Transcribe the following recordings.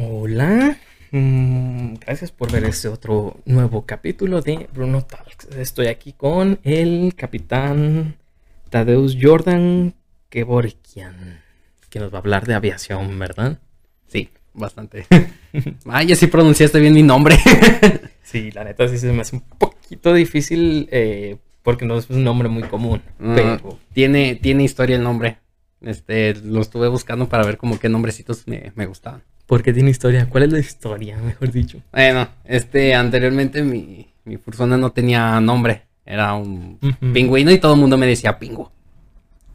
Hola, mm, gracias por ver este otro nuevo capítulo de Bruno Talks. Estoy aquí con el capitán Tadeusz Jordan Kevorkian, que nos va a hablar de aviación, ¿verdad? Sí, bastante. Ay, ya sí pronunciaste bien mi nombre. sí, la neta sí se me hace un poquito difícil eh, porque no es un nombre muy común. Mm, pero tiene, tiene historia el nombre. Este, lo estuve buscando para ver como qué nombrecitos me, me gustaban. ¿Por qué tiene historia? ¿Cuál es la historia, mejor dicho? Bueno, este, anteriormente mi, mi persona no tenía nombre. Era un pingüino y todo el mundo me decía pingo.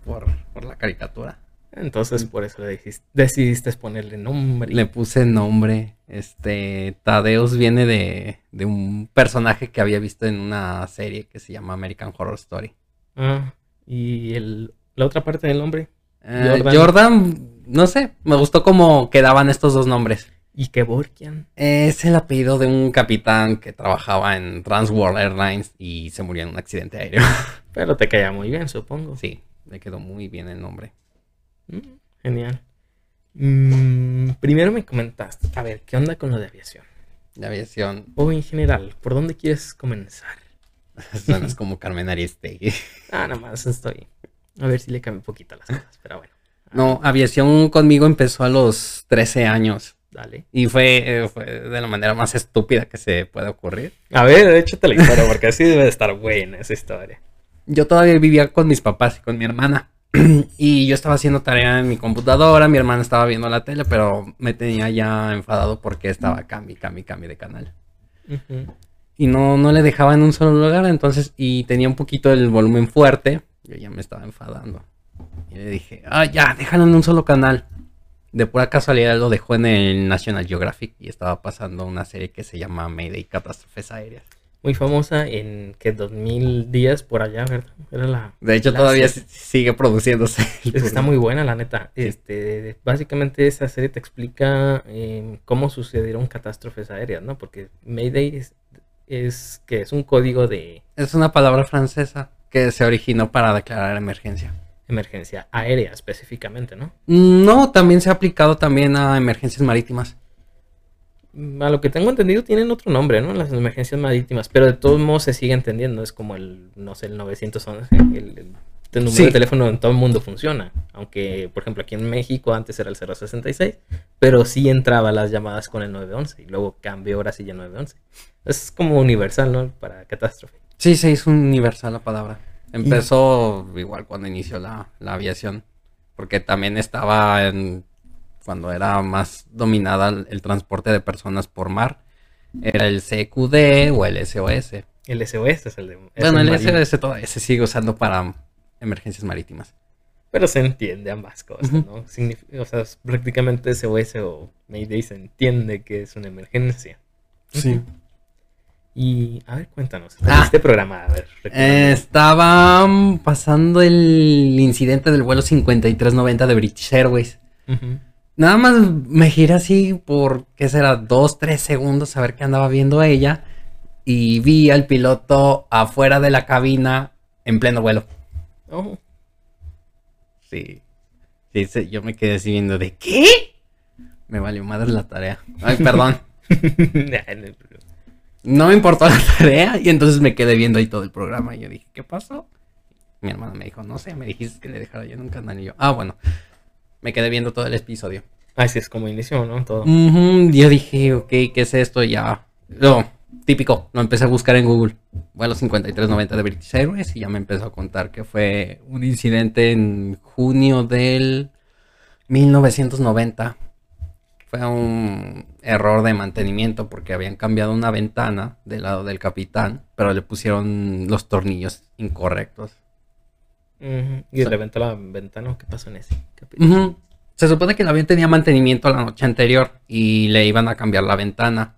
Por, por la caricatura. Entonces por eso le decidiste ponerle nombre. Le puse nombre. Este, Tadeus viene de, de un personaje que había visto en una serie que se llama American Horror Story. Ah, y el, la otra parte del nombre. Eh, Jordan. Jordan. No sé, me gustó cómo quedaban estos dos nombres. Y Kevorkian. Es el apellido de un capitán que trabajaba en Transworld Airlines y se murió en un accidente aéreo. Pero te caía muy bien, supongo. Sí, le quedó muy bien el nombre. Mm, Genial. Mm, primero me comentaste, a ver, ¿qué onda con lo de aviación? La aviación O en general, ¿por dónde quieres comenzar? suena como Carmen Aristegui. Ah, nada más estoy. A ver si le cambio un poquito las cosas, pero bueno. No, aviación conmigo empezó a los 13 años. Dale. Y fue, eh, fue de la manera más estúpida que se puede ocurrir. A ver, échate la historia, porque así debe de estar buena esa historia. Yo todavía vivía con mis papás y con mi hermana. y yo estaba haciendo tarea en mi computadora, mi hermana estaba viendo la tele, pero me tenía ya enfadado porque estaba cambio, cambio, cambio de canal. Y no, no le dejaba en un solo lugar, entonces, y tenía un poquito el volumen fuerte, yo ya me estaba enfadando. Y le dije, ah, ya, déjalo en un solo canal. De pura casualidad lo dejó en el National Geographic y estaba pasando una serie que se llama Mayday Catástrofes Aéreas. Muy famosa en que 2010 por allá, ¿verdad? Era la. De hecho, la todavía serie. sigue produciéndose. Es que está muy buena, la neta. Este, básicamente esa serie te explica eh, cómo sucedieron catástrofes aéreas, ¿no? Porque Mayday es, es que es un código de Es una palabra francesa que se originó para declarar emergencia. Emergencia aérea específicamente, ¿no? No, también se ha aplicado también a emergencias marítimas. A lo que tengo entendido tienen otro nombre, ¿no? Las emergencias marítimas, pero de todos modos se sigue entendiendo. Es como el, no sé, el 911, el, el- el número Sí. de teléfono en todo el mundo funciona. Aunque, por ejemplo, aquí en México antes era el 066, pero sí entraba las llamadas con el 911 y luego cambió ahora sí ya 911. Es como universal, ¿no? Para catástrofe. Sí, se hizo universal la palabra. Empezó igual cuando inició la, la aviación, porque también estaba en cuando era más dominada el, el transporte de personas por mar. Era el CQD o el SOS. El SOS es el de... es bueno, el. SOS todavía se sigue usando para emergencias marítimas. Pero se entiende ambas cosas. ¿no? Signif- o sea, prácticamente SOS o Mayday se entiende que es una emergencia. Sí. Y, a ver, cuéntanos. Ah. Este programa, a ver. Eh, recuérdame. estaba mm, pasando el incidente del vuelo 5390 de British Airways. Nada más me giré así por, ¿qué será? Dos, tres segundos a ver qué andaba viendo ella. Y vi al piloto afuera de la cabina en pleno vuelo. Oh, Sí. Sí, sí, yo me quedé así viendo de ¿qué? Me valió madre la tarea. Ay, perdón. No me importó la tarea y entonces me quedé viendo ahí todo el programa. Y yo dije, ¿qué pasó? Mi hermana me dijo, no sé, me dijiste que le dejara yo en un canal. Y yo, ah, bueno. Me quedé viendo todo el episodio. Así es como inició, ¿no? Todo. Ujú, Yo dije, ok, ¿qué es esto? Ya. No, típico, lo empecé a buscar en Google. Vuelo 5390 de British Airways y ya me empezó a contar que fue un incidente en junio del 1990. Fue un error de mantenimiento porque habían cambiado una ventana del lado del capitán, pero le pusieron los tornillos incorrectos. Y reventó la ventana. ¿Qué pasó en ese? Ujú. Se supone que el avión tenía mantenimiento la noche anterior y le iban a cambiar la ventana.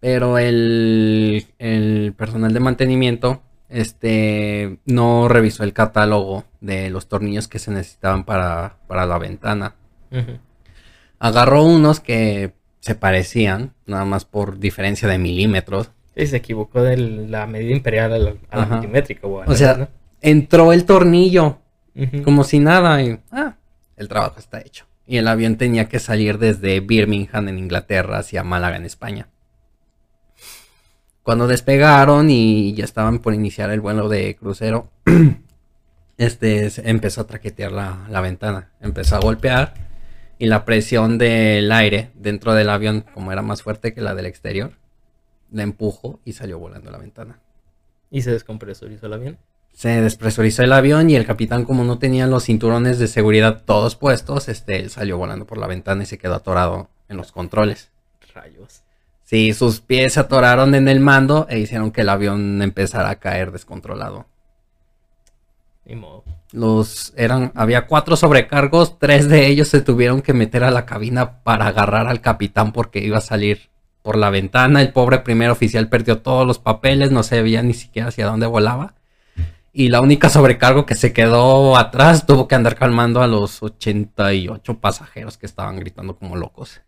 Pero el, el personal de mantenimiento este, no revisó el catálogo de los tornillos que se necesitaban para, para la ventana. Ujú. Agarró unos que se parecían, nada más por diferencia de milímetros. Sí, se equivocó de la medida imperial a la, a la Ajá. milimétrica. O, sea, entró el tornillo como si nada y ah, el trabajo está hecho. y el avión tenía que salir desde Birmingham en Inglaterra hacia Málaga en España. Cuando despegaron y ya estaban por iniciar el vuelo de crucero, este empezó a traquetear la, la ventana, empezó a golpear y la presión del aire dentro del avión, como era más fuerte que la del exterior, la empujó y salió volando la ventana. ¿Y se descompresurizó el avión? Se despresurizó el avión y el capitán, como no tenía los cinturones de seguridad todos puestos, este, él salió volando por la ventana y se quedó atorado en los controles. Rayos. Sí, sus pies se atoraron en el mando e hicieron que el avión empezara a caer descontrolado. Ni modo. Los eran, había cuatro sobrecargos, tres de ellos se tuvieron que meter a la cabina para agarrar al capitán porque iba a salir por la ventana. El pobre primer oficial perdió todos los papeles, no sabía ni siquiera hacia dónde volaba. Y la única sobrecargo que se quedó atrás tuvo que andar calmando a los 88 pasajeros que estaban gritando como locos.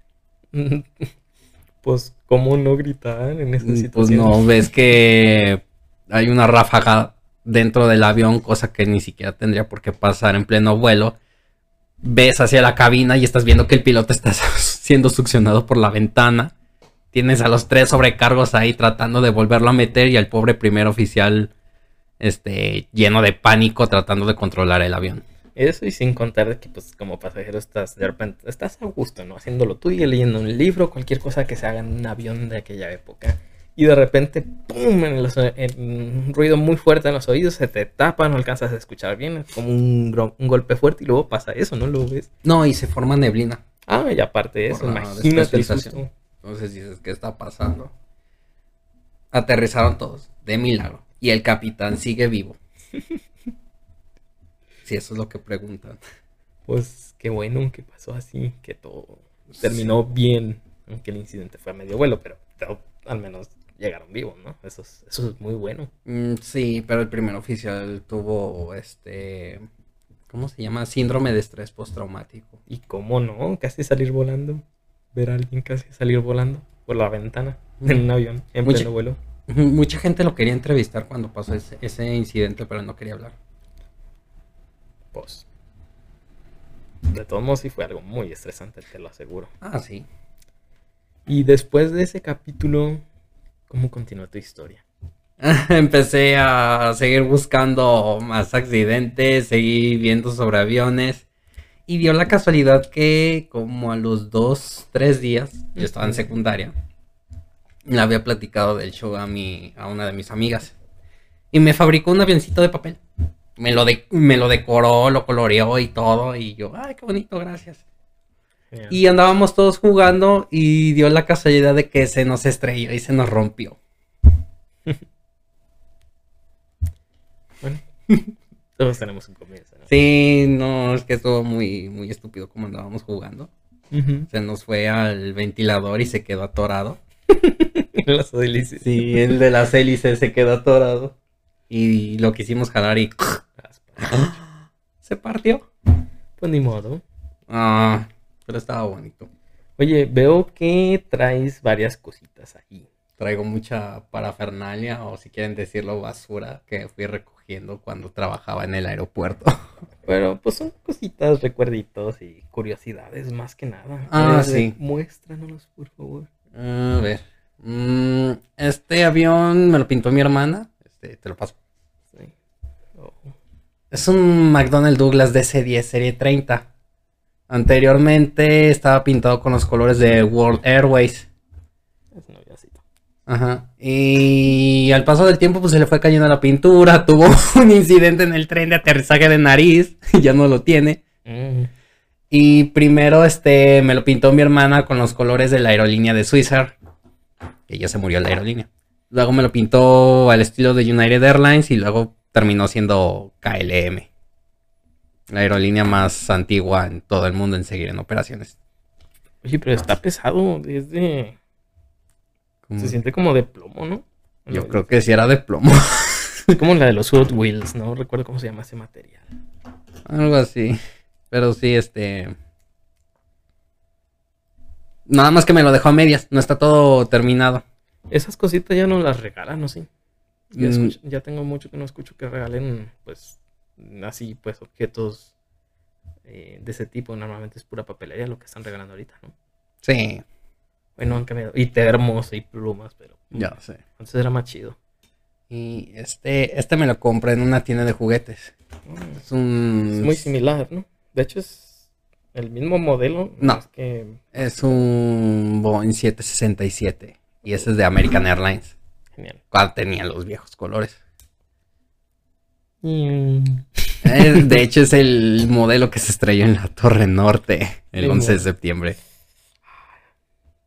pues, ¿cómo no gritar en esta Pues situación? no, ves que hay una ráfaga dentro del avión, cosa que ni siquiera tendría por qué pasar en pleno vuelo. Ves hacia la cabina y estás viendo que el piloto está siendo succionado por la ventana. Tienes a los tres sobrecargos ahí tratando de volverlo a meter y al pobre primer oficial este, lleno de pánico tratando de controlar el avión. Eso y sin contar de que pues como pasajero estás de repente, estás a gusto, ¿no? Haciéndolo tú y leyendo un libro, cualquier cosa que se haga en un avión de aquella época. Y de repente, ¡pum! En los- en un ruido muy fuerte en los oídos, se te tapa, no alcanzas a escuchar bien, es como un, golpe fuerte y luego pasa eso, ¿no? Lo ves. No, y se forma neblina. Ah, y aparte de eso, Por imagínate el despresurización. susto. Entonces dices, ¿qué está pasando? Aterrizaron todos, de milagro. Y el capitán sigue vivo. Si eso es lo que preguntan. Pues qué bueno que pasó así, que todo terminó bien, aunque el incidente fue a medio vuelo, pero todo- al menos llegaron vivos, ¿no? Eso es, eso es muy bueno. Mm, sí, pero el primer oficial tuvo este. ¿Cómo se llama? Síndrome de estrés postraumático. Y cómo no, casi salir volando, ver a alguien casi salir volando por la ventana en un avión en Mucha- pleno vuelo. Mucha gente lo quería entrevistar cuando pasó ese, ese incidente, pero no quería hablar. Pues, de todos modos sí fue algo muy estresante, te lo aseguro. Ah, sí. Y después de ese capítulo, ¿cómo continúa tu historia? Empecé a seguir buscando más accidentes, seguí viendo sobre aviones. Y dio la casualidad que como a los dos, tres días, yo estaba en secundaria, le había platicado del show a, mi, a una de mis amigas. Y me fabricó un avioncito de papel. Me lo, de- me lo decoró, lo coloreó y todo. Y yo, ay, qué bonito, gracias. Y andábamos todos jugando y dio la casualidad de que se nos estrelló y se nos rompió. Bueno, todos tenemos un comienzo, ¿no? Sí, no, es que estuvo muy, muy estúpido como andábamos jugando. Se nos fue al ventilador y se quedó atorado. Las hélices. Sí, el de las hélices se quedó atorado. Y lo quisimos jalar y se partió. Pues ni modo. Ah, pero estaba bonito. Oye, veo que traes varias cositas ahí. Traigo mucha parafernalia o si quieren decirlo basura que fui recogiendo cuando trabajaba en el aeropuerto. Pero pues son cositas, recuerditos y curiosidades más que nada. Ah, sí. Muéstranos, por favor. A ver. Mm, este avión me lo pintó mi hermana. Este, te lo paso. Sí. Oh, Es un McDonnell Douglas DC-10 Serie 30. Anteriormente estaba pintado con los colores de World Airways. es un avioncito. Ajá. Y al paso del tiempo pues se le fue cayendo la pintura. Tuvo un incidente en el tren de aterrizaje de nariz. Y ya no lo tiene. Mm, Y primero este me lo pintó mi hermana con los colores de la aerolínea de Swissair. Que ya se murió la aerolínea. Luego me lo pintó al estilo de United Airlines y luego terminó siendo KLM. La aerolínea más antigua en todo el mundo en seguir en operaciones. Oye, pero está pesado. Es de... Se siente como de plomo, ¿no? Yo creo que sí era de plomo. Es como la de los Hot Wheels, no recuerdo cómo se llama ese material. Algo así. Pero sí, este. Nada más que me lo dejó a medias. No está todo terminado. Esas cositas ya no las regalan, ¿no? Sí. Ya, Mm. ya tengo mucho que no escucho que regalen, pues, así, pues, objetos eh, de ese tipo normalmente es pura papelería lo que están regalando ahorita, ¿no? Sí, Bueno, han cambiado. Y termos y plumas, pero ya sé. antes era más chido. Y este, este me lo compré en una tienda de juguetes. Mm, Es un. Es muy similar, ¿no? De hecho es el mismo modelo. No. Es que Es un Boeing 767. Y ese es de American Airlines. genial. Cual tenía los viejos colores. Mm, Eh, De hecho, es el modelo que se estrelló en la Torre Norte el Qué 11 de septiembre.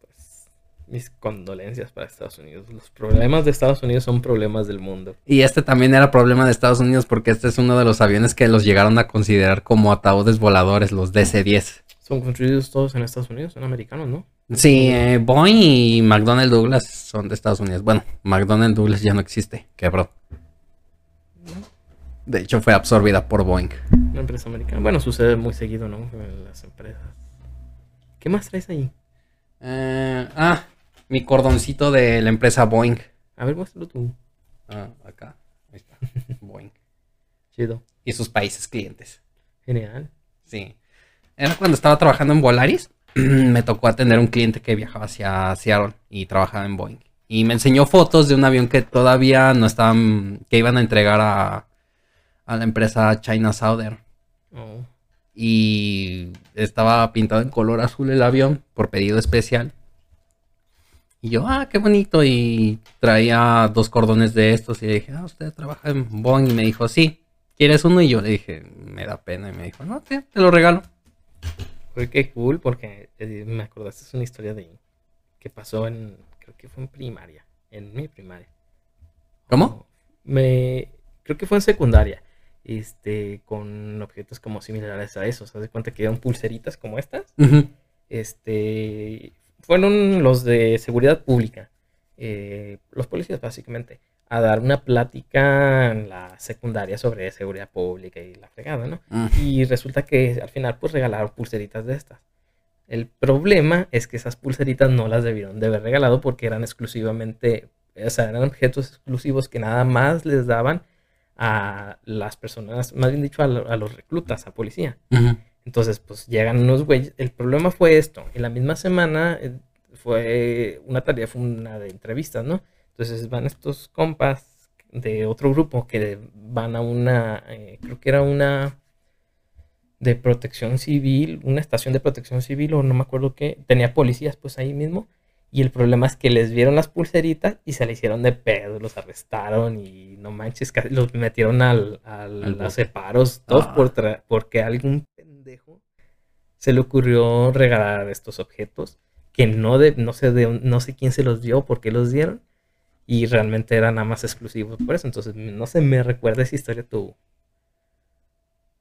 pues, mis condolencias para Estados Unidos. Los problemas de Estados Unidos son problemas del mundo. Y este también era problema de Estados Unidos porque este es uno de los aviones que los llegaron a considerar como ataúdes voladores, los DC-10. Son construidos todos en Estados Unidos, son americanos, ¿no? Sí, eh, Boeing y McDonnell Douglas son de Estados Unidos. Bueno, McDonnell Douglas ya no existe, quebró. De hecho, fue absorbida por Boeing. Una empresa americana. Bueno, sucede muy seguido, ¿no? En las empresas. ¿Qué más traes ahí? Eh, ah, mi cordoncito de la empresa Boeing. A ver, muéstralo tú. Ah, acá. Ahí está. Boeing. Chido. Y sus países clientes. Genial. Sí. Era cuando estaba trabajando en Volaris. me tocó atender a un cliente que viajaba hacia Seattle y trabajaba en Boeing. Y me enseñó fotos de un avión que todavía no estaban, que iban a entregar a, a la empresa China Southern. Oh, Y estaba pintado en color azul el avión por pedido especial. Y yo, ah, qué bonito. Y traía dos cordones de estos. Y le dije, ah, usted trabaja en Boeing. Y me dijo, sí, ¿quieres uno? Y yo le dije, me da pena. Y me dijo, no, sí, te lo regalo. Fue que cool porque eh, me acordaste es una historia de que pasó en, creo que fue en primaria, en mi primaria. ¿Cómo? Me, creo que fue en secundaria, este, con objetos como similares a esos. Haz de cuenta que eran pulseritas como estas. Este, fueron los de seguridad pública, eh, los policías básicamente, a dar una plática en la secundaria sobre seguridad pública y la fregada, ¿no? Mm. Y resulta que al final pues regalaron pulseritas de estas. El problema es que esas pulseritas no las debieron de haber regalado porque eran exclusivamente, o sea, eran objetos exclusivos que nada más les daban a las personas, más bien dicho, a, lo- a los reclutas, a policía. Entonces, pues llegan unos güeyes. El problema fue esto. En la misma semana eh, fue una tarea, fue una de entrevistas, ¿no? Entonces van estos compas de otro grupo que van a una, eh, creo que era una de protección civil, una estación de protección civil o no me acuerdo qué. Tenía policías pues ahí mismo. Y el problema es que les vieron las pulseritas y se le hicieron de pedo, los arrestaron y no manches, casi los metieron al, al- Al a separos, todos Ah. por tra- porque a algún pendejo se le ocurrió regalar estos objetos que no, de, no, sé de, no sé quién se los dio, por qué los dieron y realmente eran nada más exclusivos por eso. Entonces, no se me recuerda esa historia tu,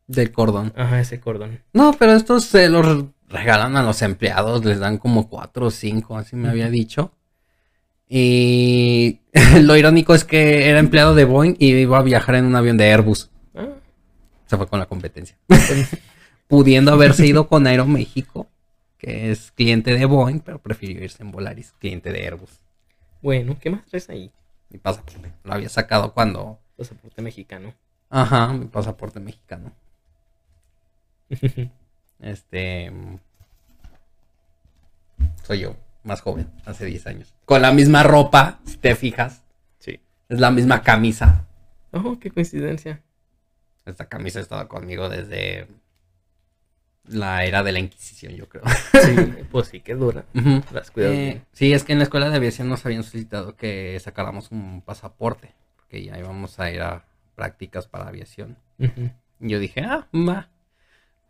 Del cordón. ajá, ese cordón. No, pero estos se los regalan a los empleados, les dan como cuatro o cinco, así me había dicho. Y lo irónico es que era empleado de Boeing y iba a viajar en un avión de Airbus. Ah, Se fue con la competencia. Pudiendo haberse ido con Aeroméxico, que es cliente de Boeing, pero prefirió irse en Volaris, cliente de Airbus. bueno, ¿qué más traes ahí? Mi pasaporte. Lo había sacado cuando. Pasaporte mexicano. Ajá, mi pasaporte mexicano. Este. Soy yo, más joven, hace 10 años. Con la misma ropa, si te fijas. sí. Es la misma camisa. Oh, qué coincidencia. Esta camisa ha estado conmigo desde la era de la Inquisición, yo creo. Sí, pues sí, que dura. Ujú. Las cuidas Eh, sí, es que en la escuela de aviación nos habían solicitado que sacáramos un pasaporte, porque ya íbamos a ir a prácticas para aviación. Y yo dije, ah, va.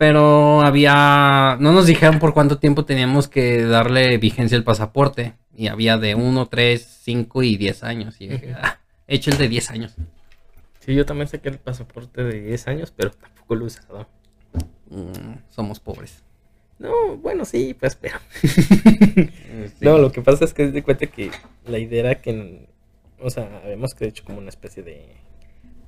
Pero había, no nos dijeron por cuánto tiempo teníamos que darle vigencia al pasaporte. Y había de 1, 3, 5 y 10 años. Y dije, ah, he hecho el de 10 años. Sí, yo también saqué el pasaporte de 10 años, pero tampoco lo he usado. Mm, somos pobres. No, bueno, sí, pues, pero. Sí. No, lo que pasa es que de cuenta que la idea era que, o sea, habíamos hecho como una especie de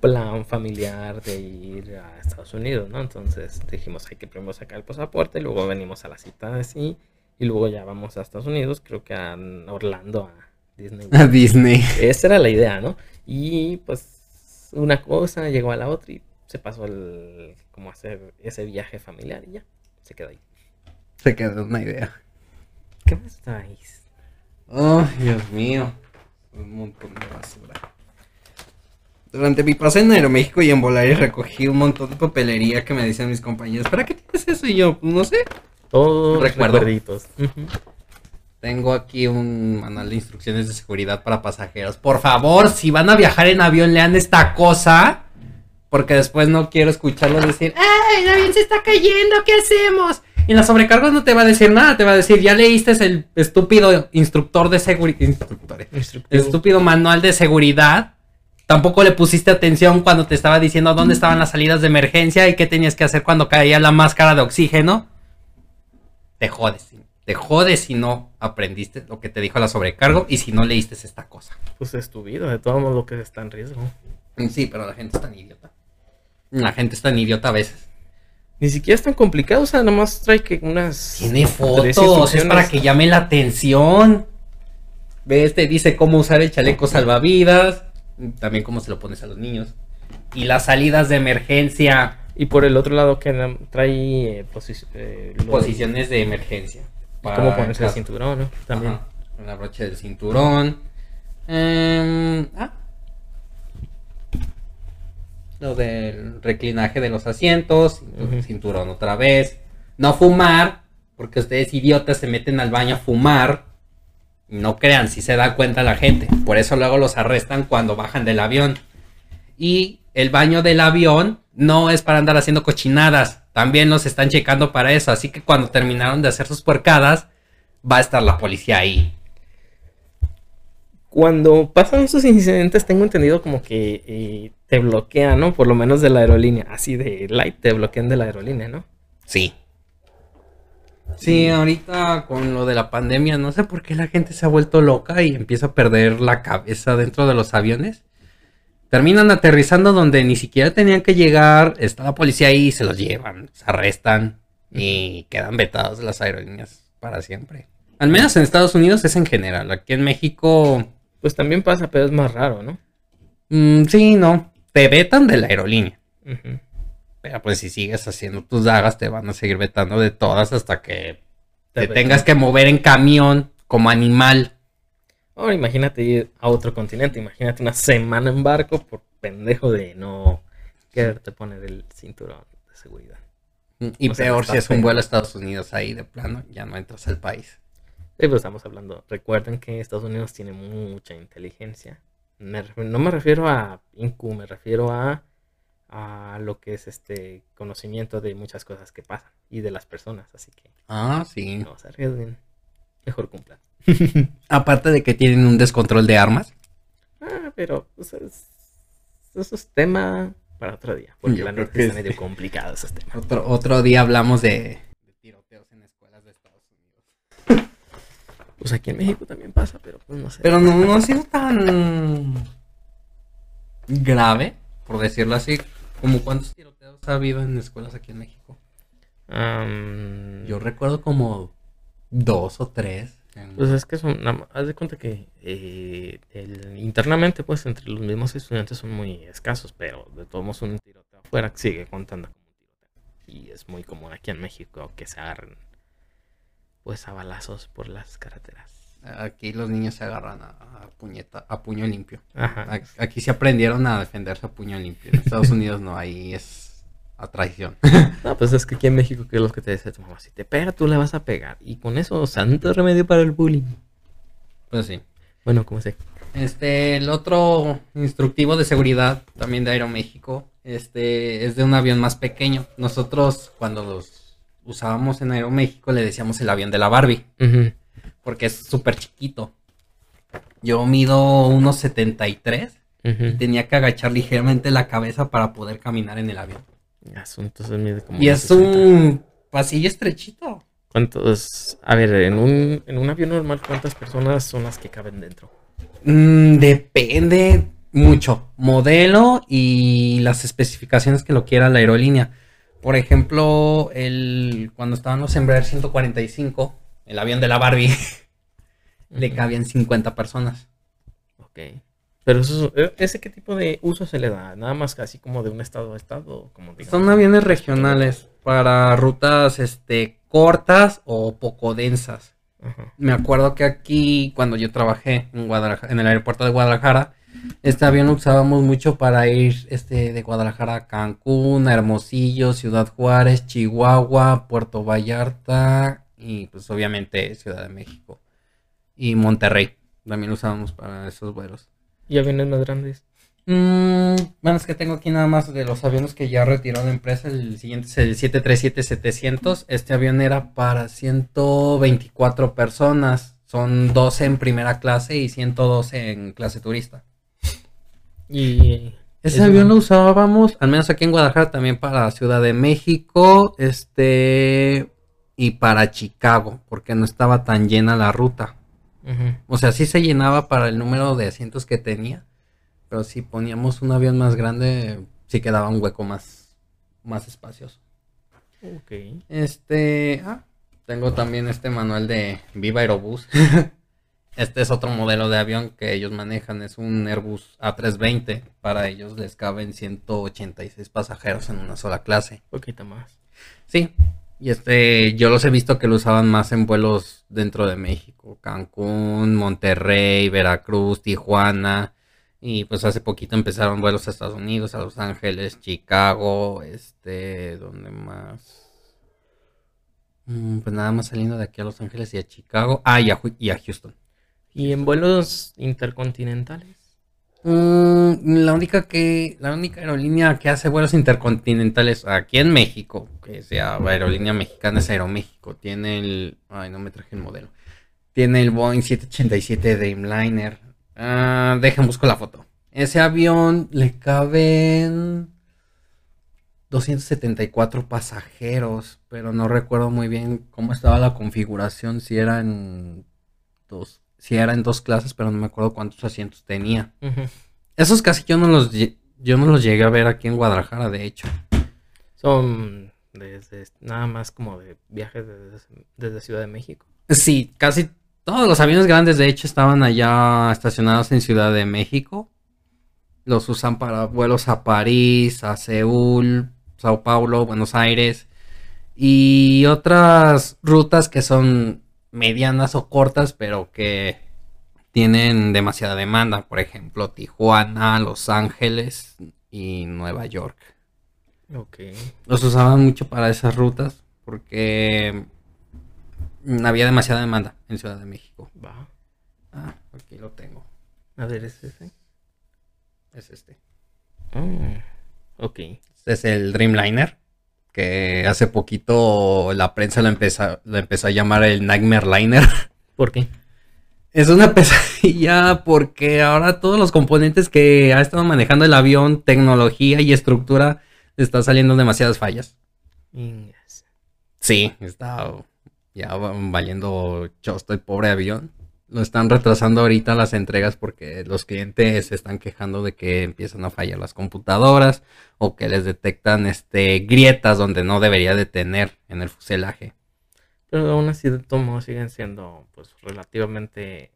plan familiar de ir a Estados Unidos, ¿no? Entonces dijimos, hay que primero sacar el pasaporte, luego venimos a la cita así, y luego ya vamos a Estados Unidos, creo que a Orlando, a Disney. A Disney. Esa era la idea, ¿no? Y pues una cosa llegó a la otra y se pasó el, como hacer ese viaje familiar y ya, se quedó ahí. Se quedó una idea. ¿Qué más traes? Oh, Dios mío. Un montón de basura. Durante mi paseo en Aeroméxico y en Volaris recogí un montón de papelería que me decían mis compañeros. ¿Para qué tienes eso? Y yo, pues no sé. Todos Recuerdo. recuerditos. Tengo aquí un manual de instrucciones de seguridad para pasajeros. Por favor, si van a viajar en avión, lean esta cosa. Porque después no quiero escucharlos decir, ¡ay, el avión se está cayendo! ¿Qué hacemos? Y en la sobrecargos no te va a decir nada, te va a decir, ya leíste el estúpido instructor de seguridad. Instructivo. estúpido manual de seguridad. Tampoco le pusiste atención cuando te estaba diciendo dónde estaban las salidas de emergencia y qué tenías que hacer cuando caía la máscara de oxígeno. Te jodes. Te jodes si no aprendiste lo que te dijo la sobrecargo y si no leíste esta cosa. Pues es tu vida, de todo modo que está en riesgo. Sí, pero la gente es tan idiota. La gente es tan idiota a veces. Ni siquiera es tan complicado, o sea, nomás trae que unas... Tiene fotos, es para que llame la atención. Ves, te dice cómo usar el chaleco salvavidas. También cómo se lo pones a los niños. Y las salidas de emergencia. Y por el otro lado que trae eh, posi- eh, Posiciones de emergencia. y cómo Para ponerse el cinturón, ¿no? También. Ajá, la brocha del cinturón. Em, ah. Lo del reclinaje de los asientos. Cinturón otra vez. No fumar. Porque ustedes idiotas se meten al baño a fumar. No crean, si se da cuenta la gente. Por eso luego los arrestan cuando bajan del avión. Y el baño del avión no es para andar haciendo cochinadas. También los están checando para eso. Así que cuando terminaron de hacer sus puercadas, va a estar la policía ahí. Cuando pasan esos incidentes, tengo entendido como que eh, te bloquean, ¿no? Por lo menos de la aerolínea. Así de light te bloquean de la aerolínea, ¿no? Sí. Sí, ahorita con lo de la pandemia, no sé por qué la gente se ha vuelto loca y empieza a perder la cabeza dentro de los aviones. Terminan aterrizando donde ni siquiera tenían que llegar, está la policía ahí, se los llevan, se arrestan y quedan vetados de las aerolíneas para siempre. Al menos en Estados Unidos es en general, aquí en México, Pues también pasa, pero es más raro, ¿no? mm, sí, no, te vetan de la aerolínea. Pero pues si sigues haciendo tus dagas, te van a seguir vetando de todas hasta que te, tengas que mover en camión como animal. Ahora imagínate ir a otro continente, imagínate una semana en barco por pendejo de no quererte poner el cinturón de seguridad. Y O sea, peor si es un vuelo a Estados Unidos ahí de plano, ya no entras al país. Sí, pues estamos hablando. Recuerden que Estados Unidos tiene mucha inteligencia. Me no me refiero a INCU, me refiero a, a lo que es este conocimiento de muchas cosas que pasan y de las personas. Así que Ah, sí. no se arriesguen. Mejor cumplan. Aparte de que tienen un descontrol de armas. Ah, pero pues, es- eso es tema para otro día. Porque Yo la neta está sí. medio complicado esos temas. Otro, otro día hablamos de, de tiroteos en escuelas de Estados Unidos. Pues aquí en México también pasa, pero pues no sé. Pero no, no ha sido tan grave, por decirlo así. Como cuántos tiroteos ha habido en escuelas aquí en México. Yo recuerdo como dos o tres. en- Pues es que son, nada más- haz de cuenta que eh, el- internamente, pues entre los mismos estudiantes son muy escasos, pero de todos modos un tiroteo afuera sigue contando como un tiroteo. Y es muy común aquí en México que se agarren, pues a balazos por las carreteras. Aquí los niños se agarran a, a puñeta, a puño limpio. Ajá. Aquí se aprendieron a defenderse a puño limpio. En Estados Unidos no, ahí es a traición. No, pues es que aquí en México, que es lo que te dice tu mamá, si te pega, tú le vas a pegar. Y con eso, santo remedio para el bullying. Pues sí. Bueno, como sé. Este, el otro instructivo de seguridad también de Aeroméxico, este, es de un avión más pequeño. Nosotros cuando los usábamos en Aeroméxico le decíamos el avión de la Barbie, Ujú. Porque es súper chiquito. Yo mido unos 73 Ujú. y tenía que agachar ligeramente la cabeza para poder caminar en el avión. Asuntos de como Y es 60. un pasillo estrechito. ¿Cuántos? A ver, en un, en un avión normal, ¿cuántas personas son las que caben dentro? Mm, depende mucho. Modelo y las especificaciones que lo quiera la aerolínea. Por ejemplo, el, cuando estaban los Embraer 145, el avión de la Barbie, le cabían 50 personas. Ok. Pero eso, ¿ese qué tipo de uso se le da? Nada más casi como de un estado a estado. Como digamos. Son aviones regionales para rutas este, cortas o poco densas. Ajá. Me acuerdo que aquí, cuando yo trabajé en Guadalajara, en el aeropuerto de Guadalajara, este avión lo usábamos mucho para ir este, de Guadalajara a Cancún, a Hermosillo, Ciudad Juárez, Chihuahua, Puerto Vallarta y pues obviamente Ciudad de México. Y Monterrey. También lo usábamos para esos vuelos. ¿Y aviones más grandes? Mm, bueno, es que tengo aquí nada más de los aviones que ya retiró la empresa. El siguiente es el 737-700. Este avión era para 124 personas. Son 12 en primera clase y 112 en clase turista. Y. Ese es avión lo usábamos, al menos aquí en Guadalajara, también para Ciudad de México, este, y para Chicago, porque no estaba tan llena la ruta. O sea, sí se llenaba para el número de asientos que tenía, pero si poníamos un avión más grande, sí quedaba un hueco más, más espacioso. Ok. Este, ah, tengo también este manual de Viva Aerobús. Este es otro modelo de avión que ellos manejan, es un Airbus A320. Para ellos les caben 186 pasajeros en una sola clase. Poquito más. Sí, y este, yo los he visto que lo usaban más en vuelos dentro de México, Cancún, Monterrey, Veracruz, Tijuana. Y pues hace poquito empezaron vuelos a Estados Unidos, a Los Ángeles, Chicago, este, ¿dónde más? Mm, pues nada más saliendo de aquí a Los Ángeles y a Chicago. Ah, y a, y a Houston. ¿Y en vuelos intercontinentales? Mm, la única que, la única aerolínea que hace vuelos intercontinentales aquí en México, que sea aerolínea mexicana es Aeroméxico. Tiene el, ay, no me traje el modelo. Tiene el Boeing 787 Dreamliner. Ah, dejen busco la foto. Ese avión le caben 274 pasajeros, pero no recuerdo muy bien cómo estaba la configuración, si era en dos, si era en dos clases, pero no me acuerdo cuántos asientos tenía. Esos casi yo no los yo no los llegué a ver aquí en Guadalajara, de hecho. Son desde nada más como de viajes desde, desde Ciudad de México. Sí, casi todos los aviones grandes de hecho estaban allá estacionados en Ciudad de México. Los usan para vuelos a París, a Seúl, Sao Paulo, Buenos Aires y otras rutas que son medianas o cortas, pero que tienen demasiada demanda, por ejemplo, Tijuana, Los Ángeles y Nueva York. Ok. Los usaban mucho para esas rutas porque mm, había demasiada demanda en Ciudad de México. Va. Ah, aquí lo tengo. A ver, ¿es ese? Es este. Oh, ok. Este es el Dreamliner. Que hace poquito la prensa lo empezó, empezó a llamar el Nightmare Liner. ¿Por qué? Es una pesadilla porque ahora todos los componentes que ha estado manejando el avión, tecnología y estructura, le están saliendo demasiadas fallas. Sí, está ya va- valiendo chosto el pobre avión. Lo están retrasando ahorita las entregas porque los clientes se están quejando de que empiezan a fallar las computadoras o que les detectan este grietas donde no debería de tener en el fuselaje. Pero aún así, de todos modos, siguen siendo, pues, relativamente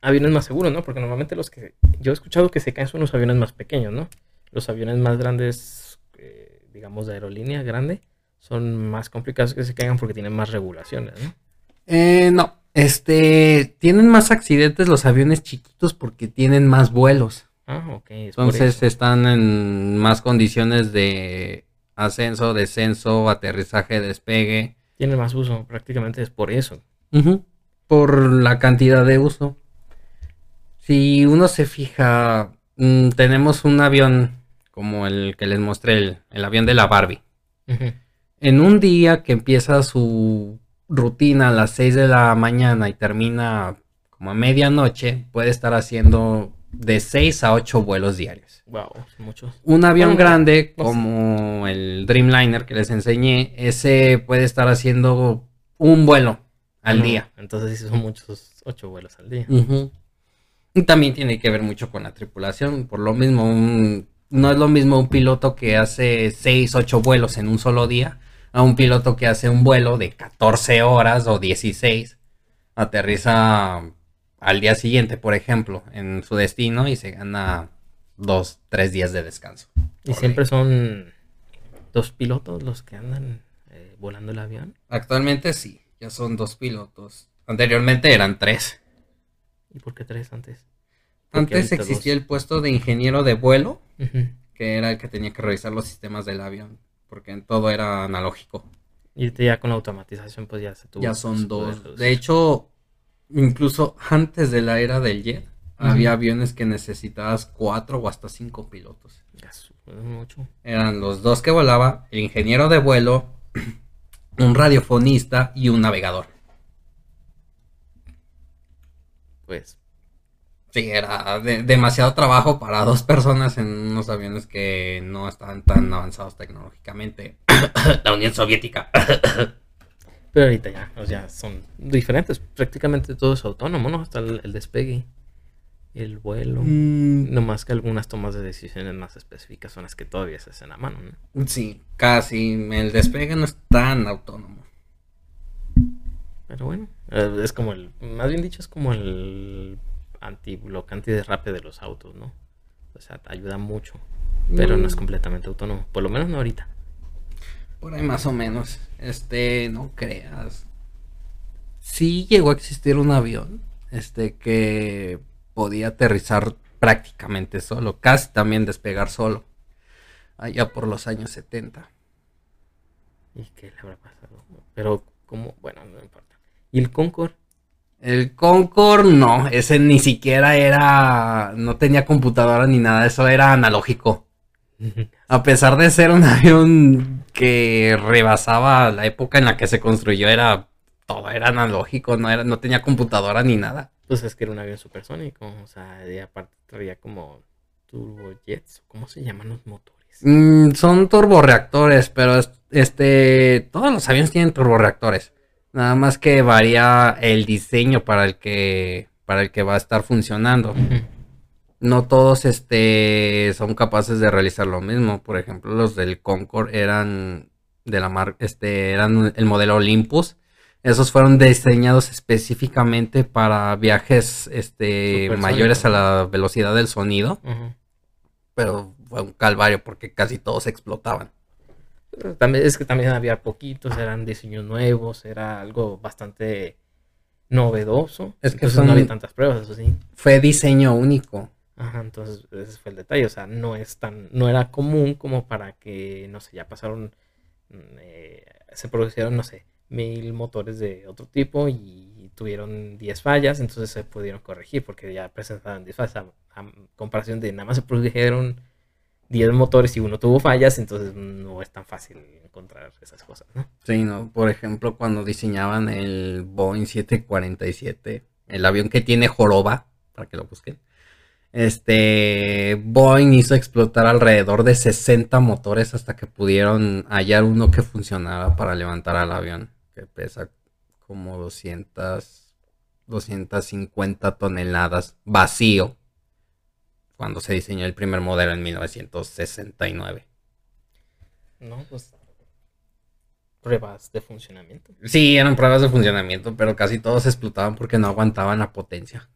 aviones más seguros, ¿no? Porque normalmente los que yo he escuchado que se caen son los aviones más pequeños, ¿no? Los aviones más grandes, eh, digamos, de aerolínea grande, son más complicados que se caigan porque tienen más regulaciones, ¿no? Eh, no, este tienen más accidentes los aviones chiquitos porque tienen más vuelos. Ah, ok. es Entonces están en más condiciones de ascenso, descenso, aterrizaje, despegue. Tienen más uso, prácticamente es por eso. Ujú, Por la cantidad de uso. Si uno se fija, mm, tenemos un avión como el que les mostré, el, el avión de la Barbie. Ujú. En un día que empieza su rutina a las 6 de la mañana y termina como a medianoche, puede estar haciendo de 6 a 8 vuelos diarios. Wow, muchos. Un avión Bueno, grande sé. como el Dreamliner que les enseñé, ese puede estar haciendo un vuelo al día. Entonces sí son muchos ocho vuelos al día. Y también tiene que ver mucho con la tripulación. Por lo mismo, un- no es lo mismo un piloto que hace 6, 8 vuelos en un solo día a un piloto que hace un vuelo de 14 horas o 16. Aterriza al día siguiente, por ejemplo, en su destino y se gana dos, tres días de descanso. Y siempre son dos pilotos los que andan eh, volando el avión. Actualmente sí, ya son dos pilotos. Anteriormente eran tres. ¿Y por qué tres antes? Antes existía dos. el puesto de ingeniero de vuelo, que era el que tenía que revisar los sistemas del avión, porque en todo era analógico. Y ya con la automatización, pues ya se tuvo. Ya son dos. vuelos. De hecho, incluso antes de la era del jet, había aviones que necesitabas cuatro o hasta cinco pilotos. Ya su- es mucho. Eran los dos que volaba, el ingeniero de vuelo, un radiofonista y un navegador. Pues, Sí, era de- demasiado trabajo para dos personas en unos aviones que no estaban tan avanzados tecnológicamente. la Unión Soviética. pero ahorita ya, o sea, son diferentes. Prácticamente todo es autónomo, ¿no? Hasta el, el despegue, el vuelo. Mm, No más que algunas tomas de decisiones más específicas son las que todavía se hacen a mano, ¿no? sí, casi. El despegue no es tan autónomo. Pero bueno, eh, es como el, más bien dicho, es como el antibloque, antiderrape de los autos, ¿no? O sea, ayuda mucho, pero no es Mm. completamente autónomo, por lo menos no ahorita. Por ahí más o menos. Este, no creas. Sí llegó a existir un avión, este, que podía aterrizar prácticamente solo, casi también despegar solo, allá por los años 70. ¿Y qué le habrá pasado? Pero, como, bueno, no importa. ¿Y el Concord? El Concorde no, ese ni siquiera era, no tenía computadora ni nada, eso era analógico. A pesar de ser un avión que rebasaba la época en la que se construyó, era todo era analógico, no era, no tenía computadora ni nada. Pues es que era un avión supersónico, o sea, y aparte traía como turbojets, ¿cómo se llaman los motores? Mm, son turborreactores, pero es- este, todos los aviones tienen turborreactores. Nada más que varía el diseño para el que, para el que va a estar funcionando. No todos este, son capaces de realizar lo mismo. Por ejemplo, los del Concorde eran de la marca, este, eran el modelo Olympus. Esos fueron diseñados específicamente para viajes este, mayores a la velocidad del sonido. Pero fue un calvario porque casi todos explotaban. También, es que también había poquitos, eran diseños nuevos, era algo bastante novedoso. Es que Entonces son- no había tantas pruebas, eso sí. Fue diseño único. Ajá, entonces ese fue el detalle, o sea, no es tan, no era común como para que, no sé, ya pasaron, mm, eh, se produjeron, no sé, mil motores de otro tipo y tuvieron 10 fallas, entonces se pudieron corregir porque ya presentaban 10 fallas, a, a comparación de nada más se produjeron 10 motores y uno tuvo fallas, entonces no es tan fácil encontrar esas cosas, ¿no? Sí, ¿no? Por ejemplo, cuando diseñaban el Boeing 747, el avión que tiene joroba, para que lo busquen. Este Boeing hizo explotar alrededor de 60 motores hasta que pudieron hallar uno que funcionara para levantar al avión, que pesa como 200, 250 toneladas vacío, cuando se diseñó el primer modelo en 1969. No, pues pruebas de funcionamiento. Sí, eran pruebas de funcionamiento, pero casi todos explotaban porque no aguantaban la potencia.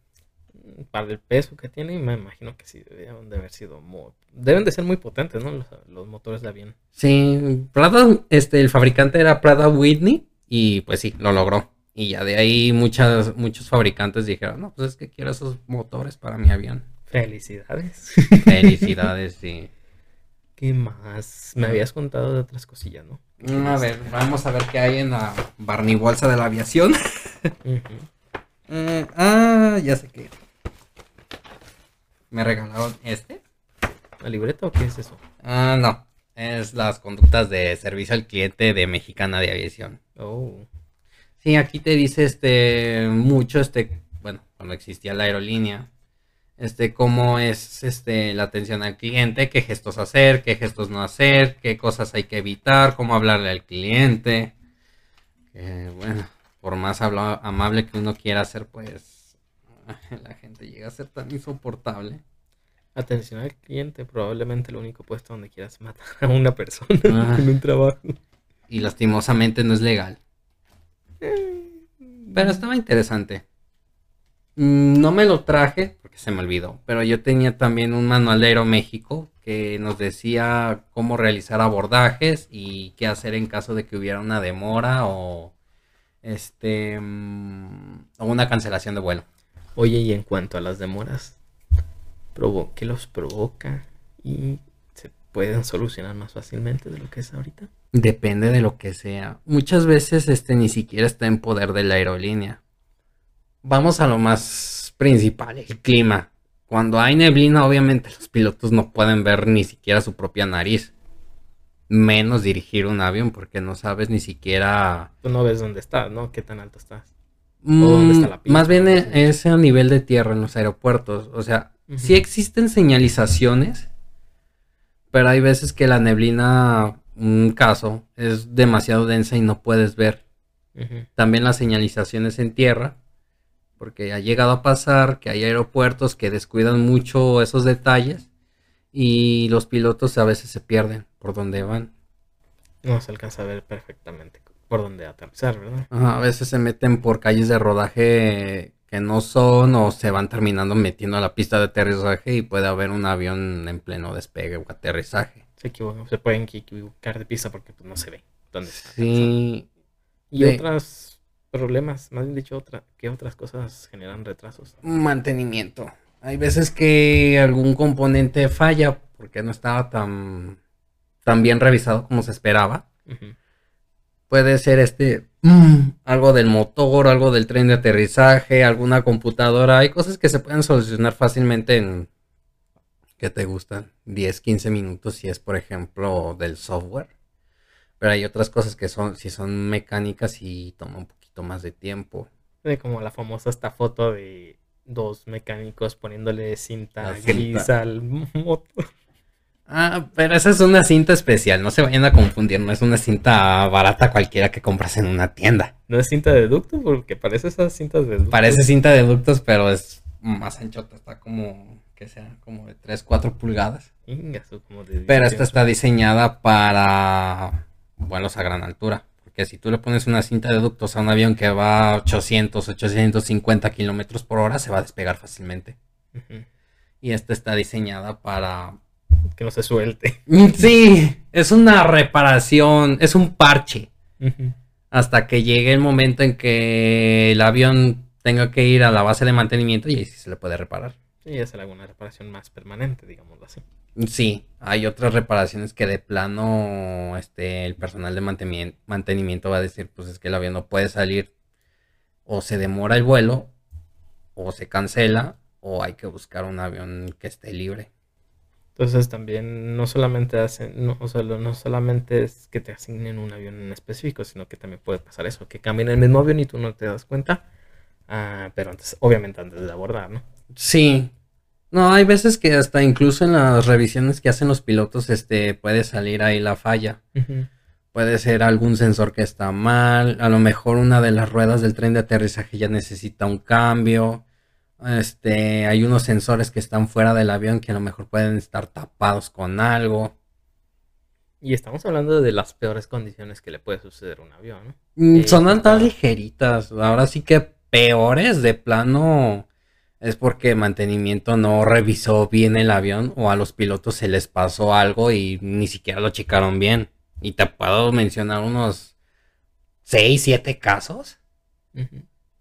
Para el peso que tiene, me imagino que sí deben de haber sido muy, deben de ser muy potentes, ¿no? Los, los motores de avión. Sí, Prada, este, el fabricante era Prada Whitney y pues sí, lo logró. Y ya de ahí muchas, muchos fabricantes dijeron, no, pues es que quiero esos motores para mi avión. Felicidades. Felicidades, sí. ¿Qué más? Me habías contado de otras cosillas, ¿no? A ver, vamos a ver qué hay en la Barney Bolsa de la Aviación. Eh, ah, ya sé qué. Me regalaron este. ¿La libreta o qué es eso? Ah, no. Es las conductas de servicio al cliente de Mexicana de Aviación. Oh, Sí, aquí te dice este mucho este, bueno, cuando existía la aerolínea, este cómo es este la atención al cliente, qué gestos hacer, qué gestos no hacer, qué cosas hay que evitar, cómo hablarle al cliente. Que bueno, por más amable que uno quiera ser, pues la gente llega a ser tan insoportable. atención al cliente, probablemente el único puesto donde quieras matar a una persona Ah. en un trabajo. Y lastimosamente no es legal. Pero estaba interesante. Mm, No me lo traje porque se me olvidó, pero yo tenía también un manual de Aeroméxico que nos decía cómo realizar abordajes y qué hacer en caso de que hubiera una demora o este mm, o una cancelación de vuelo. Oye, y en cuanto a las demoras, ¿qué los provoca? ¿Y se pueden solucionar más fácilmente de lo que es ahorita? Depende de lo que sea. Muchas veces este ni siquiera está en poder de la aerolínea. Vamos a lo más principal, el clima. Cuando hay neblina, obviamente los pilotos no pueden ver ni siquiera su propia nariz. Menos dirigir un avión porque no sabes ni siquiera... Tú no ves dónde estás, ¿no? ¿Qué tan alto estás? dónde está la Mm, pista? Más bien e- es a nivel de tierra en los aeropuertos. O sea, sí existen señalizaciones, pero hay veces que la neblina, un caso, es demasiado densa y no puedes ver. También las señalizaciones en tierra, porque ha llegado a pasar que hay aeropuertos que descuidan mucho esos detalles y los pilotos a veces se pierden por donde van. No se alcanza a ver perfectamente por dónde aterrizar, ¿verdad? Ajá, a veces se meten por calles de rodaje que no son o se van terminando metiendo a la pista de aterrizaje y puede haber un avión en pleno despegue o aterrizaje. Se equivocan, se pueden equivocar de pista porque pues, no se ve dónde está. Sí, Y de- otros problemas, más bien dicho, otra, ¿qué otras cosas generan retrasos? mantenimiento. Hay veces que algún componente falla porque no estaba tan, tan bien revisado como se esperaba. Puede ser este mm, algo del motor, algo del tren de aterrizaje, alguna computadora. Hay cosas que se pueden solucionar fácilmente en que te gustan 10, 15 minutos si es por ejemplo del software. Pero hay otras cosas que son si son mecánicas y toma un poquito más de tiempo. Como la famosa esta foto de dos mecánicos poniéndole cinta gris al motor. Ah, pero esa es una cinta especial, no se vayan a confundir, no es una cinta barata cualquiera que compras en una tienda. No es cinta de ducto porque parece esas cintas de ducto. Parece cinta de ductos, pero es más anchota, está como, que sea, como de 3, 4 pulgadas. Ingasu, como de Pero esta 18. está diseñada para vuelos a gran altura. Porque si tú le pones una cinta de ductos a un avión que va a 800, 850 kilómetros por hora, se va a despegar fácilmente. Y esta está diseñada para Que no se suelte. Mm, Sí, es una reparación, es un parche. Hasta que llegue el momento en que el avión tenga que ir a la base de mantenimiento y ahí sí se le puede reparar. Sí, hacer alguna reparación más permanente, digámoslo así. Sí, hay otras reparaciones que de plano este, el personal de mantenimien- mantenimiento va a decir, pues es que el avión no puede salir o se demora el vuelo o se cancela o hay que buscar un avión que esté libre. Entonces también no solamente hacen, no, o sea, no solamente es que te asignen un avión en específico, sino que también puede pasar eso, que cambien el mismo avión y tú no te das cuenta. Ah, pero antes, obviamente antes de abordar, ¿no? Sí. No, hay veces que hasta incluso en las revisiones que hacen los pilotos, este, puede salir ahí la falla. Puede ser algún sensor que está mal, a lo mejor una de las ruedas del tren de aterrizaje ya necesita un cambio. Este, hay unos sensores que están fuera del avión que a lo mejor pueden estar tapados con algo. Y estamos hablando de las peores condiciones que le puede suceder a un avión, ¿no? Mm, Eh, Son tan ligeritas. Ahora sí que peores de plano es porque mantenimiento no revisó bien el avión o a los pilotos se les pasó algo y ni siquiera lo checaron bien. Y te puedo mencionar unos 6, 7 casos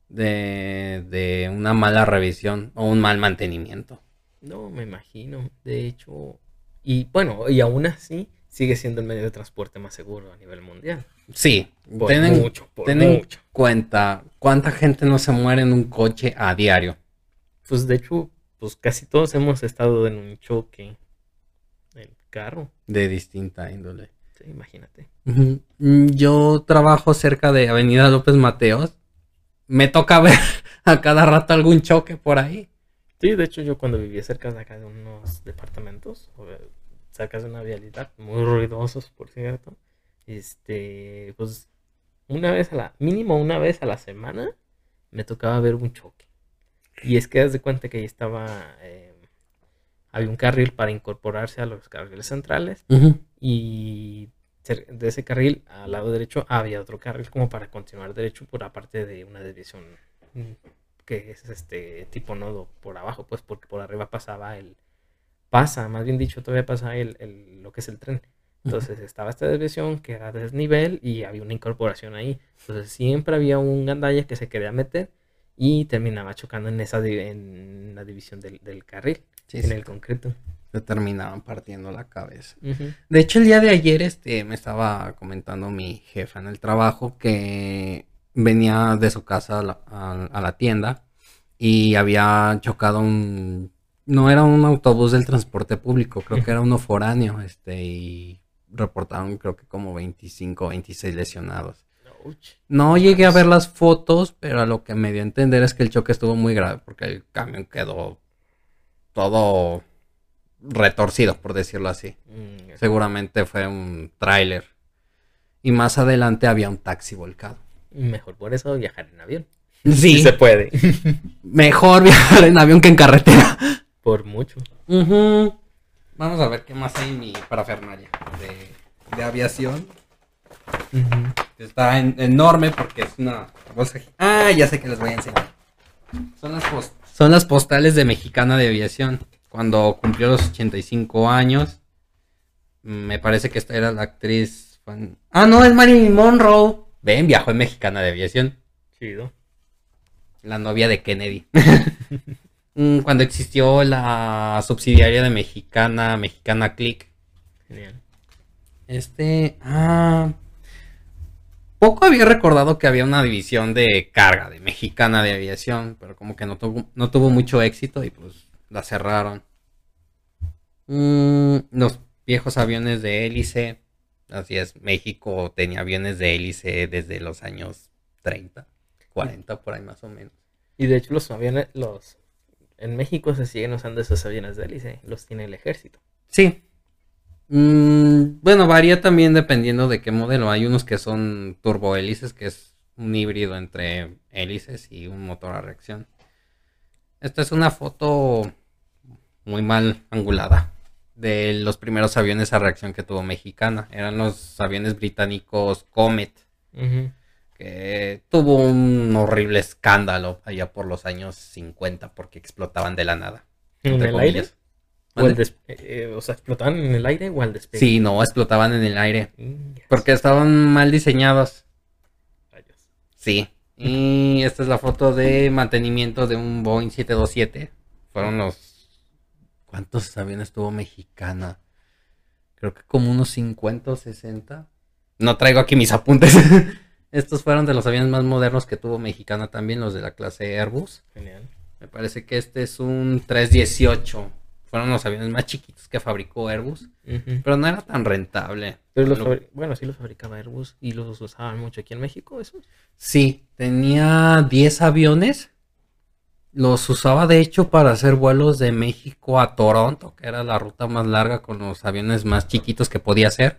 de, de una mala revisión o un mal mantenimiento. No, me imagino. De hecho, y bueno, y aún así sigue siendo el medio de transporte más seguro a nivel mundial. Sí, Por ten mucho, por ten en mucho. cuenta cuánta gente no se muere en un coche a diario. Pues de hecho, pues casi todos hemos estado en un choque en carro. de distinta índole. Sí, imagínate. Mm, Yo trabajo cerca de Avenida López Mateos. Me toca ver a cada rato algún choque por ahí. Sí, de hecho yo cuando vivía cerca de acá de unos departamentos, cerca de una vialidad, muy ruidosos por cierto, este, pues una vez a la, mínimo una vez a la semana, me tocaba ver un choque. Y es que das de cuenta que ahí estaba, eh, había un carril para incorporarse a los carriles centrales y de ese carril al lado derecho había otro carril como para continuar derecho por aparte de una desviación mm, que es este tipo nodo por abajo, pues porque por arriba pasaba el, pasa, más bien dicho, todavía pasa el, el lo que es el tren. Entonces estaba esta desviación que era desnivel y había una incorporación ahí. Entonces siempre había un gandalla que se quería meter y terminaba chocando en esa en la división del, del carril, Sí, en sí. el concreto. Se terminaban partiendo la cabeza. De hecho, el día de ayer este, me estaba comentando mi jefa en el trabajo que venía de su casa a la, a- a la tienda y había chocado un... No era un autobús del transporte público, creo que era uno foráneo, este, y reportaron creo que como 25 o 26 lesionados. No llegué a ver las fotos, pero a lo que me dio a entender es que el choque estuvo muy grave porque el camión quedó todo retorcido, por decirlo así. Mm, Seguramente fue un tráiler. Y más adelante había un taxi volcado. Mejor por eso viajar en avión. Sí, se puede. mejor viajar en avión que en carretera. por mucho. Vamos a ver qué más hay en mi parafernalia de, de aviación. Está en- enorme porque es una bolsa. Ah, ya sé que les voy a enseñar. Son las, son las postales de Mexicana de Aviación. Cuando cumplió los 85 años. Me parece que esta era la actriz. fan- Ah, no, es Marilyn Monroe. Ven, viajó en Mexicana de Aviación. Chido. La novia de Kennedy. Mm, Cuando existió la subsidiaria de Mexicana, Mexicana Click. Genial. Este. Ah. Poco había recordado que había una división de carga de mexicana de aviación, pero como que no tuvo, no tuvo mucho éxito y pues la cerraron. Mm, los viejos aviones de hélice. Así es, México tenía aviones de hélice desde los años 30, 40, por ahí más o menos. Y de hecho los aviones, los... En México se siguen usando esos aviones de hélice. Los tiene el ejército. Sí. Mm, bueno, varía también dependiendo de qué modelo. Hay unos que son turbohélices, que es un híbrido entre hélices y un motor a reacción. Esta es una foto muy mal angulada de los primeros aviones a reacción que tuvo Mexicana. Eran los aviones británicos Comet, que tuvo un horrible escándalo allá por los años 50 porque explotaban de la nada. ¿En el aire? Des- eh, o sea, explotaban en el aire o al despegue. Sí, no, explotaban en el aire. Porque estaban mal diseñados. rayos. Sí. Y esta es la foto de mantenimiento de un Boeing 727. Fueron los... ¿Cuántos aviones tuvo Mexicana? Creo que como unos 50 o 60. No traigo aquí mis apuntes. Estos fueron de los aviones más modernos que tuvo Mexicana también, los de la clase Airbus. Genial. Me parece que este es un 318. Fueron los aviones más chiquitos que fabricó Airbus. Pero no era tan rentable. Pero los Lo- bueno, sí los fabricaba Airbus y los usaban mucho aquí en México, esos. Sí, tenía 10 aviones. Los usaba de hecho para hacer vuelos de México a Toronto, que era la ruta más larga con los aviones más chiquitos que podía hacer.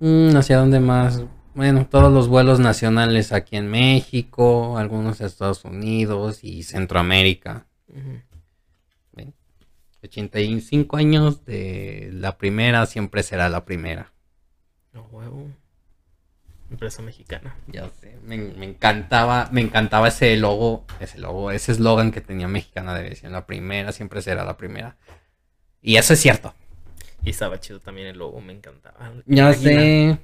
Mm, ¿Hacia dónde más? Bueno, todos los vuelos nacionales aquí en México, algunos a Estados Unidos y Centroamérica. Ven, 85 años de la primera siempre será la primera. No huevo. Empresa mexicana. Ya sé, me, me encantaba, me encantaba ese logo, ese logo, ese eslogan que tenía Mexicana de Aviación. La primera siempre será la primera. Y eso es cierto. Y estaba chido también el logo, me encantaba. Ya sé.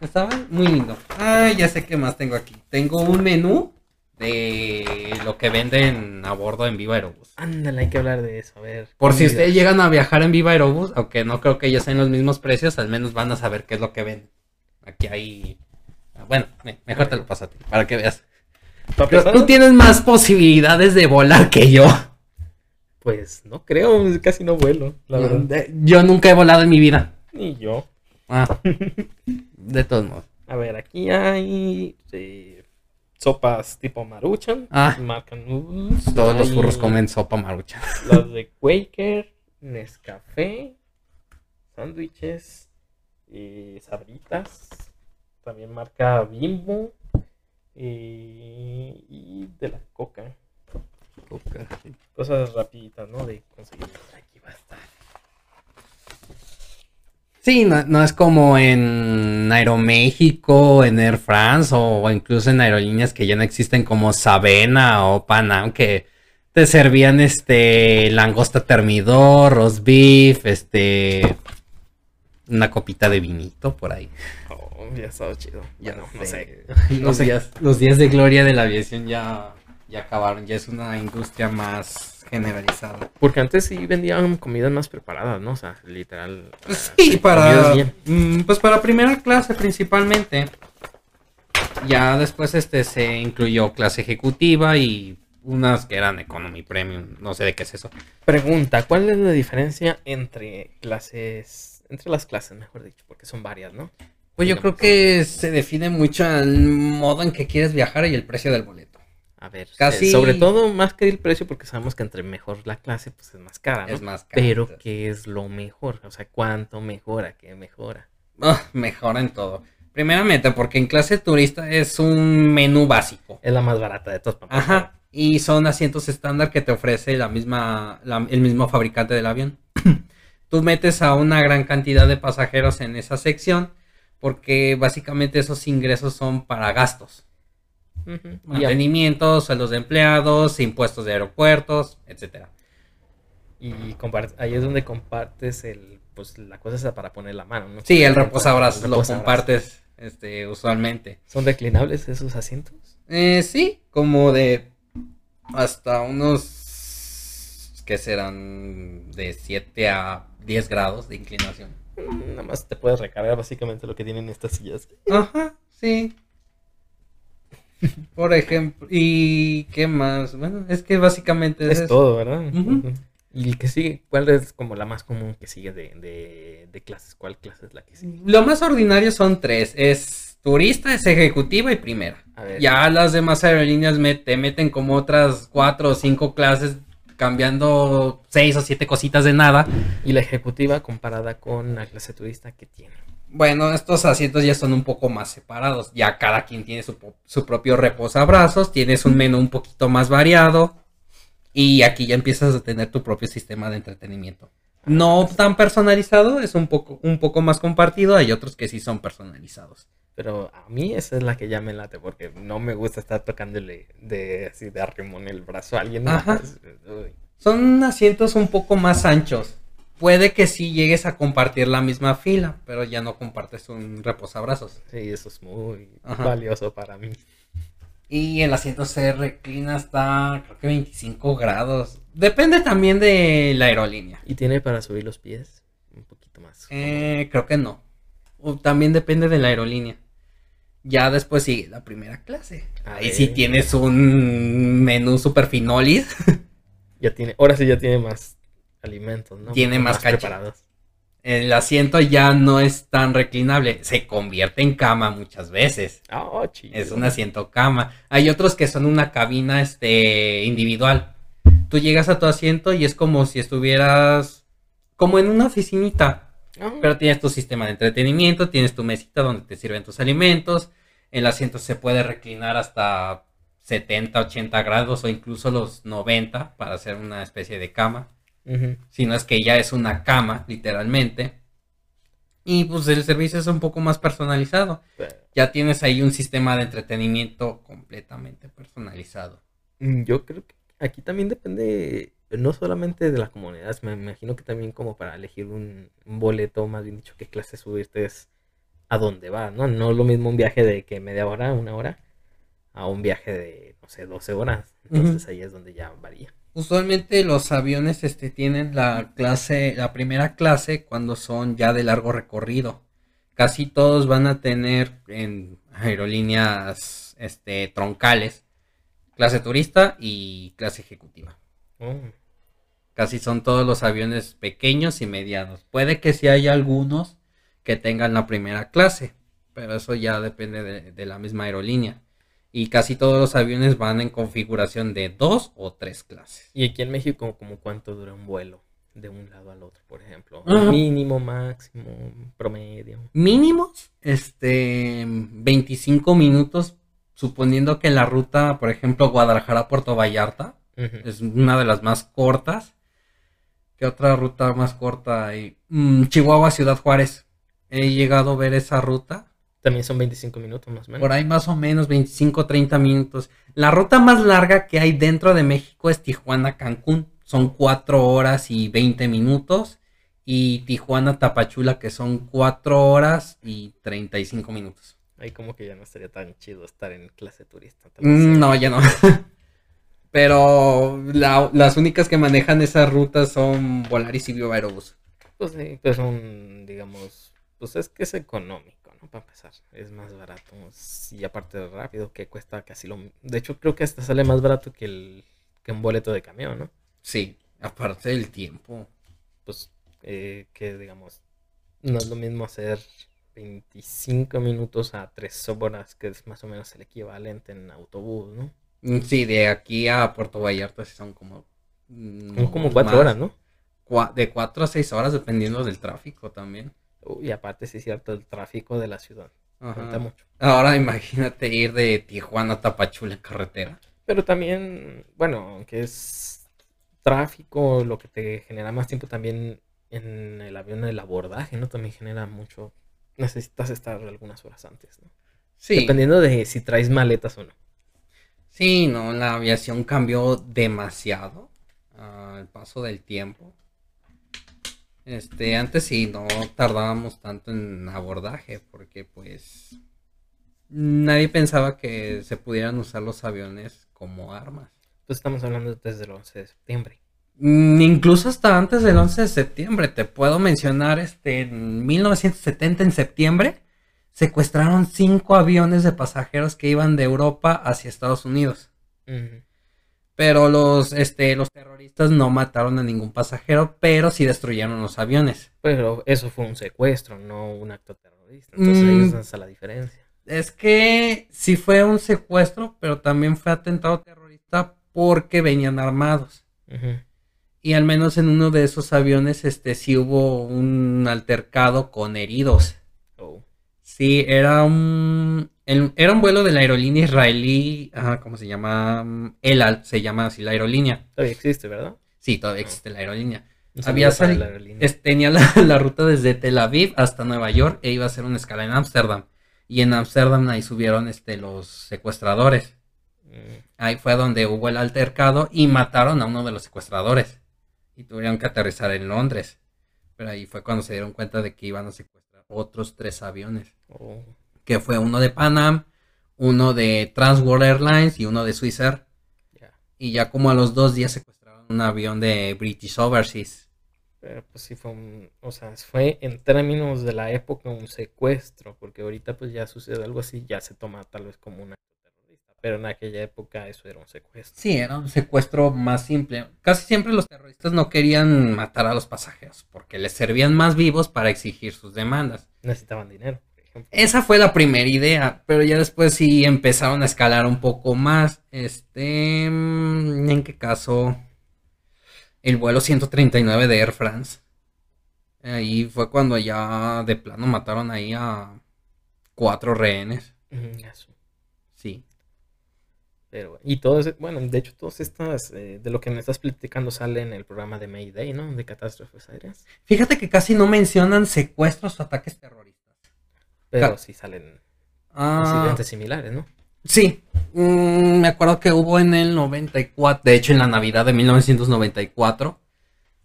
Estaba muy lindo. Ah, ya sé qué más tengo aquí. Tengo un menú de lo que venden a bordo en Viva Aerobús. Ándale, hay que hablar de eso. A ver. Por si ustedes llegan a viajar en Viva Aerobús, aunque no creo que ya sean los mismos precios, al menos van a saber qué es lo que venden. Aquí hay... Bueno, me- mejor te lo paso a ti, para que veas. ¿Para Pero tú tienes más posibilidades de volar que yo. Pues no creo, casi no vuelo, la verdad. De- Yo nunca he volado en mi vida. Ni yo. Ah, de todos modos. A ver, aquí hay eh, sopas tipo Maruchan. Ah. Marca Noodles. Todos los hay furros comen sopa marucha. Las de Quaker, Nescafé, sándwiches, y sabritas. También marca Bimbo. eh, y de la coca. Cosas rapiditas, ¿no? De conseguir. Aquí va a estar. Sí, no, no es como en Aeroméxico, en Air France o, incluso en aerolíneas que ya no existen como Sabena o Panam que te servían este langosta termidor, roast beef, este una copita de vinito por ahí. Oh, ya estaba chido. Ya no, no sé. Los, Días, los días de gloria de la aviación ya, ya acabaron, ya es una industria más generalizado. Porque antes sí vendían comidas más preparadas, ¿no? O sea, literal. Pues sí, para. Mm, pues para primera clase principalmente. Ya después este se incluyó clase ejecutiva y unas que eran economy premium, no sé de qué es eso. Pregunta, ¿cuál es la diferencia entre clases, entre las clases, mejor dicho, porque son varias, ¿no? Pues yo creo que se define mucho el modo en que quieres viajar y el precio del boleto. A ver, Casi... sobre todo más que el precio, porque sabemos que entre mejor la clase, pues es más cara, ¿no? Es más cara. Pero ¿qué es lo mejor? O sea, ¿cuánto mejora? ¿Qué mejora? Ah, mejora en todo. Primeramente, porque en clase turista es un menú básico. Es la más barata de todos. Ajá. Y son asientos estándar que te ofrece la misma, el mismo fabricante del avión. Tú metes a una gran cantidad de pasajeros en esa sección porque básicamente esos ingresos son para gastos. Mantenimiento, sueldos de empleados, impuestos de aeropuertos, etcétera. Y ahí es donde compartes el, pues la cosa es para poner la mano, ¿no? Sí, el reposabrazos lo compartes este, usualmente. ¿Son declinables esos asientos? Eh, sí, como de hasta unos que serán de 7 a 10 grados de inclinación. Nada más te puedes recargar básicamente lo que tienen estas sillas. Ajá, sí. Por ejemplo, ¿y qué más? Bueno, es que básicamente es, todo, ¿verdad? ¿Y el que sigue? ¿Cuál es como la más común que sigue de, de, clases? ¿Cuál clase es la que sigue? Lo más ordinario son tres. Es turista, es ejecutiva y primera. Ya las demás aerolíneas te meten como otras cuatro o cinco clases cambiando seis o siete cositas de nada. Y la ejecutiva comparada con la clase turista que tiene. Bueno, estos asientos ya son un poco más separados. Ya cada quien tiene su, propio reposabrazos, tienes un menú un poquito más variado. Y aquí ya empiezas a tener tu propio sistema de entretenimiento. No tan personalizado, es un poco, un poco más compartido. Hay otros que sí son personalizados. Pero a mí esa es la que ya me late, porque no me gusta estar tocándole de así de arrimón el brazo a alguien. Son asientos un poco más anchos puede que sí llegues a compartir la misma fila, pero ya no compartes un reposabrazos. Sí, eso es muy valioso para mí. Y el asiento se reclina hasta creo que 25 grados. Depende también de la aerolínea. ¿Y tiene para subir los pies? Un poquito más. Eh, creo que no. O también depende de la aerolínea. Ya después sigue la primera clase. Ahí sí tienes un menú super finolis. Ya tiene, ahora sí ya tiene más alimentos, ¿no? Tiene más, preparados. El asiento ya no es tan reclinable, se convierte en cama muchas veces. Oh, es un asiento cama. Hay otros que son una cabina este individual. Tú llegas a tu asiento y es como si estuvieras como en una oficinita. Ah. Pero tienes tu sistema de entretenimiento, tienes tu mesita donde te sirven tus alimentos. El asiento se puede reclinar hasta 70, 80 grados o incluso los 90 para hacer una especie de cama sino es que ya es una cama, literalmente. Y pues el servicio es un poco más personalizado. Ya tienes ahí un sistema de entretenimiento completamente personalizado. Mm, yo creo que aquí también depende, no solamente de la comunidad, me imagino que también como para elegir un, boleto, más bien dicho, qué clase subirte es a dónde va, ¿no? No es lo mismo un viaje de que media hora, una hora, a un viaje de, no sé, 12 horas. Entonces ahí es donde ya varía. Usualmente los aviones este, tienen la clase, la primera clase cuando son ya de largo recorrido. Casi todos van a tener en aerolíneas este, troncales clase turista y clase ejecutiva. Oh. Casi son todos los aviones pequeños y medianos. Puede que sí haya algunos que tengan la primera clase, pero eso ya depende de la misma aerolínea y casi todos los aviones van en configuración de dos o tres clases. ¿Y aquí en México como cuánto dura un vuelo de un lado al otro, por ejemplo? Mínimo, máximo, promedio. Mínimos, este, 25 minutos, suponiendo que la ruta, por ejemplo, Guadalajara-Puerto Vallarta, es una de las más cortas. ¿Qué otra ruta más corta hay? Mm, Chihuahua-Ciudad Juárez. he llegado a ver esa ruta. También son 25 minutos más o menos. Por ahí más o menos 25, 30 minutos. La ruta más larga que hay dentro de México es Tijuana-Cancún. Son 4 horas y 20 minutos. Y Tijuana-Tapachula, que son 4 horas y 35 minutos. Ahí como que ya no estaría tan chido estar en clase turista. Mm, no, ya no. Pero la- las únicas que manejan esas rutas son Volaris y Viva Aerobús. Pues sí, pues un, digamos, pues es que es económico. Para empezar, es más barato. Y aparte de rápido, que cuesta casi lo... De hecho, creo que hasta sale más barato que, el, que un boleto de camión, ¿no? Sí, aparte del tiempo. Pues eh, que, digamos, no es lo mismo hacer 25 minutos a 3 horas, que es más o menos el equivalente en autobús, ¿no? Mm, Sí, de aquí a Puerto Vallarta sí son como... mm, Son como más, 4 horas, ¿no? De 4 a 6 horas dependiendo del tráfico también. Y aparte, sí es cierto, el tráfico de la ciudad. Ajá. Mucho. Ahora imagínate ir de Tijuana a Tapachula en carretera. Pero también, bueno, aunque es tráfico, lo que te genera más tiempo también en el avión, el abordaje, ¿no? También genera mucho. Necesitas estar algunas horas antes, ¿no? Sí, Dependiendo de si traes maletas o no. sí, no, la aviación cambió demasiado al paso del tiempo. Este, antes sí, no tardábamos tanto en abordaje porque pues nadie pensaba que se pudieran usar los aviones como armas. Pues estamos hablando desde el 11 de septiembre. Mm, Incluso hasta antes del 11 de septiembre, te puedo mencionar, este, en 1970 en septiembre, secuestraron cinco aviones de pasajeros que iban de Europa hacia Estados Unidos. Pero los, este, los terroristas no mataron a ningún pasajero, pero sí destruyeron los aviones. Pero eso fue un secuestro, no un acto terrorista. Entonces ahí Mm. es donde está la diferencia. Es que sí fue un secuestro, pero también fue atentado terrorista porque venían armados. Y al menos en uno de esos aviones, este, sí hubo un altercado con heridos. Sí, era un, el- era un vuelo de la aerolínea israelí, ajá, ¿cómo se llama? Mm, El Al, se llama así la aerolínea. Todavía existe, ¿verdad? Sí, todavía existe la aerolínea. Un Había saludo para sali- la aerolínea. es- tenía la, la ruta desde Tel Aviv hasta Nueva York e iba a hacer una escala en Ámsterdam. Y en Ámsterdam ahí subieron este, los secuestradores. Mm. Ahí fue donde hubo el altercado y mataron a uno de los secuestradores. Y tuvieron que aterrizar en Londres. Pero ahí fue cuando se dieron cuenta de que iban a secuestrar otros tres aviones. Oh. Que fue uno de Panam, uno de Transworld Airlines y uno de Swissair. Y ya como a los dos días secuestraron un avión de British Overseas. Pero pues sí fue un, o sea, fue en términos de la época un secuestro, porque ahorita pues ya sucede algo así, ya se toma tal vez como un acto terrorista, pero en aquella época eso era un secuestro. Sí, era un secuestro más simple. Casi siempre los terroristas no querían matar a los pasajeros porque les servían más vivos para exigir sus demandas. Necesitaban dinero, por ejemplo. Esa fue la primera idea, pero ya después sí empezaron a escalar un poco más. Este, mm, ¿en qué caso? El vuelo 139 de Air France. Ahí fue cuando ya de plano mataron ahí a cuatro rehenes. Eso. Sí. Pero y todo ese- bueno, de hecho todas estas eh, de lo que me estás platicando sale en el programa de Mayday, ¿no? De catástrofes aéreas, Fíjate que casi no mencionan secuestros o ataques terroristas. pero sí salen Ah, accidentes similares, ¿no? Sí, mm, me acuerdo que hubo en el 94, de hecho en la Navidad de 1994,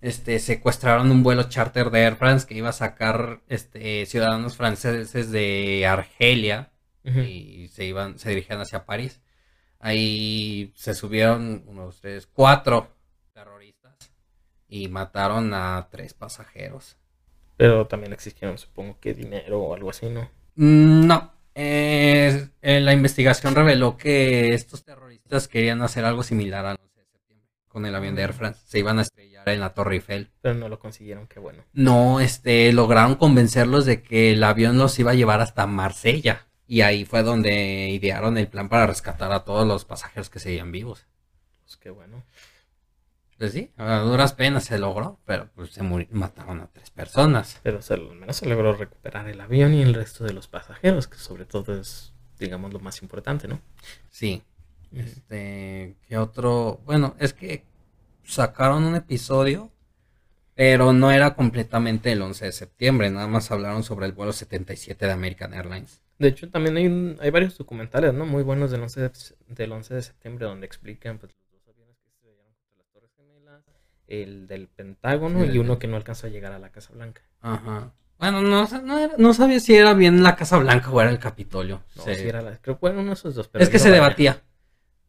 este, secuestraron un vuelo charter de Air France que iba a sacar este, ciudadanos franceses de Argelia y se iban, se dirigían hacia París. Ahí se subieron unos tres, cuatro terroristas y mataron a tres pasajeros. Pero también existieron, supongo que dinero o algo así, ¿no? Mm, No, eh, la investigación reveló que estos terroristas querían hacer algo similar al 11 de septiembre con el avión de Air France. Se iban a estrellar en la Torre Eiffel. Pero no lo consiguieron, qué bueno. No, este, lograron convencerlos de que el avión los iba a llevar hasta Marsella. Y ahí fue donde idearon el plan para rescatar a todos los pasajeros que seguían vivos. Pues qué bueno. Pues sí, a duras penas se logró, pero pues se mataron a tres personas. Pero se- al menos se logró recuperar el avión y el resto de los pasajeros, que sobre todo es, digamos, lo más importante, ¿no? Sí. Este, ¿qué otro? Bueno, es que sacaron un episodio. pero no era completamente el 11 de septiembre, nada más hablaron sobre el vuelo 77 de American Airlines. De hecho, también hay, un- hay varios documentales, ¿no? Muy buenos del 11 de, del 11 de septiembre donde explican pues, los dos aviones que se estrellaron contra las Torres Gemelas, el del Pentágono y uno que no alcanzó a llegar a la Casa Blanca. Ajá. Bueno, no, no, era- no sabía si era bien la Casa Blanca o era el Capitolio. No, era la... Creo que fueron uno de esos dos. pero es que se vaya. debatía.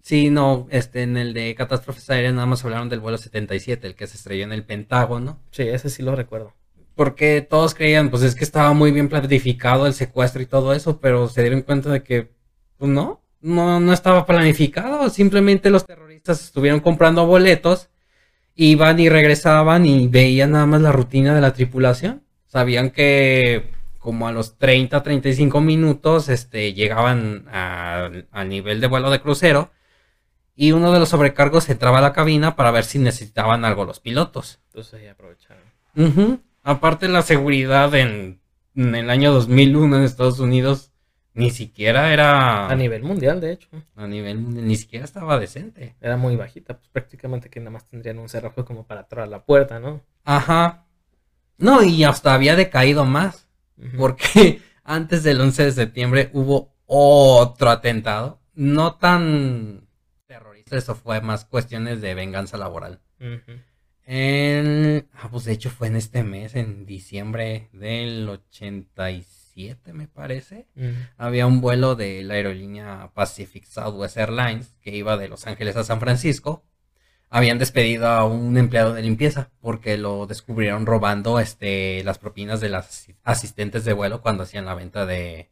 Sí, no, este, en el de catástrofes aéreas nada más hablaron del vuelo 77, el que se estrelló en el Pentágono. Sí, ese sí lo recuerdo. Porque todos creían, pues es que estaba muy bien planificado el secuestro y todo eso, pero se dieron cuenta de que, pues no, no, no estaba planificado. Simplemente los terroristas estuvieron comprando boletos, iban y regresaban y veían nada más la rutina de la tripulación. Sabían que como a los 30, 35 minutos, este, llegaban al- nivel de vuelo de crucero y uno de los sobrecargos entraba a la cabina para ver si necesitaban algo los pilotos. Entonces ahí aprovecharon. Ujú. Aparte la seguridad en, en el año 2001 en Estados Unidos ni siquiera era A nivel mundial, de hecho. a nivel mundial, ni siquiera estaba decente. Era muy bajita, pues prácticamente que nada más tendrían un cerrojo como para entrar a la puerta, ¿no? Ajá. No, y hasta había decaído más, porque antes del 11 de septiembre hubo otro atentado, no tan terrorista, eso fue más cuestiones de venganza laboral. Ujú. En, ah, pues de hecho fue en este mes, en diciembre del 87, me parece. Había un vuelo de la aerolínea Pacific Southwest Airlines que iba de Los Ángeles a San Francisco. Habían despedido a un empleado de limpieza porque lo descubrieron robando este, las propinas de las asistentes de vuelo cuando hacían la venta de,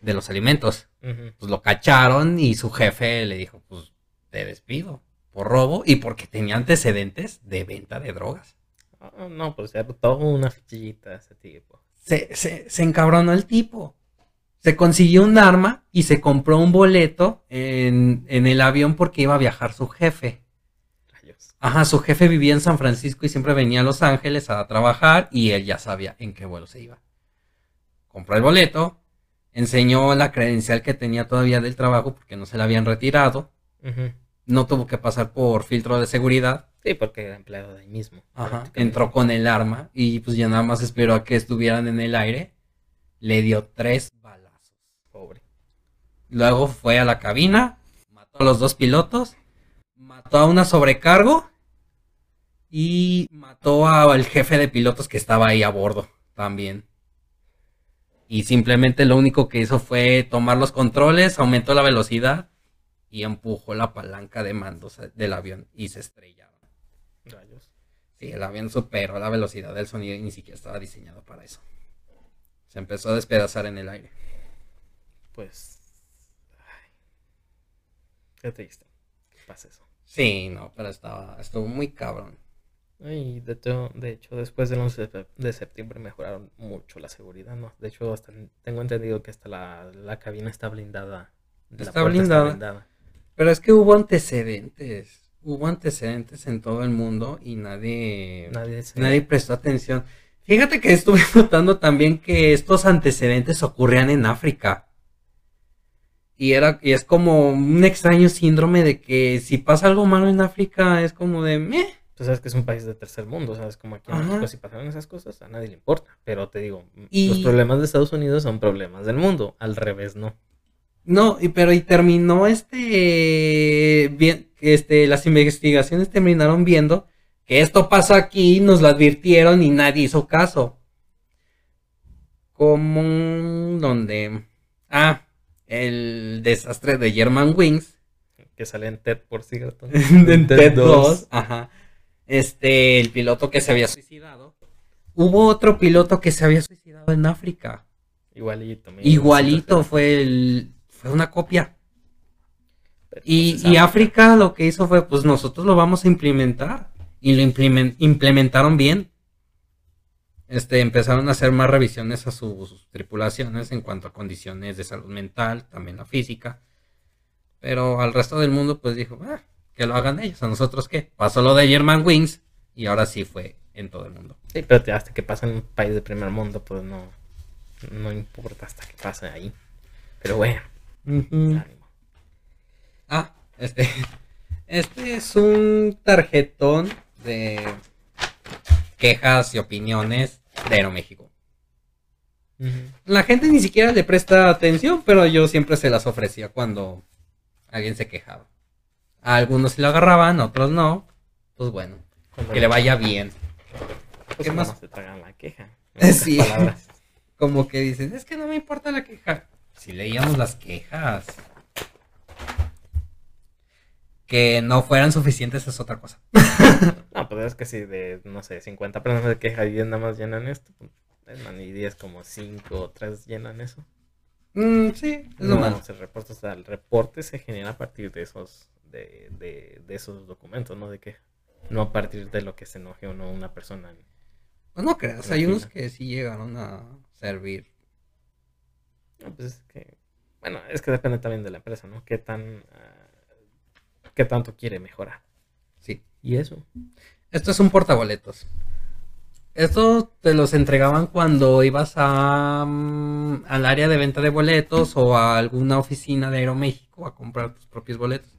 de los alimentos. Pues lo cacharon y su jefe le dijo, pues te despido por robo y porque tenía antecedentes de venta de drogas. Ah, no, pues era toda una fichillita ese tipo. se, se, se encabronó el tipo. Se consiguió un arma y se compró un boleto en, en el avión porque iba a viajar su jefe. Rayos. Ajá, su jefe vivía en San Francisco y siempre venía a Los Ángeles a trabajar y él ya sabía en qué vuelo se iba. Compró el boleto, enseñó la credencial que tenía todavía del trabajo porque no se la habían retirado. Ujú. No tuvo que pasar por filtro de seguridad. Sí, porque era empleado de ahí mismo. Ajá, entró con el arma y pues ya nada más esperó a que estuvieran en el aire. Le dio tres balazos. Pobre. Luego fue a la cabina, mató a los dos pilotos, mató a una sobrecargo y mató al jefe de pilotos que estaba ahí a bordo también. Y simplemente lo único que hizo fue tomar los controles, aumentó la velocidad y empujó la palanca de mandos del avión y se estrellaron. Rayos. Sí, el avión superó la velocidad del sonido y ni siquiera estaba diseñado para eso. Se empezó a despedazar en el aire. Pues. Ay. Qué triste. ¿Qué pasa eso? Sí, no, pero estaba, estuvo muy cabrón. Ay, de, hecho- de hecho, después del 11 de septiembre mejoraron mucho la seguridad, ¿no? De hecho, hasta tengo entendido que hasta la, la cabina está blindada. La Está puerta blindada. Pero es que hubo antecedentes. Hubo antecedentes en todo el mundo y nadie, Nadie se... nadie prestó atención. Fíjate que estuve notando también que estos antecedentes ocurrían en África. Y era, y es como un extraño síndrome de que si pasa algo malo en África es como de meh. Tú sabes que es un país de tercer mundo, ¿sabes? Como aquí en. México, si pasaron esas cosas, a nadie le importa. Pero te digo, Y- los problemas de Estados Unidos son problemas del mundo. Al revés, no. No, y pero y terminó este bien, este las investigaciones terminaron viendo que esto pasó aquí, nos lo advirtieron y nadie hizo caso. Como donde ah, el desastre de German Wings Que sale en TED, por cierto. de Ted 2, ajá. Este, el piloto que se había suicidado. Hubo otro piloto que se había suicidado en África. Igualito. Igualito fue el una copia. Y, pues, y África lo que hizo fue, pues nosotros lo vamos a implementar. Y lo implemen- implementaron bien. Este, empezaron a hacer más revisiones a sus tripulaciones en cuanto a condiciones de salud mental, también la física. Pero al resto del mundo, pues dijo, "Ah, que lo hagan ellos. ¿A nosotros qué? Pasó lo de German Wings y ahora sí fue en todo el mundo. Sí, pero hasta que pasa en un país de primer mundo, pues no, no importa hasta que pase ahí. Pero bueno, Ah, este. Este es un tarjetón de. quejas y opiniones de Aeroméxico. La gente ni siquiera le presta atención, pero yo siempre se las ofrecía cuando alguien se quejaba. A algunos se lo agarraban, otros no. Pues bueno, que le vaya bien. Pues ¿Qué más? te tragan la queja. Sí. Como que dicen, es que no me importa la queja. Si leíamos las quejas. Que no fueran suficientes es otra cosa. No, pues es que si de, no sé, 50 personas se quejan y 10 nada más llenan esto, pues, es man, y 10 como 5 o 3 llenan eso. Mm, sí, es lo No, malo. se reporta, o sea, el reporte se genera a partir de esos, de, de, de esos documentos, ¿no? De queja. No a partir de lo que se enoje o no una persona. Pues no creas, hay unos que sí llegaron a servir. Pues es que, bueno, es que depende también de la empresa, ¿no? ¿Qué tan, ah, qué tanto quiere mejorar? Sí. Y eso. Esto es un portaboletos. Esto te los entregaban cuando ibas a, mm, al área de venta de boletos o a alguna oficina de Aeroméxico a comprar tus propios boletos.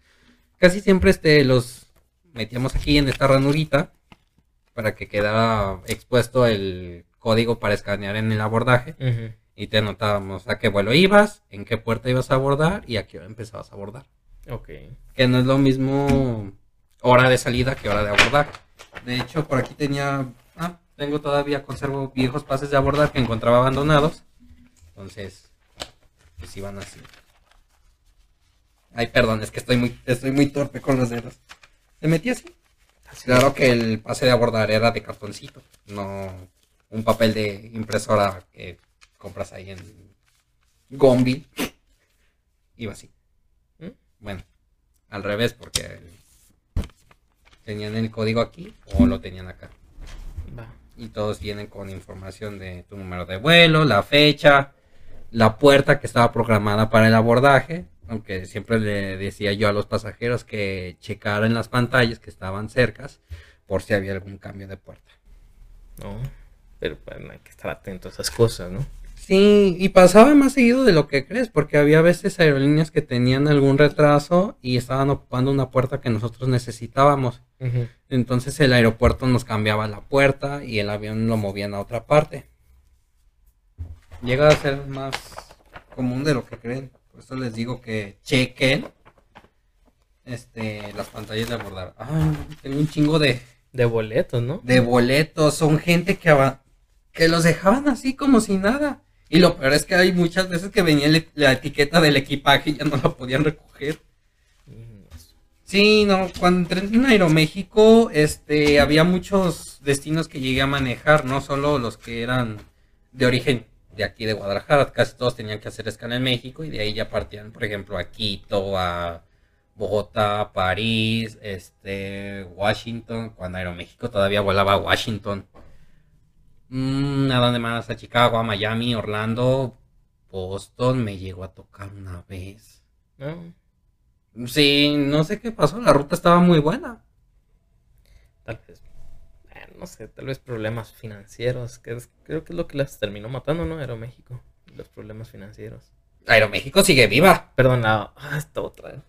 Casi siempre este, los metíamos aquí en esta ranurita para que quedara expuesto el código para escanear en el abordaje Ujú. Y te anotábamos a qué vuelo ibas, en qué puerta ibas a abordar y a qué hora empezabas a abordar. Ok. Que no es lo mismo hora de salida que hora de abordar. De hecho, por aquí tenía. Ah, tengo todavía, conservo viejos pases de abordar que encontraba abandonados. Entonces, pues iban así. Ay, perdón, es que estoy muy, estoy muy torpe con los dedos. ¿Se metía así? Claro que el pase de abordar era de cartoncito, no un papel de impresora que compras ahí en Gombi. Iba así. ¿Mm? Bueno, al revés, porque tenían el código aquí o lo tenían acá. Va. Y todos vienen con información de tu número de vuelo, la fecha, la puerta que estaba programada para el abordaje. Aunque siempre le decía yo a los pasajeros que checaran las pantallas que estaban cercas por si había algún cambio de puerta. No. Pero bueno, hay que estar atento a esas cosas, ¿no? Sí, y pasaba más seguido de lo que crees, porque había veces aerolíneas que tenían algún retraso y estaban ocupando una puerta que nosotros necesitábamos. Entonces el aeropuerto nos cambiaba la puerta y el avión lo movían a otra parte. Llega a ser más común de lo que creen. Por eso les digo que chequen este, las pantallas de abordar. Ay, tengo un chingo de, De boletos, ¿no? de boletos. Son gente que, que los dejaban así como si nada. Y lo peor es que hay muchas veces que venía el- la etiqueta del equipaje y ya no la podían recoger. Sí, no, cuando entré en Aeroméxico, este, había muchos destinos que llegué a manejar, no solo los que eran de origen de aquí de Guadalajara, casi todos tenían que hacer escala en México y de ahí ya partían, por ejemplo, a Quito, a Bogotá, París, este, Washington, cuando Aeroméxico todavía volaba a Washington. Mm, ¿A dónde más? A Chicago, a Miami, Orlando, Boston, me llegó a tocar una vez. No. Sí, no sé qué pasó, la ruta estaba muy buena. Tal vez. eh, no sé, tal vez problemas financieros. Que es- creo que es lo que las terminó matando, ¿no? Aeroméxico. Los problemas financieros. Aeroméxico sigue viva, Perdón, la. Ah, esta otra.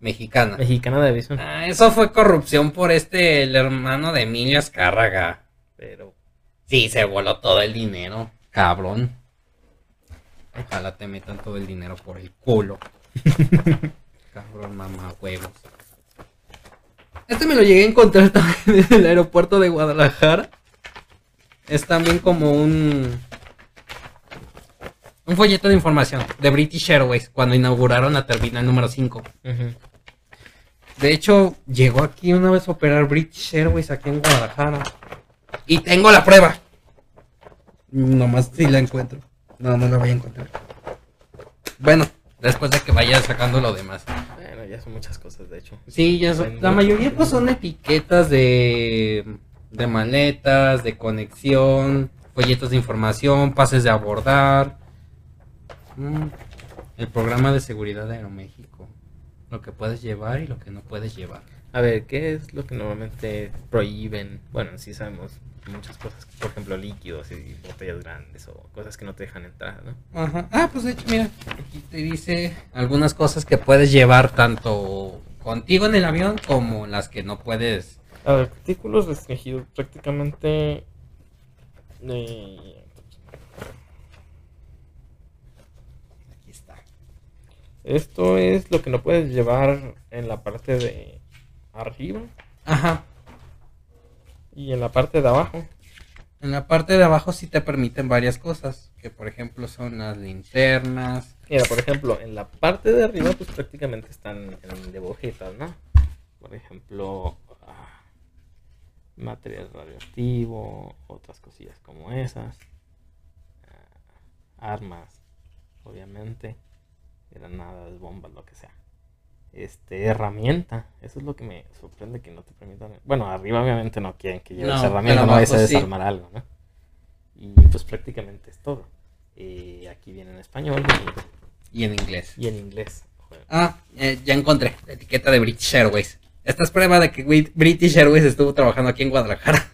mexicana. Mexicana de aviación. Ah, eso fue corrupción por este, el hermano de Emilio Azcárraga. Pero. Sí, se voló todo el dinero, cabrón. Ojalá te metan todo el dinero por el culo. cabrón, mamá, huevos. Este me lo llegué a encontrar también en el aeropuerto de Guadalajara. Es también como un... Un folleto de información de British Airways cuando inauguraron la terminal número 5. ujú. De hecho, llegó aquí una vez a operar British Airways aquí en Guadalajara. Y tengo la prueba. Nomás si la encuentro. No, no la voy a encontrar. Bueno, después de que vaya sacando lo demás. Bueno, ya son muchas cosas, de hecho. Sí, ya son- la mayoría pues son etiquetas de, de maletas, de conexión, folletos de información, pases de abordar. Mm, el programa de seguridad de Aeroméxico. Lo que puedes llevar y lo que no puedes llevar. A ver, ¿qué es lo que normalmente prohíben? Bueno, sí sabemos muchas cosas, por ejemplo, líquidos y botellas grandes o cosas que no te dejan entrar, ¿no? Ajá. Ah, pues de hecho, mira, aquí te dice algunas cosas que puedes llevar tanto contigo en el avión como las que no puedes A ver, artículos restringidos prácticamente. eh, Aquí está. esto es lo que no puedes llevar en la parte de arriba Ajá. y en la parte de abajo. En la parte de abajo sí te permiten varias cosas, que por ejemplo son las linternas. Mira, por ejemplo, en la parte de arriba, pues prácticamente están en dibujitos, ¿no? Por ejemplo, ah, material radioactivo, otras cosillas como esas, ah, armas, obviamente, granadas, bombas, lo que sea. Este, herramienta, eso es lo que me sorprende que no te permitan. Bueno, arriba obviamente no quieren que lleves No, herramienta, no vayas a sí. desarmar algo, ¿no? Y pues prácticamente es todo. Y aquí viene en español Y en inglés. y en inglés. Ah, eh, ya encontré la etiqueta de British Airways. Esta es prueba de que British Airways estuvo trabajando aquí en Guadalajara.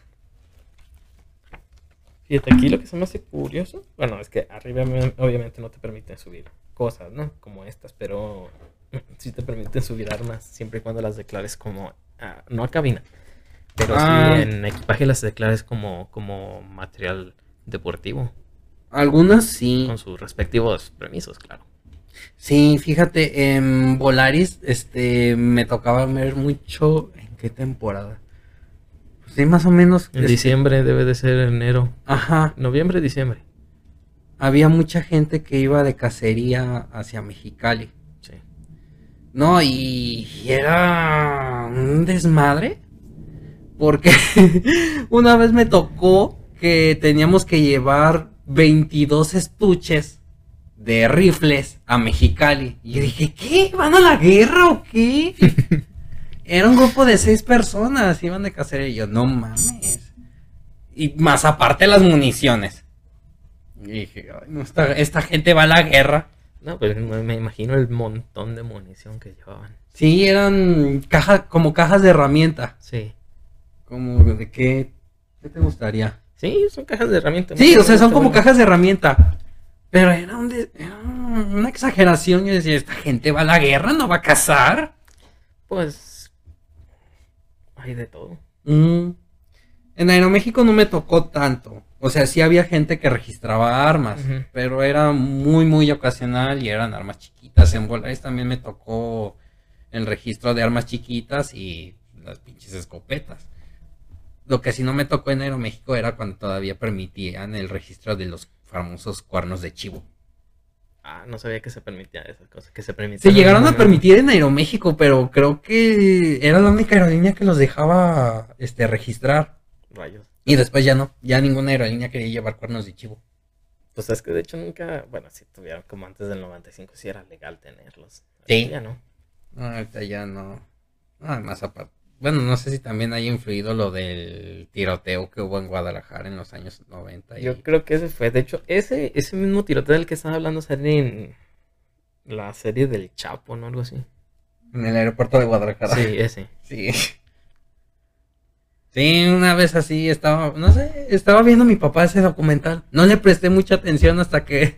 Fíjate, aquí lo que se me hace curioso, bueno, es que arriba me- obviamente no te permiten subir cosas, ¿no? Como estas, pero sí te permiten subir armas siempre y cuando las declares como, ah, no a cabina, pero Ah. sí en equipaje las declares como, como material deportivo, Algunas sí. con sus respectivos permisos, claro. Sí, fíjate, en Volaris este, me tocaba ver mucho. ¿En qué temporada? Pues sí, más o menos. En este, diciembre debe de ser enero, Ajá. noviembre, diciembre. Había mucha gente que iba de cacería hacia Mexicali. No, y era un desmadre. Porque una vez me tocó que teníamos que llevar 22 estuches de rifles a Mexicali. Y yo dije, ¿qué? ¿Van a la guerra o qué? Era un grupo de seis personas, iban de cacería. Y yo, no mames. Y más aparte las municiones. Y dije, "Ay, no, esta, esta gente va a la guerra. No, pues me imagino el montón de munición que llevaban. Sí, eran cajas, como cajas de herramienta. Sí. Como de qué, ¿qué te gustaría? Sí, son cajas de herramientas. Sí, o sea, son como cajas de herramienta. Pero era, un de- era una exageración. Yo decía, esta gente va a la guerra, no va a cazar. Pues hay de todo. Mm. En Aeroméxico no me tocó tanto. O sea, sí había gente que registraba armas, pero era muy, muy ocasional y eran armas chiquitas. En Volaris también me tocó el registro de armas chiquitas y las pinches escopetas. Lo que sí no me tocó en Aeroméxico era cuando todavía permitían el registro de los famosos cuernos de chivo. Ah, no sabía que se permitía esas cosas. Que se Se permitían. llegaron a permitir en Aeroméxico, pero creo que era la única aerolínea que los dejaba este, registrar. Rayos. Y después ya no, ya ninguna aerolínea quería llevar cuernos de chivo. Pues es que de hecho nunca. Bueno, si tuvieron como antes del 95, sí era legal tenerlos. Sí. Ya no. No, ahorita ya no. Ah, más aparte. Bueno, no sé si también haya influido lo del tiroteo que hubo en Guadalajara en los años 90. y- Yo creo que ese fue. De hecho, ese, ese mismo tiroteo del que estaba hablando sale en la serie del Chapo, ¿no? Algo así. En el aeropuerto de Guadalajara. Sí, ese. Sí. Sí, una vez así estaba, no sé, estaba viendo mi papá ese documental. No le presté mucha atención hasta que...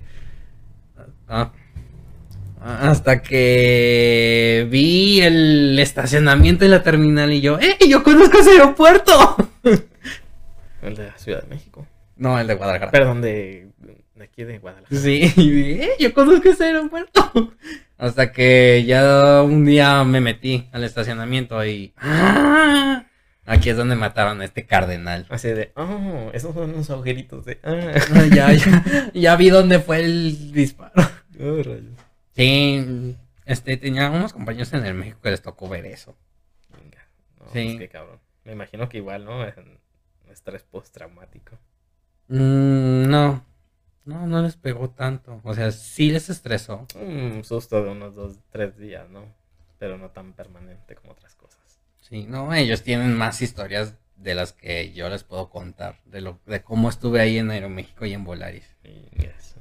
Ah, hasta que vi el estacionamiento y la terminal y yo, ¡eh! Yo conozco ese aeropuerto. El de la Ciudad de México. No, el de Guadalajara. Perdón, de, de aquí de Guadalajara. Sí, y dije, "Eh, yo conozco ese aeropuerto. Hasta que ya un día me metí al estacionamiento y... ¡Ah! Aquí es donde mataron a este cardenal. Así de, oh, esos son los agujeritos de. Ah, Ah, ya, ya, ya vi dónde fue el disparo. oh, rayos. Sí, este, tenía unos compañeros en el México que les tocó ver eso. Venga. No, Sí. pues qué cabrón. Me imagino que igual, ¿no? Es estrés postraumático. Mm, no, no, no les pegó tanto. O sea, sí les estresó. Un susto de unos dos, tres días, ¿no? Pero no tan permanente como otras cosas. Sí, no, ellos tienen más historias de las que yo les puedo contar. De, lo, de cómo estuve ahí en Aeroméxico y en Volaris.